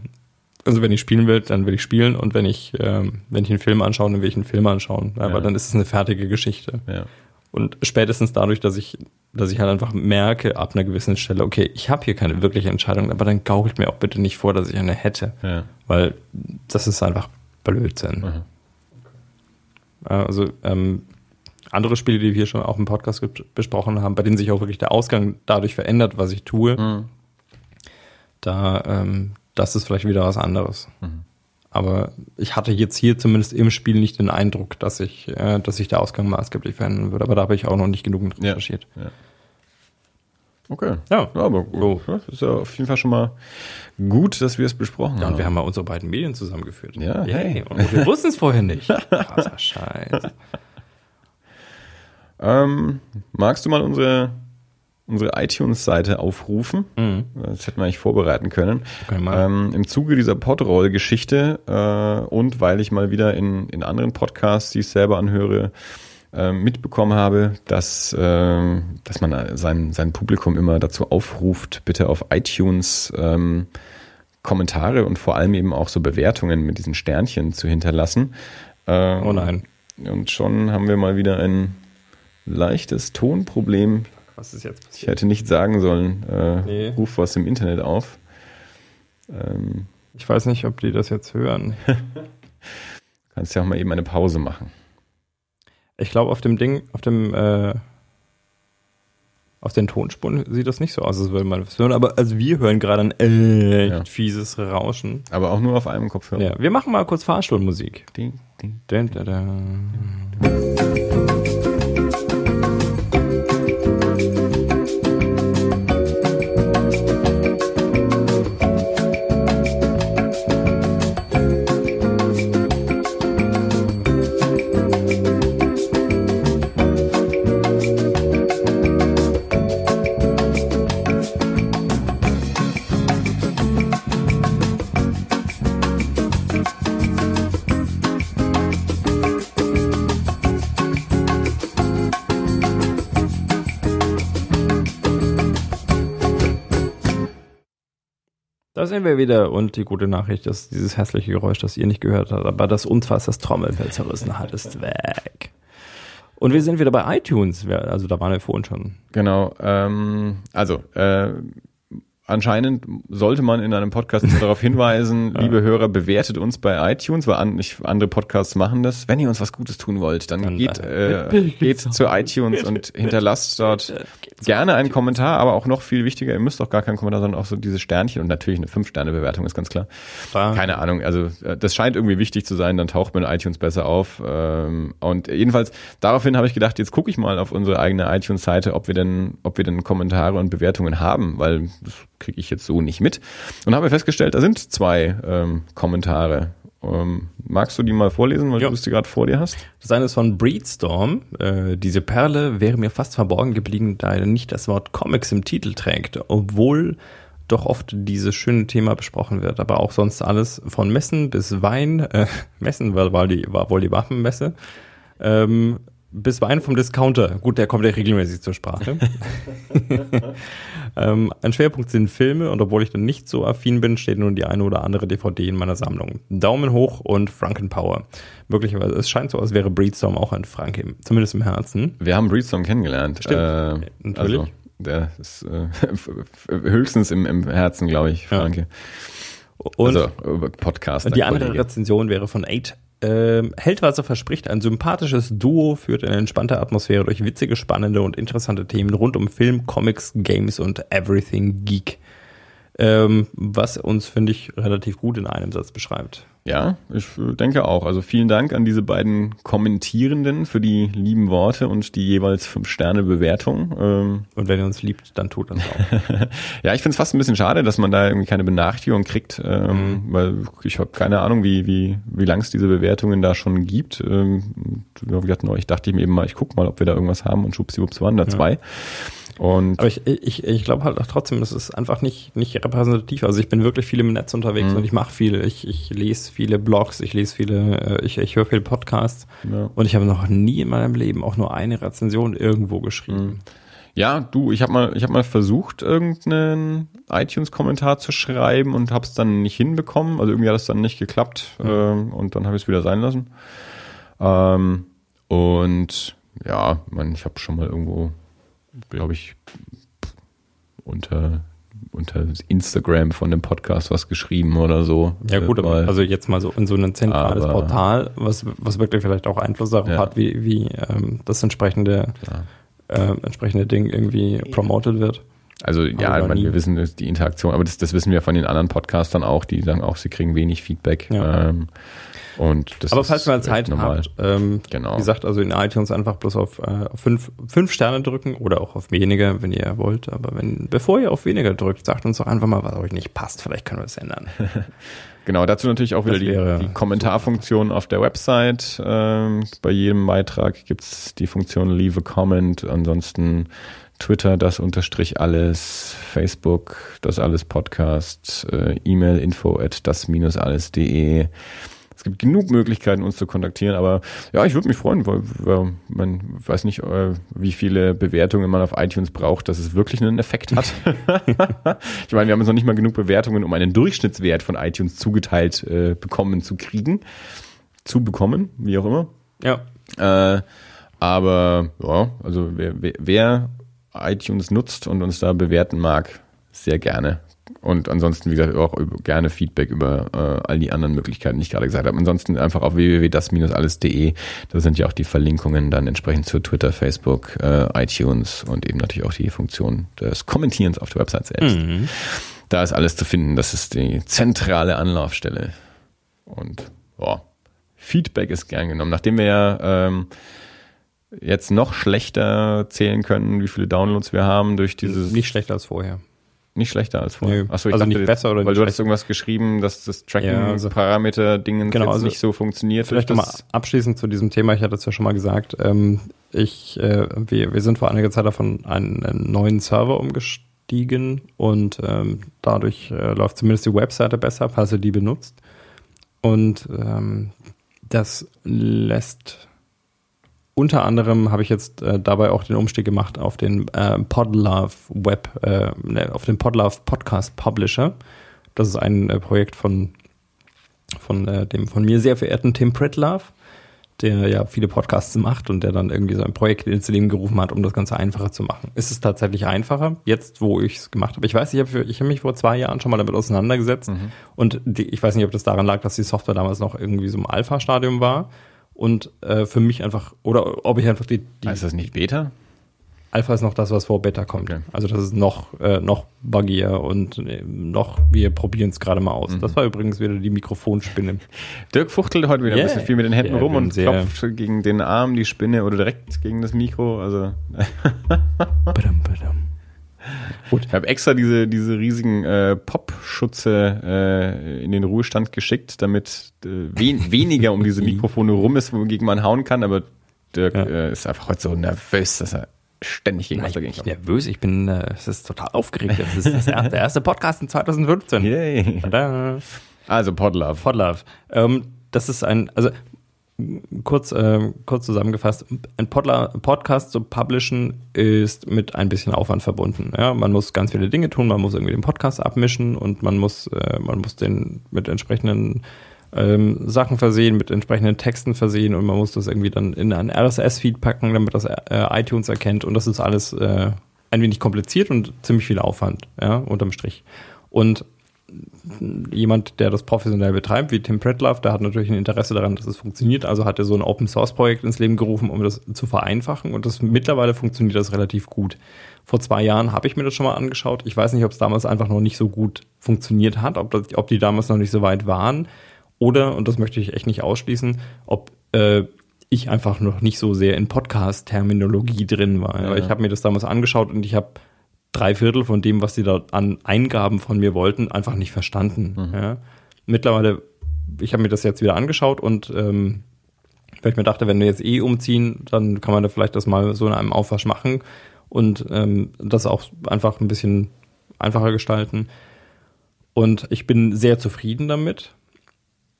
Also wenn ich spielen will, dann will ich spielen und wenn ich, ähm, wenn ich einen Film anschaue, dann will ich einen Film anschauen. Ja, ja. Weil dann ist es eine fertige Geschichte. Ja. Und spätestens dadurch, dass ich, dass ich halt einfach merke, ab einer gewissen Stelle, okay, ich habe hier keine wirkliche Entscheidung, aber dann gaukelt mir auch bitte nicht vor, dass ich eine hätte. Ja. Weil das ist einfach Blödsinn. Mhm. Also ähm, andere Spiele, die wir hier schon auch im Podcast besprochen haben, bei denen sich auch wirklich der Ausgang dadurch verändert, was ich tue, mhm. da ähm, das ist vielleicht wieder was anderes. Mhm. Aber ich hatte jetzt hier zumindest im Spiel nicht den Eindruck, dass ich, äh, dass sich der Ausgang maßgeblich verändern würde. Aber da habe ich auch noch nicht genug recherchiert. Ja, ja. Okay. Ja. ja aber gut. So. ist ja auf jeden Fall schon mal gut, dass wir es besprochen ja, haben. Und wir haben mal unsere beiden Medien zusammengeführt. Ja. Hey. Und wir wussten es vorher nicht. [laughs] Krasser Scheiß. Ähm, magst du mal unsere, unsere iTunes-Seite aufrufen? Mhm. Das hätten wir eigentlich vorbereiten können. Ähm, Im Zuge dieser Podroll-Geschichte äh, und weil ich mal wieder in, in anderen Podcasts, die ich selber anhöre, äh, mitbekommen habe, dass, äh, dass man sein, sein Publikum immer dazu aufruft, bitte auf iTunes ähm, Kommentare und vor allem eben auch so Bewertungen mit diesen Sternchen zu hinterlassen. Äh, oh nein. Und schon haben wir mal wieder ein leichtes Tonproblem. Was ist jetzt passiert? Ich hätte nicht sagen sollen, äh, nee. ruf was im Internet auf. Ähm, ich weiß nicht, ob die das jetzt hören. [laughs] Kannst ja auch mal eben eine Pause machen. Ich glaube, auf dem Ding, auf dem, äh, auf den Tonspuren sieht das nicht so aus, als würde man das hören. Aber also wir hören gerade ein echt ja. fieses Rauschen. Aber auch nur auf einem Kopfhörer. Ja, wir machen mal kurz Fahrstuhlmusik. Ding, ding. Dun, dun, dun. Da wieder und die gute Nachricht ist dieses hässliche Geräusch, das ihr nicht gehört habt, aber das uns fast das Trommelfell zerrissen hat, ist weg. Und wir sind wieder bei iTunes, also da waren wir vorhin schon. Genau, ähm, also äh, anscheinend sollte man in einem Podcast darauf [laughs] hinweisen, ja. liebe Hörer, bewertet uns bei iTunes, weil an, nicht, andere Podcasts machen das. Wenn ihr uns was Gutes tun wollt, dann, dann geht, äh, geht zu iTunes und hinterlasst dort gerne einen Kommentar, aber auch noch viel wichtiger, ihr müsst auch gar keinen Kommentar, sondern auch so diese Sternchen und natürlich eine 5-Sterne-Bewertung ist ganz klar. Keine Ahnung, also äh, das scheint irgendwie wichtig zu sein, dann taucht man in iTunes besser auf. Ähm, und jedenfalls daraufhin habe ich gedacht, jetzt gucke ich mal auf unsere eigene iTunes-Seite, ob wir denn, ob wir denn Kommentare und Bewertungen haben, weil das kriege ich jetzt so nicht mit. Und habe festgestellt, da sind zwei ähm, Kommentare. Ähm, magst du die mal vorlesen, weil jo. du es gerade vor dir hast? Das eine ist von Breedstorm. Äh, diese Perle wäre mir fast verborgen geblieben, da er nicht das Wort Comics im Titel trägt, obwohl doch oft dieses schöne Thema besprochen wird, aber auch sonst alles von Messen bis Wein. Äh, [laughs] Messen war, war, die, war wohl die Waffenmesse. Ähm, bis Wein vom Discounter. Gut, der kommt ja regelmäßig zur Sprache. [laughs] ähm, ein Schwerpunkt sind Filme und obwohl ich dann nicht so affin bin, steht nun die eine oder andere DVD in meiner Sammlung. Daumen hoch und Frankenpower. Möglicherweise, es scheint so, als wäre Breedstorm auch ein Franke, zumindest im Herzen. Wir haben Breedstorm kennengelernt. Stimmt, äh, natürlich. Also, der ist äh, [laughs] höchstens im, im Herzen, glaube ich, Franke. Ja. Und also, Podcast. Die andere Rezension wäre von 8 ähm, Heldwasser verspricht ein sympathisches Duo, führt eine entspannte Atmosphäre durch witzige, spannende und interessante Themen rund um Film, Comics, Games und Everything Geek. Ähm, was uns, finde ich, relativ gut in einem Satz beschreibt. Ja, ich denke auch. Also vielen Dank an diese beiden Kommentierenden für die lieben Worte und die jeweils fünf Sterne Bewertung. Ähm und wenn ihr uns liebt, dann tut das auch. [laughs] ja, ich finde es fast ein bisschen schade, dass man da irgendwie keine Benachrichtigung kriegt, ähm, mhm. weil ich habe keine Ahnung, wie wie wie lang es diese Bewertungen da schon gibt. Ähm, wie gesagt, neulich dachte ich mir eben mal, ich guck mal, ob wir da irgendwas haben und schubsiwups waren da ja. zwei. Und Aber ich, ich, ich glaube halt auch trotzdem, das ist einfach nicht, nicht repräsentativ. Also ich bin wirklich viel im Netz unterwegs mhm. und ich mache viel. Ich, ich lese viele Blogs, ich lese viele, äh, ich, ich höre viele Podcasts ja. und ich habe noch nie in meinem Leben auch nur eine Rezension irgendwo geschrieben. Mhm. Ja, du, ich habe mal, ich habe mal versucht, irgendeinen iTunes-Kommentar zu schreiben und habe es dann nicht hinbekommen. Also irgendwie hat es dann nicht geklappt mhm. ähm, und dann habe ich es wieder sein lassen. Ähm, und ja, man, ich habe schon mal irgendwo glaube ich, unter unter Instagram von dem Podcast was geschrieben oder so. Ja gut, aber also jetzt mal so in so ein zentrales aber, Portal, was, was wirklich vielleicht auch Einfluss darauf ja. hat, wie, wie ähm, das entsprechende, äh, entsprechende Ding irgendwie promoted wird. Also ja, ich meine, wir wissen die Interaktion, aber das, das wissen wir von den anderen Podcastern auch, die sagen auch, sie kriegen wenig Feedback. Ja. Ähm, und das Aber falls ihr Zeit normal. habt, ähm, genau. wie gesagt, also in iTunes einfach bloß auf, äh, auf fünf, fünf Sterne drücken oder auch auf weniger, wenn ihr wollt. Aber wenn, bevor ihr auf weniger drückt, sagt uns doch einfach mal, was euch nicht passt. Vielleicht können wir es ändern. [laughs] genau, dazu natürlich auch wieder die, die Kommentarfunktion auf der Website. Ähm, bei jedem Beitrag gibt's die Funktion Leave a Comment. Ansonsten Twitter das unterstrich alles, Facebook das alles Podcast, äh, E-Mail info at das minus alles.de gibt genug Möglichkeiten, uns zu kontaktieren. Aber ja, ich würde mich freuen, weil, weil man weiß nicht, äh, wie viele Bewertungen man auf iTunes braucht, dass es wirklich einen Effekt hat. [laughs] ich meine, wir haben jetzt noch nicht mal genug Bewertungen, um einen Durchschnittswert von iTunes zugeteilt äh, bekommen zu kriegen. Zu bekommen, wie auch immer. Ja. Äh, aber ja, also wer, wer, wer iTunes nutzt und uns da bewerten mag, sehr gerne. Und ansonsten, wie gesagt, auch gerne Feedback über äh, all die anderen Möglichkeiten, die ich gerade gesagt habe. Ansonsten einfach auf www.das-alles.de. Da sind ja auch die Verlinkungen dann entsprechend zu Twitter, Facebook, äh, iTunes und eben natürlich auch die Funktion des Kommentierens auf der Website selbst. Mhm. Da ist alles zu finden. Das ist die zentrale Anlaufstelle. Und boah, Feedback ist gern genommen. Nachdem wir ja ähm, jetzt noch schlechter zählen können, wie viele Downloads wir haben durch dieses. Nicht schlechter als vorher. Nicht schlechter als vorher. Nee, Achso, ich also dachte, nicht besser oder Weil du hattest irgendwas geschrieben, dass das Tracking-Parameter-Dingen genau, also nicht so funktioniert. Vielleicht nochmal abschließend zu diesem Thema, ich hatte es ja schon mal gesagt, ähm, ich, äh, wir, wir sind vor einiger Zeit auf einen, einen neuen Server umgestiegen und ähm, dadurch äh, läuft zumindest die Webseite besser, falls ihr die benutzt. Und ähm, das lässt unter anderem habe ich jetzt äh, dabei auch den Umstieg gemacht auf den äh, Podlove Web, äh, ne, auf den Podlove Podcast Publisher. Das ist ein äh, Projekt von, von äh, dem von mir sehr verehrten Tim Pritlove, der ja viele Podcasts macht und der dann irgendwie so ein Projekt ins Leben gerufen hat, um das Ganze einfacher zu machen. Ist es tatsächlich einfacher, jetzt wo ich es gemacht habe? Ich weiß, ich habe ich hab mich vor zwei Jahren schon mal damit auseinandergesetzt mhm. und die, ich weiß nicht, ob das daran lag, dass die Software damals noch irgendwie so im Alpha-Stadium war und äh, für mich einfach, oder ob ich einfach die. die ist das nicht Beta? Alpha ist noch das, was vor Beta kommt. Okay. Also das ist noch, äh, noch buggier und äh, noch, wir probieren es gerade mal aus. Mhm. Das war übrigens wieder die Mikrofonspinne. [laughs] Dirk fuchtelt heute wieder yeah. ein bisschen viel mit den Händen yeah, rum und klopft gegen den Arm die Spinne oder direkt gegen das Mikro. Also. badum, badum. Gut. Ich habe extra diese, diese riesigen äh, Pop-Schutze äh, in den Ruhestand geschickt, damit äh, wen, [laughs] weniger um diese Mikrofone rum ist, wogegen man hauen kann, aber Dirk ja. äh, ist einfach heute so nervös, dass er ständig gegen was dagegen. Ich bin nervös, ich bin, äh, es ist total aufgeregt. Das ist das erste, der erste Podcast in 2015. Yay. Tada. Also Podlove. Podlove. Ähm, das ist ein, also kurz, äh, kurz zusammengefasst, ein Podla Podcast zu publishen ist mit ein bisschen Aufwand verbunden. Ja, man muss ganz viele Dinge tun, man muss irgendwie den Podcast abmischen und man muss, äh, man muss den mit entsprechenden ähm, Sachen versehen, mit entsprechenden Texten versehen und man muss das irgendwie dann in ein RSS-Feed packen, damit das äh, iTunes erkennt und das ist alles äh, ein wenig kompliziert und ziemlich viel Aufwand, ja, unterm Strich. Und jemand, der das professionell betreibt, wie Tim Pritloff, der hat natürlich ein Interesse daran, dass es funktioniert. Also hat er so ein Open Source Projekt ins Leben gerufen, um das zu vereinfachen. Und das mittlerweile funktioniert das relativ gut. Vor zwei Jahren habe ich mir das schon mal angeschaut. Ich weiß nicht, ob es damals einfach noch nicht so gut funktioniert hat, ob, das, ob die damals noch nicht so weit waren. Oder, und das möchte ich echt nicht ausschließen, ob äh, ich einfach noch nicht so sehr in Podcast-Terminologie drin war. Ja. Ich habe mir das damals angeschaut und ich habe drei Viertel von dem, was sie da an Eingaben von mir wollten, einfach nicht verstanden. Mhm. Ja. Mittlerweile, ich habe mir das jetzt wieder angeschaut und ähm, weil ich mir dachte, wenn wir jetzt eh umziehen, dann kann man da vielleicht das mal so in einem Aufwasch machen und ähm, das auch einfach ein bisschen einfacher gestalten. Und ich bin sehr zufrieden damit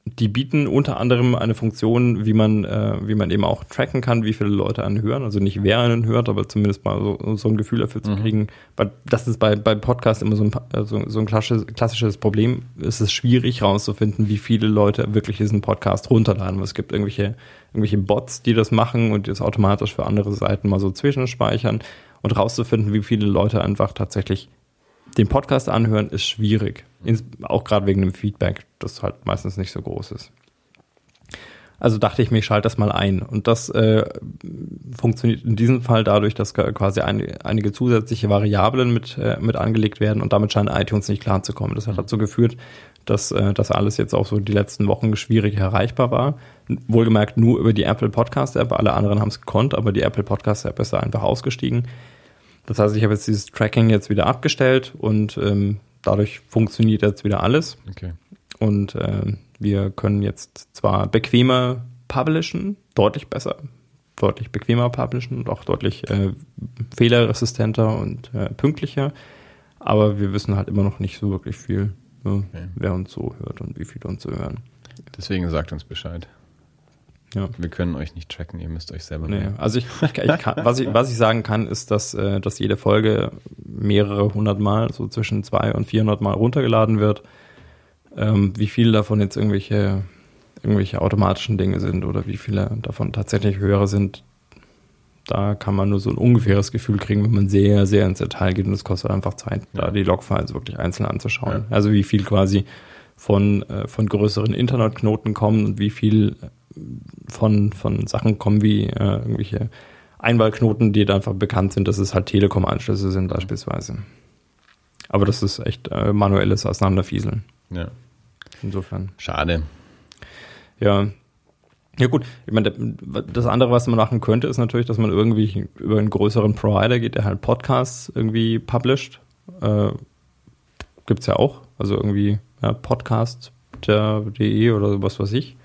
die bieten unter anderem eine Funktion, wie man, äh, wie man eben auch tracken kann, wie viele Leute einen hören. Also nicht wer einen hört, aber zumindest mal so, so ein Gefühl dafür zu mhm. kriegen. Weil das ist bei, bei Podcasts immer so ein, äh, so, so ein klassisches, klassisches Problem. Es ist schwierig herauszufinden, wie viele Leute wirklich diesen Podcast runterladen. Es gibt irgendwelche, irgendwelche Bots, die das machen und die das automatisch für andere Seiten mal so zwischenspeichern. Und rauszufinden, wie viele Leute einfach tatsächlich den Podcast anhören ist schwierig. Auch gerade wegen dem Feedback, das halt meistens nicht so groß ist. Also dachte ich mir, ich schalte das mal ein. Und das äh, funktioniert in diesem Fall dadurch, dass quasi ein, einige zusätzliche Variablen mit, äh, mit angelegt werden und damit scheint iTunes nicht klar zu kommen. Das hat dazu geführt, dass äh, das alles jetzt auch so die letzten Wochen schwierig erreichbar war. Wohlgemerkt nur über die Apple Podcast App. Alle anderen haben es gekonnt, aber die Apple Podcast App ist da einfach ausgestiegen. Das heißt, ich habe jetzt dieses Tracking jetzt wieder abgestellt und ähm, dadurch funktioniert jetzt wieder alles. Okay. Und äh, wir können jetzt zwar bequemer publishen, deutlich besser, deutlich bequemer publishen und auch deutlich äh, fehlerresistenter und äh, pünktlicher, aber wir wissen halt immer noch nicht so wirklich viel, ne, okay. wer uns so hört und wie viele uns so hören. Deswegen sagt uns Bescheid. Ja. Wir können euch nicht tracken, ihr müsst euch selber. Nee, also ich, ich, [laughs] ich kann, was, ich, was ich sagen kann, ist, dass, äh, dass jede Folge mehrere hundert Mal, so zwischen zwei und vierhundert Mal runtergeladen wird. Ähm, wie viele davon jetzt irgendwelche, irgendwelche automatischen Dinge sind oder wie viele davon tatsächlich höhere sind, da kann man nur so ein ungefähres Gefühl kriegen, wenn man sehr, sehr ins Detail geht und es kostet einfach Zeit, ja. da die Logfiles wirklich einzeln anzuschauen. Ja. Also wie viel quasi von, äh, von größeren Internetknoten kommen und wie viel von, von Sachen kommen wie äh, irgendwelche Einwahlknoten, die einfach bekannt sind, dass es halt Telekom-Anschlüsse sind beispielsweise. Aber das ist echt äh, manuelles Auseinanderfieseln. Ja. Insofern. Schade. Ja. Ja gut, ich meine, das andere, was man machen könnte, ist natürlich, dass man irgendwie über einen größeren Provider geht, der halt Podcasts irgendwie published. Äh, Gibt es ja auch. Also irgendwie ja, podcast.de oder was weiß ich.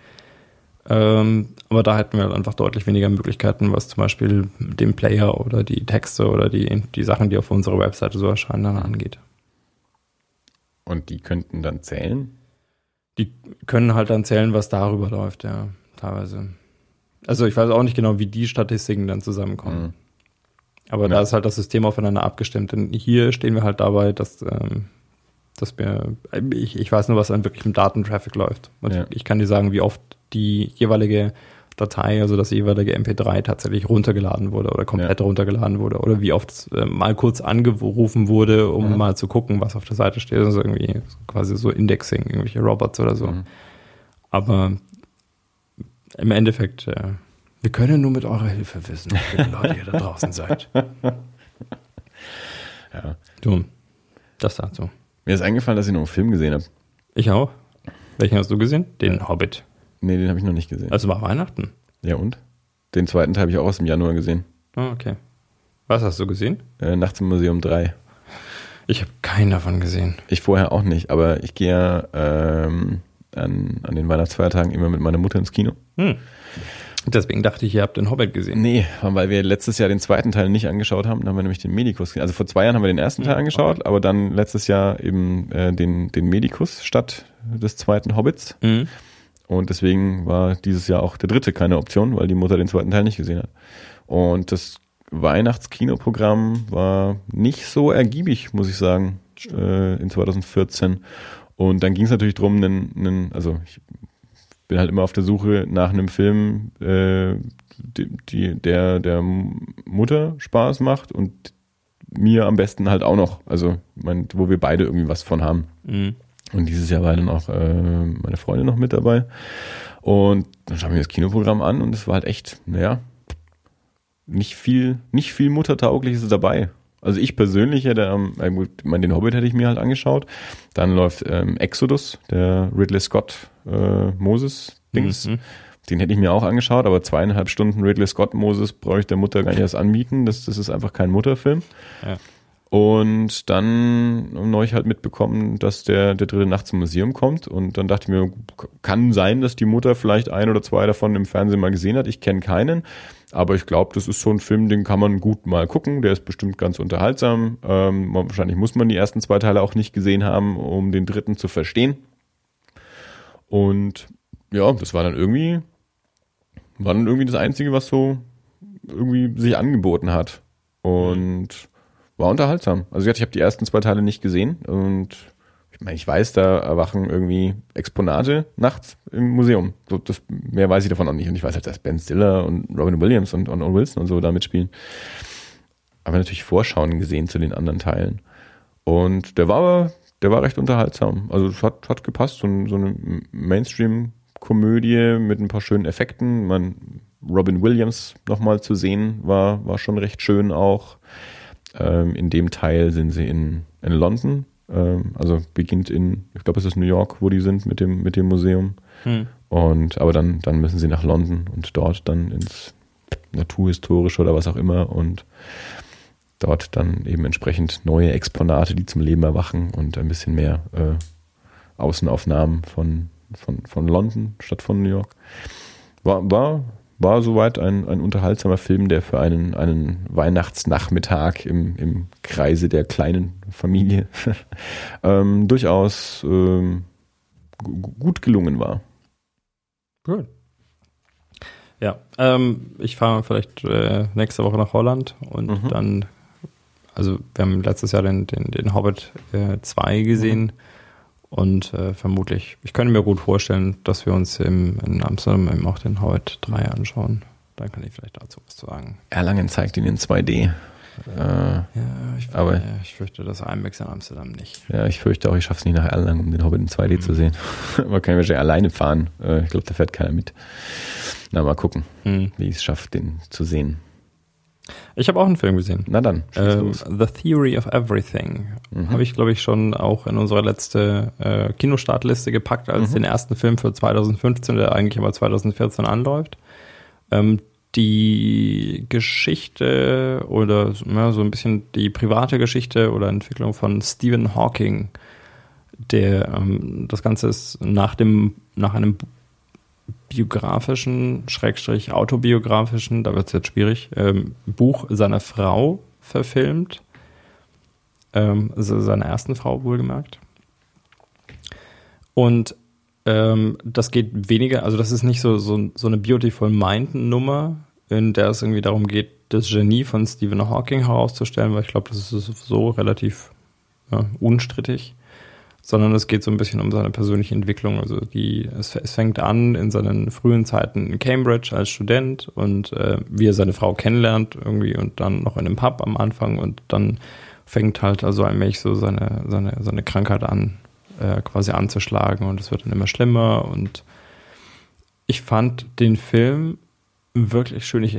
Ähm, aber da hätten wir halt einfach deutlich weniger Möglichkeiten, was zum Beispiel den Player oder die Texte oder die, die Sachen, die auf unserer Webseite so erscheinen, dann angeht. Und die könnten dann zählen? Die können halt dann zählen, was darüber läuft, ja, teilweise. Also ich weiß auch nicht genau, wie die Statistiken dann zusammenkommen. Mhm. Aber ja. da ist halt das System aufeinander abgestimmt. Denn hier stehen wir halt dabei, dass ähm, dass mir, ich, ich weiß nur, was an wirklichem Datentraffic läuft. Und ja. ich kann dir sagen, wie oft die jeweilige Datei, also das jeweilige MP3 tatsächlich runtergeladen wurde oder komplett ja. runtergeladen wurde oder wie oft äh, mal kurz angerufen wurde, um mhm. mal zu gucken, was auf der Seite steht. Also irgendwie quasi so Indexing, irgendwelche Robots oder so. Mhm. Aber im Endeffekt, äh, wir können nur mit eurer Hilfe wissen, wie viele Leute ihr da draußen seid. [laughs] Ja. Du, das dazu. Mir ist eingefallen, dass ich noch einen Film gesehen habe. Ich auch. Welchen hast du gesehen? Den Hobbit. Nee, den habe ich noch nicht gesehen. Also war Weihnachten. Ja und? Den zweiten Teil habe ich auch aus dem Januar gesehen. Ah, okay. Was hast du gesehen? Äh, Nachts im Museum 3. Ich habe keinen davon gesehen. Ich vorher auch nicht, aber ich gehe ja ähm, an, an den Weihnachtsfeiertagen immer mit meiner Mutter ins Kino. Hm. Deswegen dachte ich, ihr habt den Hobbit gesehen. Nee, weil wir letztes Jahr den zweiten Teil nicht angeschaut haben. Dann haben wir nämlich den Medikus gesehen. Also vor zwei Jahren haben wir den ersten Teil angeschaut, okay. aber dann letztes Jahr eben äh, den, den Medikus statt des zweiten Hobbits. Mhm. Und deswegen war dieses Jahr auch der dritte keine Option, weil die Mutter den zweiten Teil nicht gesehen hat. Und das Weihnachtskinoprogramm war nicht so ergiebig, muss ich sagen, äh, in 2014. Und dann ging es natürlich drum, einen, einen, also ich bin halt immer auf der Suche nach einem Film, äh, die, die, der der Mutter Spaß macht und mir am besten halt auch noch, also mein, wo wir beide irgendwie was von haben. Mhm. Und dieses Jahr war dann auch äh, meine Freundin noch mit dabei. Und dann schauen wir das Kinoprogramm an und es war halt echt, naja, nicht viel, nicht viel Muttertaugliches dabei. Also ich persönlich hätte, ähm, gut, den Hobbit hätte ich mir halt angeschaut. Dann läuft ähm, Exodus, der Ridley Scott äh, Moses-Dings. Mhm. Den hätte ich mir auch angeschaut, aber zweieinhalb Stunden Ridley Scott Moses brauche ich der Mutter gar nicht erst anbieten. Das, das ist einfach kein Mutterfilm. Ja. Und dann habe ich halt mitbekommen, dass der, der dritte Nacht zum Museum kommt. Und dann dachte ich mir, kann sein, dass die Mutter vielleicht ein oder zwei davon im Fernsehen mal gesehen hat. Ich kenne keinen. Aber ich glaube, das ist so ein Film, den kann man gut mal gucken. Der ist bestimmt ganz unterhaltsam. Ähm, wahrscheinlich muss man die ersten zwei Teile auch nicht gesehen haben, um den dritten zu verstehen. Und ja, das war dann irgendwie, war dann irgendwie das Einzige, was so irgendwie sich angeboten hat. Und war unterhaltsam. Also ich habe die ersten zwei Teile nicht gesehen und ich meine, ich weiß, da erwachen irgendwie Exponate nachts im Museum. So, das, mehr weiß ich davon auch nicht. Und ich weiß halt, dass Ben Stiller und Robin Williams und, und, und Wilson und so da mitspielen. Aber natürlich Vorschauen gesehen zu den anderen Teilen. Und der war, der war recht unterhaltsam. Also es hat, hat gepasst, so, so eine Mainstream-Komödie mit ein paar schönen Effekten. Man, Robin Williams nochmal zu sehen, war, war schon recht schön auch. Ähm, in dem Teil sind sie in, in London. Ähm, also beginnt in, ich glaube, es ist New York, wo die sind mit dem, mit dem Museum. Hm. Und aber dann, dann müssen sie nach London und dort dann ins Naturhistorische oder was auch immer und dort dann eben entsprechend neue Exponate, die zum Leben erwachen und ein bisschen mehr äh, Außenaufnahmen von, von, von London statt von New York. War, war war soweit ein, ein unterhaltsamer Film, der für einen, einen Weihnachtsnachmittag im, im Kreise der kleinen Familie [laughs] ähm, durchaus ähm, gut gelungen war. Gut. Ja, ähm, ich fahre vielleicht äh, nächste Woche nach Holland und mhm. dann, also wir haben letztes Jahr den, den, den Hobbit 2 äh, gesehen. Mhm und äh, vermutlich, ich könnte mir gut vorstellen, dass wir uns im, in Amsterdam eben auch den Hobbit 3 anschauen. Dann kann ich vielleicht dazu was sagen. Erlangen zeigt ihn in 2D. Äh, ja, ich, aber, ja, ich fürchte das IMAX in Amsterdam nicht. Ja, ich fürchte auch, ich schaffe es nicht nach Erlangen, um den Hobbit in 2D mhm. zu sehen. [laughs] Man kann wahrscheinlich alleine fahren. Äh, ich glaube, da fährt keiner mit. Na, mal gucken, mhm. wie ich es schaffe, den zu sehen. Ich habe auch einen Film gesehen. Na dann. Ähm, The Theory of Everything. Mhm. Habe ich, glaube ich, schon auch in unsere letzte äh, Kinostartliste gepackt als mhm. den ersten Film für 2015, der eigentlich aber 2014 anläuft. Ähm, die Geschichte oder ja, so ein bisschen die private Geschichte oder Entwicklung von Stephen Hawking. Der, ähm, das Ganze ist nach dem, nach einem biografischen, Schrägstrich autobiografischen, da wird es jetzt schwierig, ähm, Buch seiner Frau verfilmt. Ähm, also seiner ersten Frau wohlgemerkt. Und ähm, das geht weniger, also das ist nicht so, so, so eine Beautiful Mind-Nummer, in der es irgendwie darum geht, das Genie von Stephen Hawking herauszustellen, weil ich glaube, das ist so relativ ja, unstrittig sondern es geht so ein bisschen um seine persönliche Entwicklung. Also die, es, es fängt an in seinen frühen Zeiten in Cambridge als Student und äh, wie er seine Frau kennenlernt irgendwie und dann noch in einem Pub am Anfang und dann fängt halt also allmählich so seine, seine, seine Krankheit an, äh, quasi anzuschlagen und es wird dann immer schlimmer und ich fand den Film wirklich schön. Ich,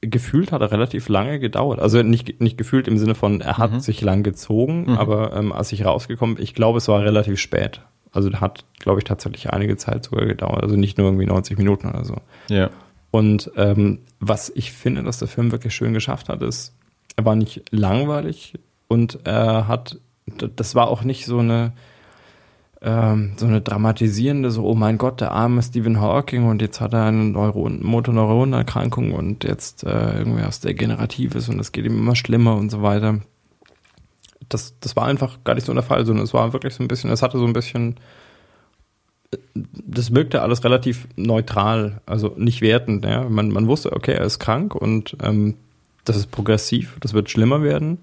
gefühlt hat er relativ lange gedauert. Also nicht, nicht gefühlt im Sinne von, er hat mhm. sich lang gezogen, mhm. aber ähm, als ich rausgekommen bin, ich glaube, es war relativ spät. Also hat, glaube ich, tatsächlich einige Zeit sogar gedauert. Also nicht nur irgendwie 90 Minuten oder so. Ja. Und ähm, was ich finde, dass der Film wirklich schön geschafft hat, ist, er war nicht langweilig und er hat, das war auch nicht so eine, ähm, so eine dramatisierende, so, oh mein Gott, der arme Stephen Hawking und jetzt hat er eine Neuron Motoneuronerkrankung und jetzt äh, irgendwie was Degeneratives und es geht ihm immer schlimmer und so weiter. Das, das war einfach gar nicht so der Fall, sondern es war wirklich so ein bisschen, es hatte so ein bisschen, das wirkte alles relativ neutral, also nicht wertend. Ja? Man, man wusste, okay, er ist krank und ähm, das ist progressiv, das wird schlimmer werden.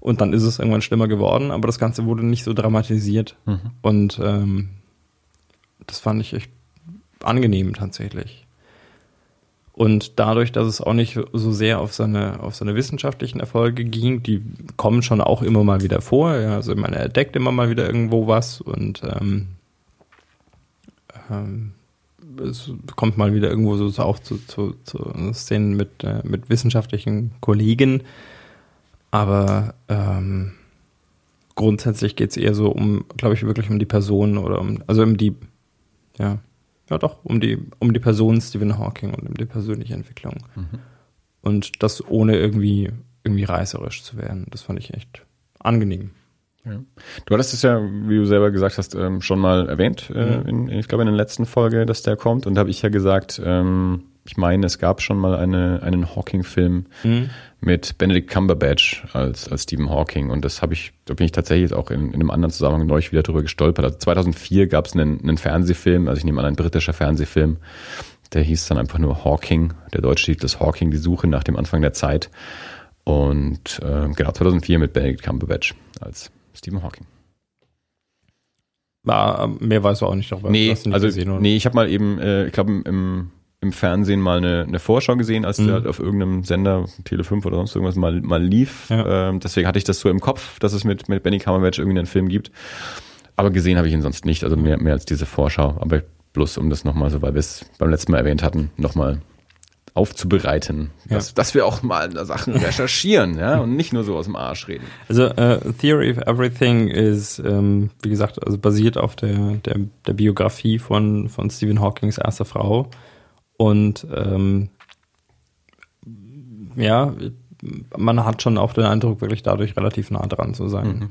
Und dann ist es irgendwann schlimmer geworden, aber das Ganze wurde nicht so dramatisiert. Mhm. Und ähm, das fand ich echt angenehm tatsächlich. Und dadurch, dass es auch nicht so sehr auf seine, auf seine wissenschaftlichen Erfolge ging, die kommen schon auch immer mal wieder vor. Ja, also man entdeckt immer mal wieder irgendwo was und ähm, ähm, es kommt mal wieder irgendwo so auch zu, zu, zu Szenen mit, äh, mit wissenschaftlichen Kollegen. Aber ähm, grundsätzlich geht es eher so um, glaube ich, wirklich um die Person oder um, also um die, ja, ja doch, um die, um die Person Stephen Hawking und um die persönliche Entwicklung. Mhm. Und das ohne irgendwie, irgendwie reißerisch zu werden. Das fand ich echt angenehm. Ja. Du hattest es ja, wie du selber gesagt hast, ähm, schon mal erwähnt, äh, mhm. in, ich glaube in der letzten Folge, dass der kommt. Und da habe ich ja gesagt, ähm, ich meine, es gab schon mal eine, einen Hawking-Film mhm. Mit Benedict Cumberbatch als, als Stephen Hawking. Und das habe ich, da bin ich tatsächlich auch in, in einem anderen Zusammenhang neulich wieder drüber gestolpert. Also 2004 gab es einen, einen Fernsehfilm, also ich nehme an, ein britischer Fernsehfilm, der hieß dann einfach nur Hawking. Der deutsche Titel ist Hawking, die Suche nach dem Anfang der Zeit. Und äh, genau, 2004 mit Benedict Cumberbatch als Stephen Hawking. War, mehr weißt du auch nicht darüber. Nee, nicht also, gesehen, nee, ich habe mal eben, äh, ich glaube, im, im Fernsehen mal eine, eine Vorschau gesehen, als mhm. der halt auf irgendeinem Sender, Tele 5 oder sonst irgendwas mal, mal lief. Ja. Ähm, deswegen hatte ich das so im Kopf, dass es mit, mit Benny Cumberbatch irgendwie einen Film gibt. Aber gesehen habe ich ihn sonst nicht, also mehr, mehr als diese Vorschau. Aber bloß um das nochmal so, weil wir es beim letzten Mal erwähnt hatten, nochmal aufzubereiten, ja. dass, dass wir auch mal Sachen [laughs] recherchieren ja, und nicht nur so aus dem Arsch reden. Also uh, Theory of Everything ist, ähm, wie gesagt, also basiert auf der, der, der Biografie von, von Stephen Hawkings erster Frau. Und ähm, ja, man hat schon auch den Eindruck, wirklich dadurch relativ nah dran zu sein. Mhm.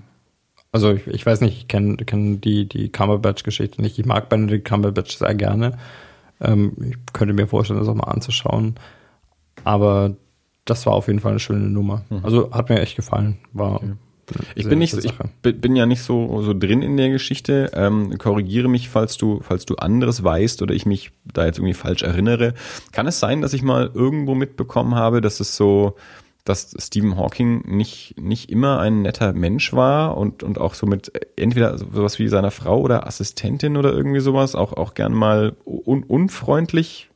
Also ich, ich, weiß nicht, ich kenne kenn die, die Cumberbatch-Geschichte nicht. Ich mag Benedict Cumberbatch sehr gerne. Ähm, ich könnte mir vorstellen, das auch mal anzuschauen. Aber das war auf jeden Fall eine schöne Nummer. Mhm. Also hat mir echt gefallen. War okay. Ich bin nicht, ich bin ja nicht so, so drin in der Geschichte. Ähm, korrigiere mich, falls du, falls du anderes weißt oder ich mich da jetzt irgendwie falsch erinnere. Kann es sein, dass ich mal irgendwo mitbekommen habe, dass es so, dass Stephen Hawking nicht, nicht immer ein netter Mensch war und, und auch so mit entweder sowas wie seiner Frau oder Assistentin oder irgendwie sowas auch, auch gern mal un, unfreundlich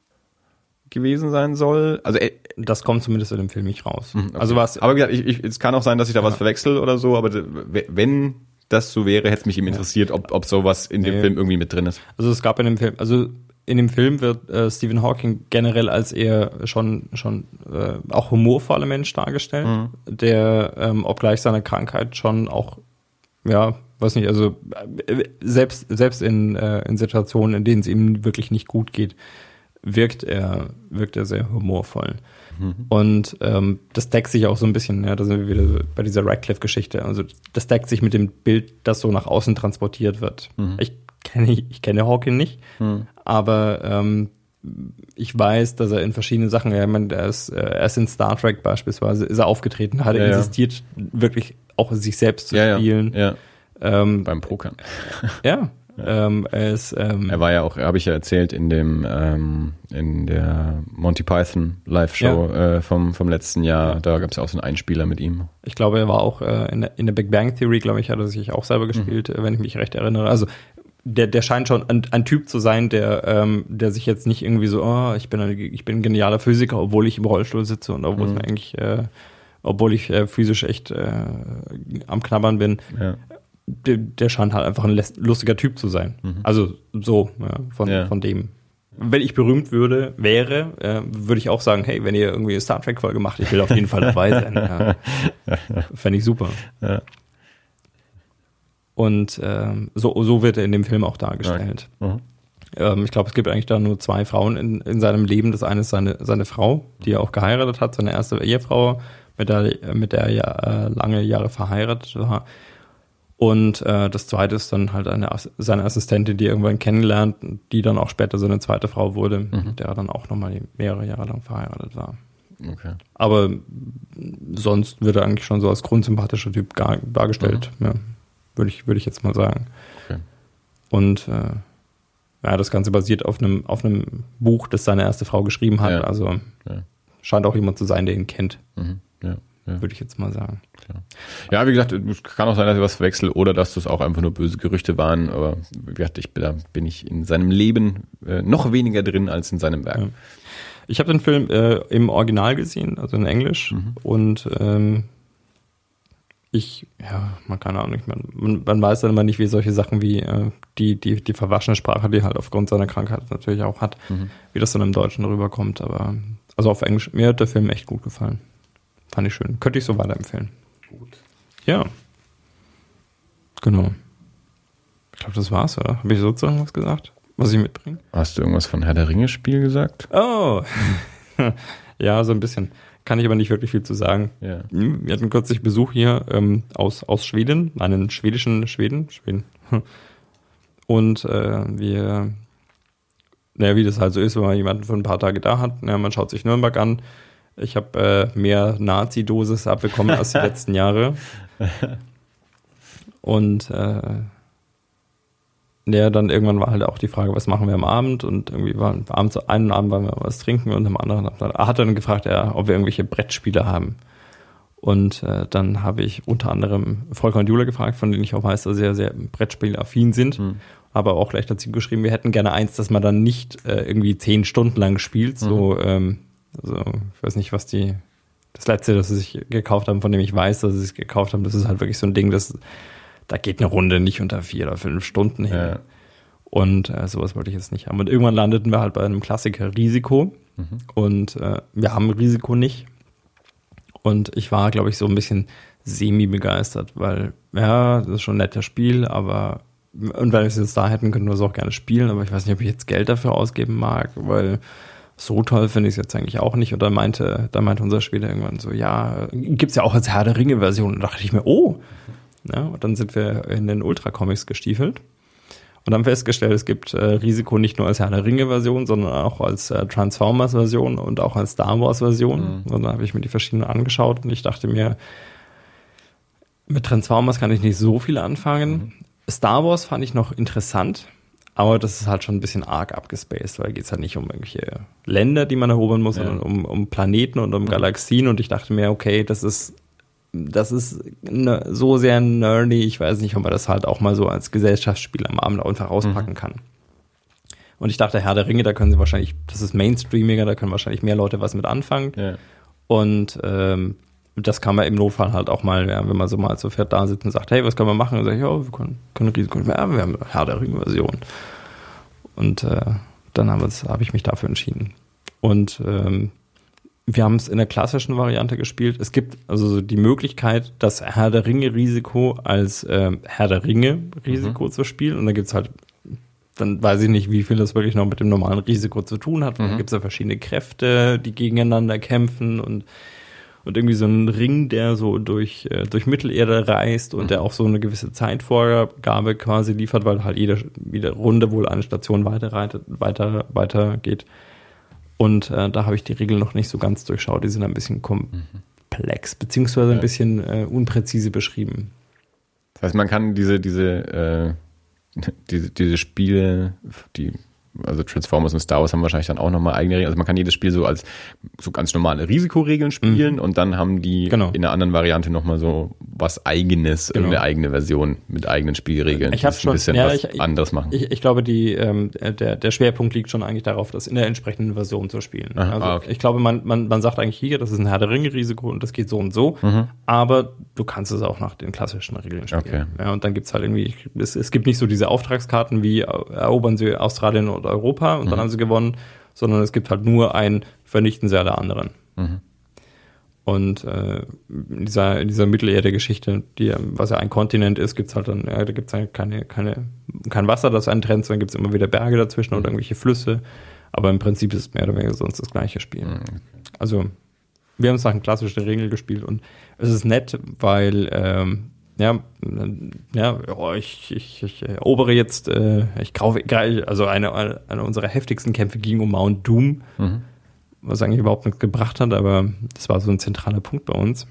gewesen sein soll. Also äh, das kommt zumindest in dem Film nicht raus. Mhm, okay. Also was. Aber wie ich, ich, es kann auch sein, dass ich da ja. was verwechsel oder so. Aber wenn das so wäre, hätte es mich eben interessiert, ob, ob sowas in dem nee. Film irgendwie mit drin ist. Also es gab in dem Film, also in dem Film wird äh, Stephen Hawking generell als eher schon schon äh, auch humorvoller Mensch dargestellt, mhm. der ähm, obgleich seiner Krankheit schon auch ja weiß nicht also äh, selbst selbst in äh, in Situationen in denen es ihm wirklich nicht gut geht wirkt er wirkt er sehr humorvoll mhm. und ähm, das deckt sich auch so ein bisschen ja da sind wir wieder bei dieser Radcliffe-Geschichte also das deckt sich mit dem Bild das so nach außen transportiert wird mhm. ich kenne ich, kenne Hawking nicht, hm. aber ähm, ich weiß, dass er in verschiedenen Sachen, ja, ich meine, er ist, äh, er ist in Star Trek beispielsweise, ist er aufgetreten, hat er ja, insistiert, ja. wirklich auch sich selbst zu ja, spielen. Ja, ähm, Beim Pokern. Ja. Ähm, er, ist, ähm, er war ja auch, habe ich ja erzählt, in dem ähm, in der Monty Python Live-Show äh, vom, vom letzten Jahr. Da gab es ja auch so einen Einspieler mit ihm. Ich glaube, er war auch äh, in, der, in der Big Bang Theory, glaube ich, hat er sich auch selber gespielt, mhm. wenn ich mich recht erinnere. Also der, der scheint schon ein, ein Typ zu sein, der, ähm, der sich jetzt nicht irgendwie so, oh, ich bin ein, ich bin ein genialer Physiker, obwohl ich im Rollstuhl sitze und obwohl mhm. es mir eigentlich, äh, obwohl ich äh, physisch echt äh, am Knabbern bin. Ja. Der, der scheint halt einfach ein lustiger Typ zu sein. Mhm. Also so, ja, von, ja. von dem. Wenn ich berühmt würde, wäre, äh, würde ich auch sagen, hey, wenn ihr irgendwie eine Star Trek-Folge macht, ich will auf jeden Fall dabei sein. Ja. [laughs] Fände ich super. Ja. Und ähm, so, so wird er in dem Film auch dargestellt. Okay. Mhm. Ähm, ich glaube, es gibt eigentlich da nur zwei Frauen in, in seinem Leben. Das eine ist seine, seine Frau, die er auch geheiratet hat, seine erste Ehefrau, mit der, mit der er äh, lange Jahre verheiratet war. Und äh, das zweite ist dann halt eine, seine Assistentin, die irgendwann kennenlernt, die dann auch später seine zweite Frau wurde, mhm. mit der er dann auch nochmal mehrere Jahre lang verheiratet war. Okay. Aber sonst wird er eigentlich schon so als grundsympathischer Typ dargestellt. Mhm. Ja würde ich, würde ich jetzt mal sagen. Okay. Und äh, ja, das Ganze basiert auf einem, auf einem Buch, das seine erste Frau geschrieben hat. Ja. Also ja. scheint auch jemand zu sein, der ihn kennt. Mhm. Ja, würde ich jetzt mal sagen. Ja, wie gesagt, es kann auch sein, dass ich was verwechsel oder dass das auch einfach nur böse Gerüchte waren. Aber wie gesagt, ich, da bin ich in seinem Leben äh, noch weniger drin als in seinem Werk. Ja. Ich habe den Film äh, im Original gesehen, also in Englisch. Und ähm, ich, ja, man Ahnung, ich mein, man, man weiß dann immer nicht, wie solche Sachen wie äh, die, die, die verwaschene Sprache, die halt aufgrund seiner Krankheit natürlich auch hat, wie das dann im Deutschen rüberkommt. Aber also auf Englisch, mir hat der Film echt gut gefallen. Fand ich schön. Könnte ich so weiterempfehlen. Gut. Ja. Genau. Ich glaube, das war's, oder? Habe ich sozusagen was gesagt, was ich mitbringe? Hast du irgendwas von Herr der Ringe-Spiel gesagt? Oh. [laughs] ja, so ein bisschen. Kann ich aber nicht wirklich viel zu sagen. Ja. Wir hatten kürzlich Besuch hier ähm, aus, aus Schweden, einen schwedischen Schweden. Schweden. [laughs] Und äh, wir, naja, wie das halt so ist, wenn man jemanden für ein paar Tage da hat, naja, man schaut sich Nürnberg an. Ich habe äh, mehr Nazi-Dosis abbekommen als die [laughs] letzten Jahre. Und äh, ja, dann irgendwann war halt auch die Frage, was machen wir am Abend? Und irgendwie war abends, einen Abend wollen wir was trinken und am anderen Abend hat er dann gefragt, ja, ob wir irgendwelche Brettspiele haben. Und äh, dann habe ich unter anderem Volker und Jule gefragt, von denen ich auch weiß, dass sie sehr, sehr Brettspielaffin sind. Aber auch gleich dazu geschrieben, wir hätten gerne eins, dass man dann nicht äh, irgendwie zehn Stunden lang spielt. So, ähm, also ich weiß nicht, was die das letzte, das sie sich gekauft haben, von dem ich weiß, dass sie es gekauft haben, das ist halt wirklich so ein Ding, das da geht eine Runde nicht unter vier oder fünf Stunden hin. Ja. Und äh, sowas wollte ich jetzt nicht haben. Und irgendwann landeten wir halt bei einem Klassiker Risiko. Und äh, wir haben Risiko nicht. Und ich war, glaube ich, so ein bisschen semi-begeistert, weil, ja, das ist schon ein nettes Spiel, aber und wenn wir es jetzt da hätten, könnten wir es auch gerne spielen, aber ich weiß nicht, ob ich jetzt Geld dafür ausgeben mag, weil so toll finde ich es jetzt eigentlich auch nicht. Und dann meinte, da meinte unser Spieler irgendwann so, ja, gibt's ja auch als Herr der Ringe-Version. Und da dachte ich mir, oh. Ja, und dann sind wir in den Ultra-Comics gestiefelt und haben festgestellt, es gibt äh, Risiko nicht nur als Herr der Ringe-Version, sondern auch als äh, Transformers-Version und auch als Star Wars-Version. Und dann habe ich mir die verschiedenen angeschaut und ich dachte mir, mit Transformers kann ich nicht so viel anfangen. Star Wars fand ich noch interessant, aber das ist halt schon ein bisschen arg abgespaced, weil geht es halt nicht um irgendwelche Länder, die man erobern muss, Ja. sondern um, um Planeten und um Galaxien. Und ich dachte mir, okay, das ist das ist ne, so sehr nerdy, ich weiß nicht, ob man das halt auch mal so als Gesellschaftsspiel am Abend einfach rauspacken kann. Und ich dachte, Herr der Ringe, da können sie wahrscheinlich, das ist Mainstreamiger, da können wahrscheinlich mehr Leute was mit anfangen. Ja. Und ähm, das kann man im Notfall halt auch mal, ja, wenn man so mal zu viert da sitzt und sagt, hey, was können wir machen? Und sag ich, ja, wir können, können Risiko, ja, wir haben eine Herr der Ringe-Version. Und äh, dann habe hab ich mich dafür entschieden. Und ähm, wir haben es in der klassischen Variante gespielt. Es gibt also so die Möglichkeit, das Herr der Ringe Risiko als ähm, Herr der Ringe Risiko zu spielen. Und da gibt's halt, dann weiß ich nicht, wie viel das wirklich noch mit dem normalen Risiko zu tun hat. Da gibt's ja verschiedene Kräfte, die gegeneinander kämpfen und und irgendwie so ein Ring, der so durch, äh, durch Mittelerde reist und der auch so eine gewisse Zeitvorgabe quasi liefert, weil halt jede, jede Runde wohl eine Station weiter, weiter, weiter geht. Und äh, da habe ich die Regeln noch nicht so ganz durchschaut. Die sind ein bisschen komplex, beziehungsweise ein bisschen äh, unpräzise beschrieben. Das heißt, man kann diese, diese, äh, [laughs] diese, diese Spiele, die, also Transformers und Star Wars haben wahrscheinlich dann auch nochmal eigene Regeln. Also man kann jedes Spiel so als so ganz normale Risikoregeln spielen und dann haben die Mhm. Genau. in einer anderen Variante nochmal so was eigenes, Genau. irgendeine eigene Version mit eigenen Spielregeln, Ich die hab es schon- ein bisschen ja, was ich- anderes machen. Ich, ich glaube, die, ähm, der, der Schwerpunkt liegt schon eigentlich darauf, das in der entsprechenden Version zu spielen. Aha, also ah, okay. ich glaube, man, man, man sagt eigentlich hier, das ist ein Herr der Ringe-Risiko und das geht so und so, aber du kannst es auch nach den klassischen Regeln spielen. Okay. Ja, und dann gibt's halt irgendwie, es, es gibt nicht so diese Auftragskarten wie äh, erobern sie Australien und Europa und dann haben sie gewonnen, sondern es gibt halt nur ein Vernichten sie alle anderen. Und äh, in dieser, in dieser Mittelerde-Geschichte, die, ja- was ja ein Kontinent ist, gibt's halt dann, ja, da gibt's halt keine, keine, kein Wasser, das einen trennt, sondern gibt's immer wieder Berge dazwischen oder irgendwelche Flüsse. Aber im Prinzip ist es mehr oder weniger sonst das gleiche Spiel. Also, wir haben es nach klassischen Regeln gespielt und es ist nett, weil, ähm, ja, ja, oh, ich, ich, ich erobere jetzt, äh, ich kaufe, also eine, eine unserer heftigsten Kämpfe ging um Mount Doom was eigentlich überhaupt nichts gebracht hat, aber das war so ein zentraler Punkt bei uns.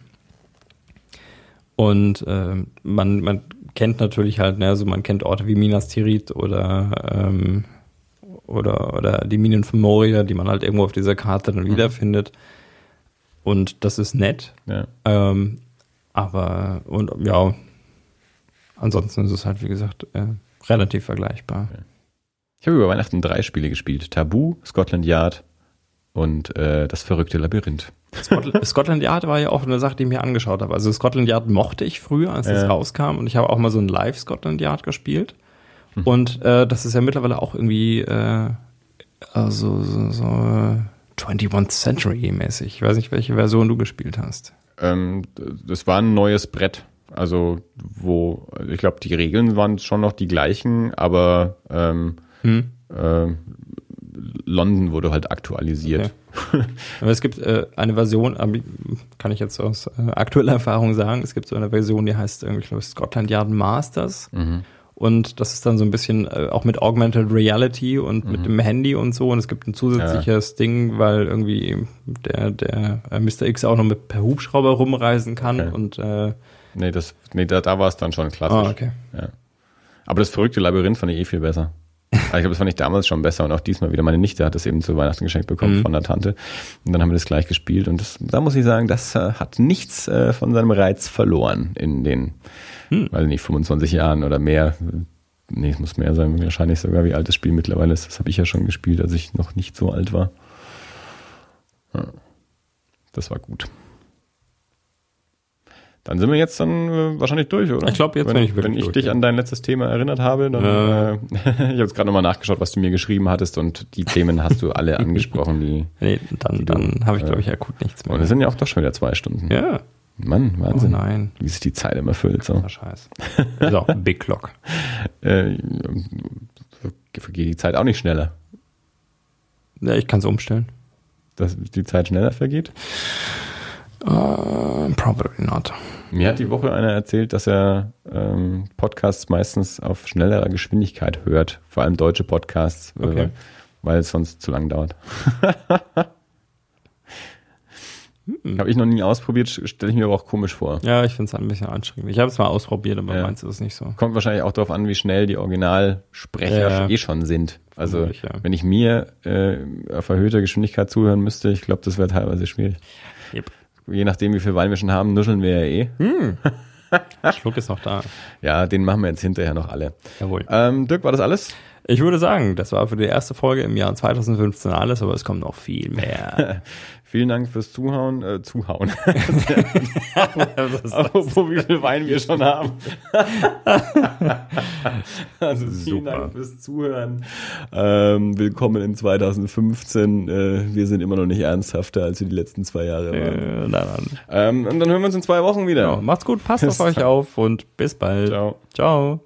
Und ähm, man, man kennt natürlich halt, ne, also man kennt Orte wie Minas Tirith oder, ähm, oder, oder die Minen von Moria, die man halt irgendwo auf dieser Karte dann wiederfindet. Und das ist nett. Ja. Ähm, aber, und ja, ansonsten ist es halt, wie gesagt, äh, relativ vergleichbar. Ich habe über Weihnachten drei Spiele gespielt. Tabu, Scotland Yard und äh, das verrückte Labyrinth. [laughs] Scotland, Yard war ja auch eine Sache, die ich mir angeschaut habe. Also Scotland Yard mochte ich früher, als es rauskam. Und ich habe auch mal so ein Live Scotland Yard gespielt. Hm. Und äh, das ist ja mittlerweile auch irgendwie äh, also so, so äh, 21st Century mäßig. Ich weiß nicht, welche Version du gespielt hast. Ähm, das war ein neues Brett. Also, wo, ich glaube, die Regeln waren schon noch die gleichen, aber ähm, Hm. äh, London wurde halt aktualisiert. Aber es gibt äh, eine Version, aber kann ich jetzt aus äh, aktueller Erfahrung sagen, es gibt so eine Version, die heißt irgendwie, ich glaube, Scotland Yard Masters. Mhm. Und das ist dann so ein bisschen äh, auch mit Augmented Reality und mit dem Handy und so. Und es gibt ein zusätzliches Ding, weil irgendwie der, der äh, Mr. X auch noch mit per Hubschrauber rumreisen kann. Okay. Und äh, Nee, das, nee da, da war es dann schon klassisch. ah, okay. Ja. Aber das verrückte Labyrinth fand ich eh viel besser. Aber ich glaube, das fand ich damals schon besser und auch diesmal wieder. Meine Nichte hat das eben zu Weihnachten geschenkt bekommen Mhm. von der Tante. Und dann haben wir das gleich gespielt. Und das, da muss ich sagen, das äh, hat nichts äh, von seinem Reiz verloren in den, Hm. weiß nicht, 25 Jahren oder mehr. Nee, es muss mehr sein, wahrscheinlich sogar, wie alt das Spiel mittlerweile ist. Das habe ich ja schon gespielt, als ich noch nicht so alt war. Ja. Das war gut. Dann sind wir jetzt dann äh, wahrscheinlich durch, oder? Ich glaub, jetzt wenn, bin ich wirklich Wenn ich durch, dich ja. an dein letztes Thema erinnert habe, dann Ja. äh, [laughs] ich habe jetzt gerade nochmal nachgeschaut, was du mir geschrieben hattest und die Themen hast du alle angesprochen, die [laughs] Nee, dann, dann habe ich, äh, glaube ich, akut nichts mehr. und es sind ja auch doch schon wieder zwei Stunden. ja, Mann, oh Wahnsinn. nein. Wie sich die Zeit immer füllt. So. Ah, scheiße. So, Big Clock. [laughs] Äh, vergeht die Zeit auch nicht schneller. Ja, ich kann es umstellen. Dass die Zeit schneller vergeht. Uh, probably not. Mir hat die Woche einer erzählt, dass er ähm, Podcasts meistens auf schnellerer Geschwindigkeit hört, vor allem deutsche Podcasts, äh, Okay. weil es sonst zu lang dauert. [laughs] Habe ich noch nie ausprobiert, stelle ich mir aber auch komisch vor. Ja, ich finde es ein bisschen anstrengend. Ich habe es mal ausprobiert, aber Ja. meins ist es nicht so. Kommt wahrscheinlich auch darauf an, wie schnell die Originalsprecher Ja. eh schon sind. Also ja. wenn ich mir äh, auf erhöhter Geschwindigkeit zuhören müsste, ich glaube, das wäre teilweise schwierig. Yep. Je nachdem, wie viel Wein wir schon haben, nuscheln wir ja eh. [laughs] Schluck ist noch da. Ja, den machen wir jetzt hinterher noch alle. Jawohl. Ähm, Dirk, war das alles? Ich würde sagen, das war für die erste Folge im Jahr 2015 alles, aber es kommt noch viel mehr. [laughs] Vielen Dank fürs Zuhauen. Äh, Zuhauen. [laughs] Apropos, wie viel Wein wir schon haben. [laughs] also vielen Super. Dank fürs Zuhören. Ähm, willkommen in 2015. Äh, wir sind immer noch nicht ernsthafter, als wir die letzten zwei Jahre waren. äh, na dann. Ähm, und dann hören wir uns in zwei Wochen wieder. Ja, macht's gut, passt Bis auf [laughs] euch auf und bis bald. Ciao. Ciao.